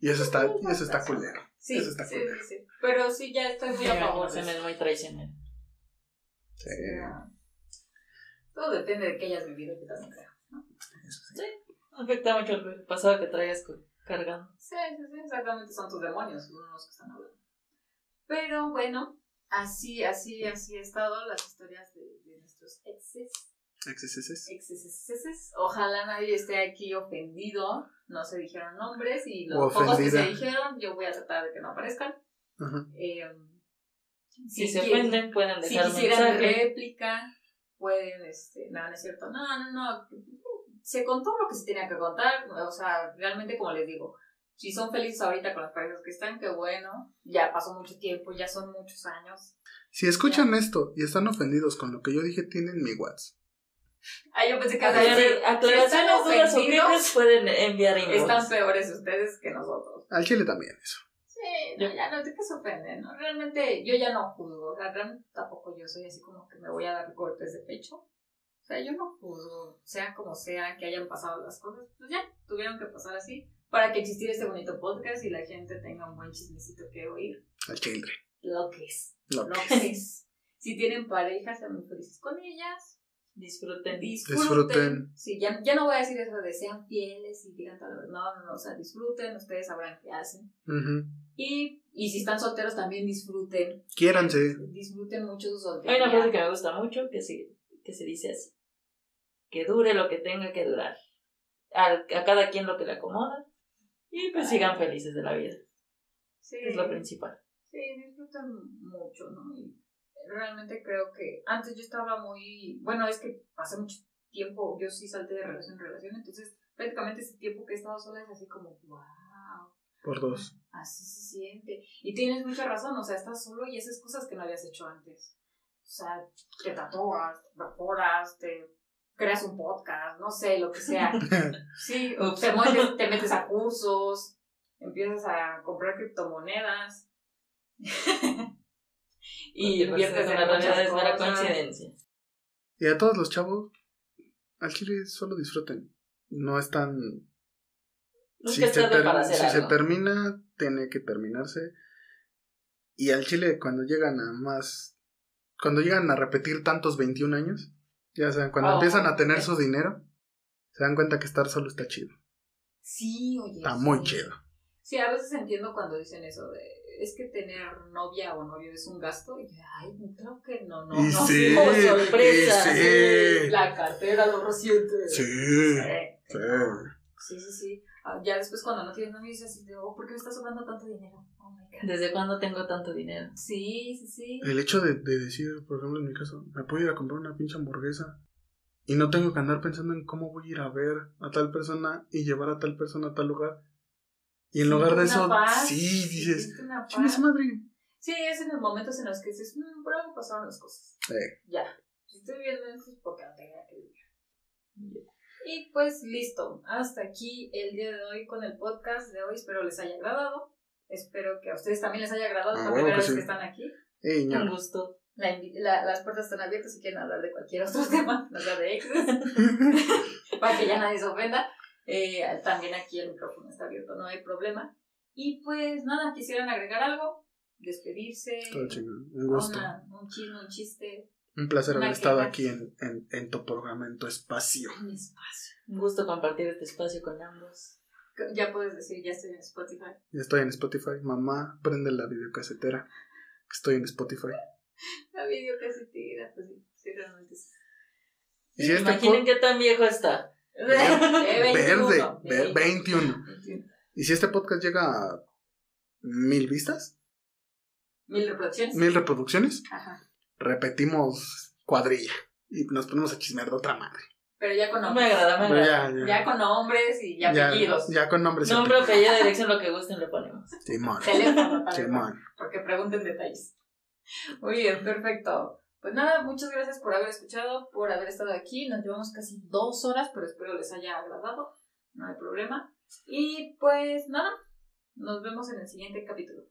Y eso está, y eso está culero. Sí, Eso está sí, sí, sí. Pero sí, ya estoy muy a favor Se me es muy traicionero. Sí, Todo depende de que hayas vivido, que también creo. eso sí. Afecta mucho el pasado que traigas co- cargando. Sí, sí, sí, exactamente son tus demonios, son los que están hablando. Pero bueno, así, así, así ha estado las historias de, de nuestros exes. XSS. exes, exes. Ojalá nadie esté aquí ofendido. No se dijeron nombres y los pocos que se dijeron, yo voy a tratar de que no aparezcan. Eh, Si se quieren- ofenden, pueden si dejar quisieran mensaje. réplica, pueden, este, no, no es cierto, no, no, no, se contó lo que se tenía que contar, o sea, realmente como les digo, si son felices ahorita con las parejas que están, qué bueno, ya pasó mucho tiempo, ya son muchos años. Si escuchan esto y están ofendidos con lo que yo dije, tienen mi WhatsApp. Ah, yo pensé que A ibas a ver, decir, si aclaraciones, están dudas o pueden enviar inbox. están peores ustedes que nosotros. Al chile también eso. Sí, no, ya no te que sorprender, ¿no? Realmente yo ya no juzgo, o sea, realmente tampoco yo soy así como que me voy a dar golpes de pecho. O sea, yo no juzgo, sea como sea que hayan pasado las cosas, pues ya, tuvieron que pasar así para que existiera este bonito podcast y la gente tenga un buen chismecito que oír. Al children. Lo que es. Lo que que es. Si tienen pareja, sean muy felices con ellas. Disfruten. Disfruten. Disfruten. Sí, ya, ya no voy a decir eso de sean fieles y digan tal vez. No, no, no, o sea, disfruten, ustedes sabrán qué hacen. Y, y si están solteros, también disfruten. Quiéranse. Disfruten mucho su Hay soltería. una frase que me gusta mucho que se, que se dice así. Que dure lo que tenga que durar. Al- a cada quien lo que le acomoda. Y pues sigan felices de la vida. Sí, Es lo principal. sí, disfruten mucho, ¿no? Y realmente creo que antes yo estaba muy. Bueno, es que hace mucho tiempo yo sí salté de relación en relación, entonces prácticamente ese tiempo que he estado sola es así como, wow. Por dos. Así se siente. Y tienes mucha razón, o sea, estás solo y haces cosas que no habías hecho antes. O sea, te tatúas, te evaporas, te creas un podcast, no sé, lo que sea. Sí, o te metes a cursos, empiezas a comprar criptomonedas. y inviertes en la es mera cosas. coincidencia. Y a todos los chavos, al chile solo disfruten. No es tan. Nunca es ter- para hacer si se termina, tiene que terminarse. Y al chile, cuando llegan a más. Cuando llegan a repetir tantos 21 años, ya saben, cuando Oh, empiezan a tener su dinero, se dan cuenta que estar solo está chido. Sí, oye. Está sí. muy chido. Sí, a veces entiendo cuando dicen eso de es que tener novia o novio es un gasto. Y yo, ay, creo que no, no, y no. sí, oh, sorpresa, y sí. La cartera lo reciente. Sí, Sí, sí. sí, sí, sí. Ah, Ya después cuando no tienes novio dices así de, oh, ¿por qué me está sobrando tanto dinero? Oh my god. ¿Desde cuándo tengo tanto dinero? Sí, sí, sí. El hecho de, de decir, por ejemplo, en mi caso, me puedo ir a comprar una pinche hamburguesa y no tengo que andar pensando en cómo voy a ir a ver a tal persona y llevar a tal persona a tal lugar. Y en lugar de eso, paz, sí, dices, su madre. Sí, es en los momentos en los que dices, mmm, por algo pasaron las cosas. Eh. Ya. Si estoy viviendo esto es porque no tenía que vivir. Y pues listo. Hasta aquí el día de hoy con el podcast de hoy. Espero les haya agradado. Espero que a ustedes también les haya agradado. Es Ah, la primera que vez que están aquí. Ey, Un gusto. La la- las puertas están abiertas si quieren hablar de cualquier otro tema, no sea de exes, para que ya nadie se ofenda. Eh, también aquí el micrófono está abierto, no hay problema. Y pues nada, quisieran agregar algo, despedirse, Todo chingón. Un gusto. una- un chisme, un chiste, Un placer haber estado aquí en, en, en tu programa, en tu espacio. un espacio. Un gusto compartir este espacio con ambos. Ya puedes decir, ya estoy en Spotify. Ya estoy en Spotify. Mamá, prende la videocasetera. que Estoy en Spotify. La video casi tira, pues sí, realmente. Y si este Imaginen qué tan viejo está. Eh, Verde, 21, ver- 21. 21. Y si este podcast llega a mil vistas, Mil reproducciones. mil reproducciones, Ajá. repetimos cuadrilla. Y nos ponemos a chismear de otra madre. Pero ya con No me nombres. agrada, me agrada. ya, ya. Ya con nombres y ya Ya- apellidos. Ya con nombres. y Nombre, apellidos. apellido, dirección, lo que gusten le ponemos. Simón. Teléfono para Simón. porque pregunten detalles. Muy bien, perfecto. Pues nada, muchas gracias por haber escuchado, por haber estado aquí. Nos llevamos casi dos horas, pero espero les haya agradado. No hay problema. Y pues nada, nos vemos en el siguiente capítulo.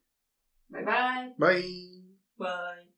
Bye bye. Bye. Bye.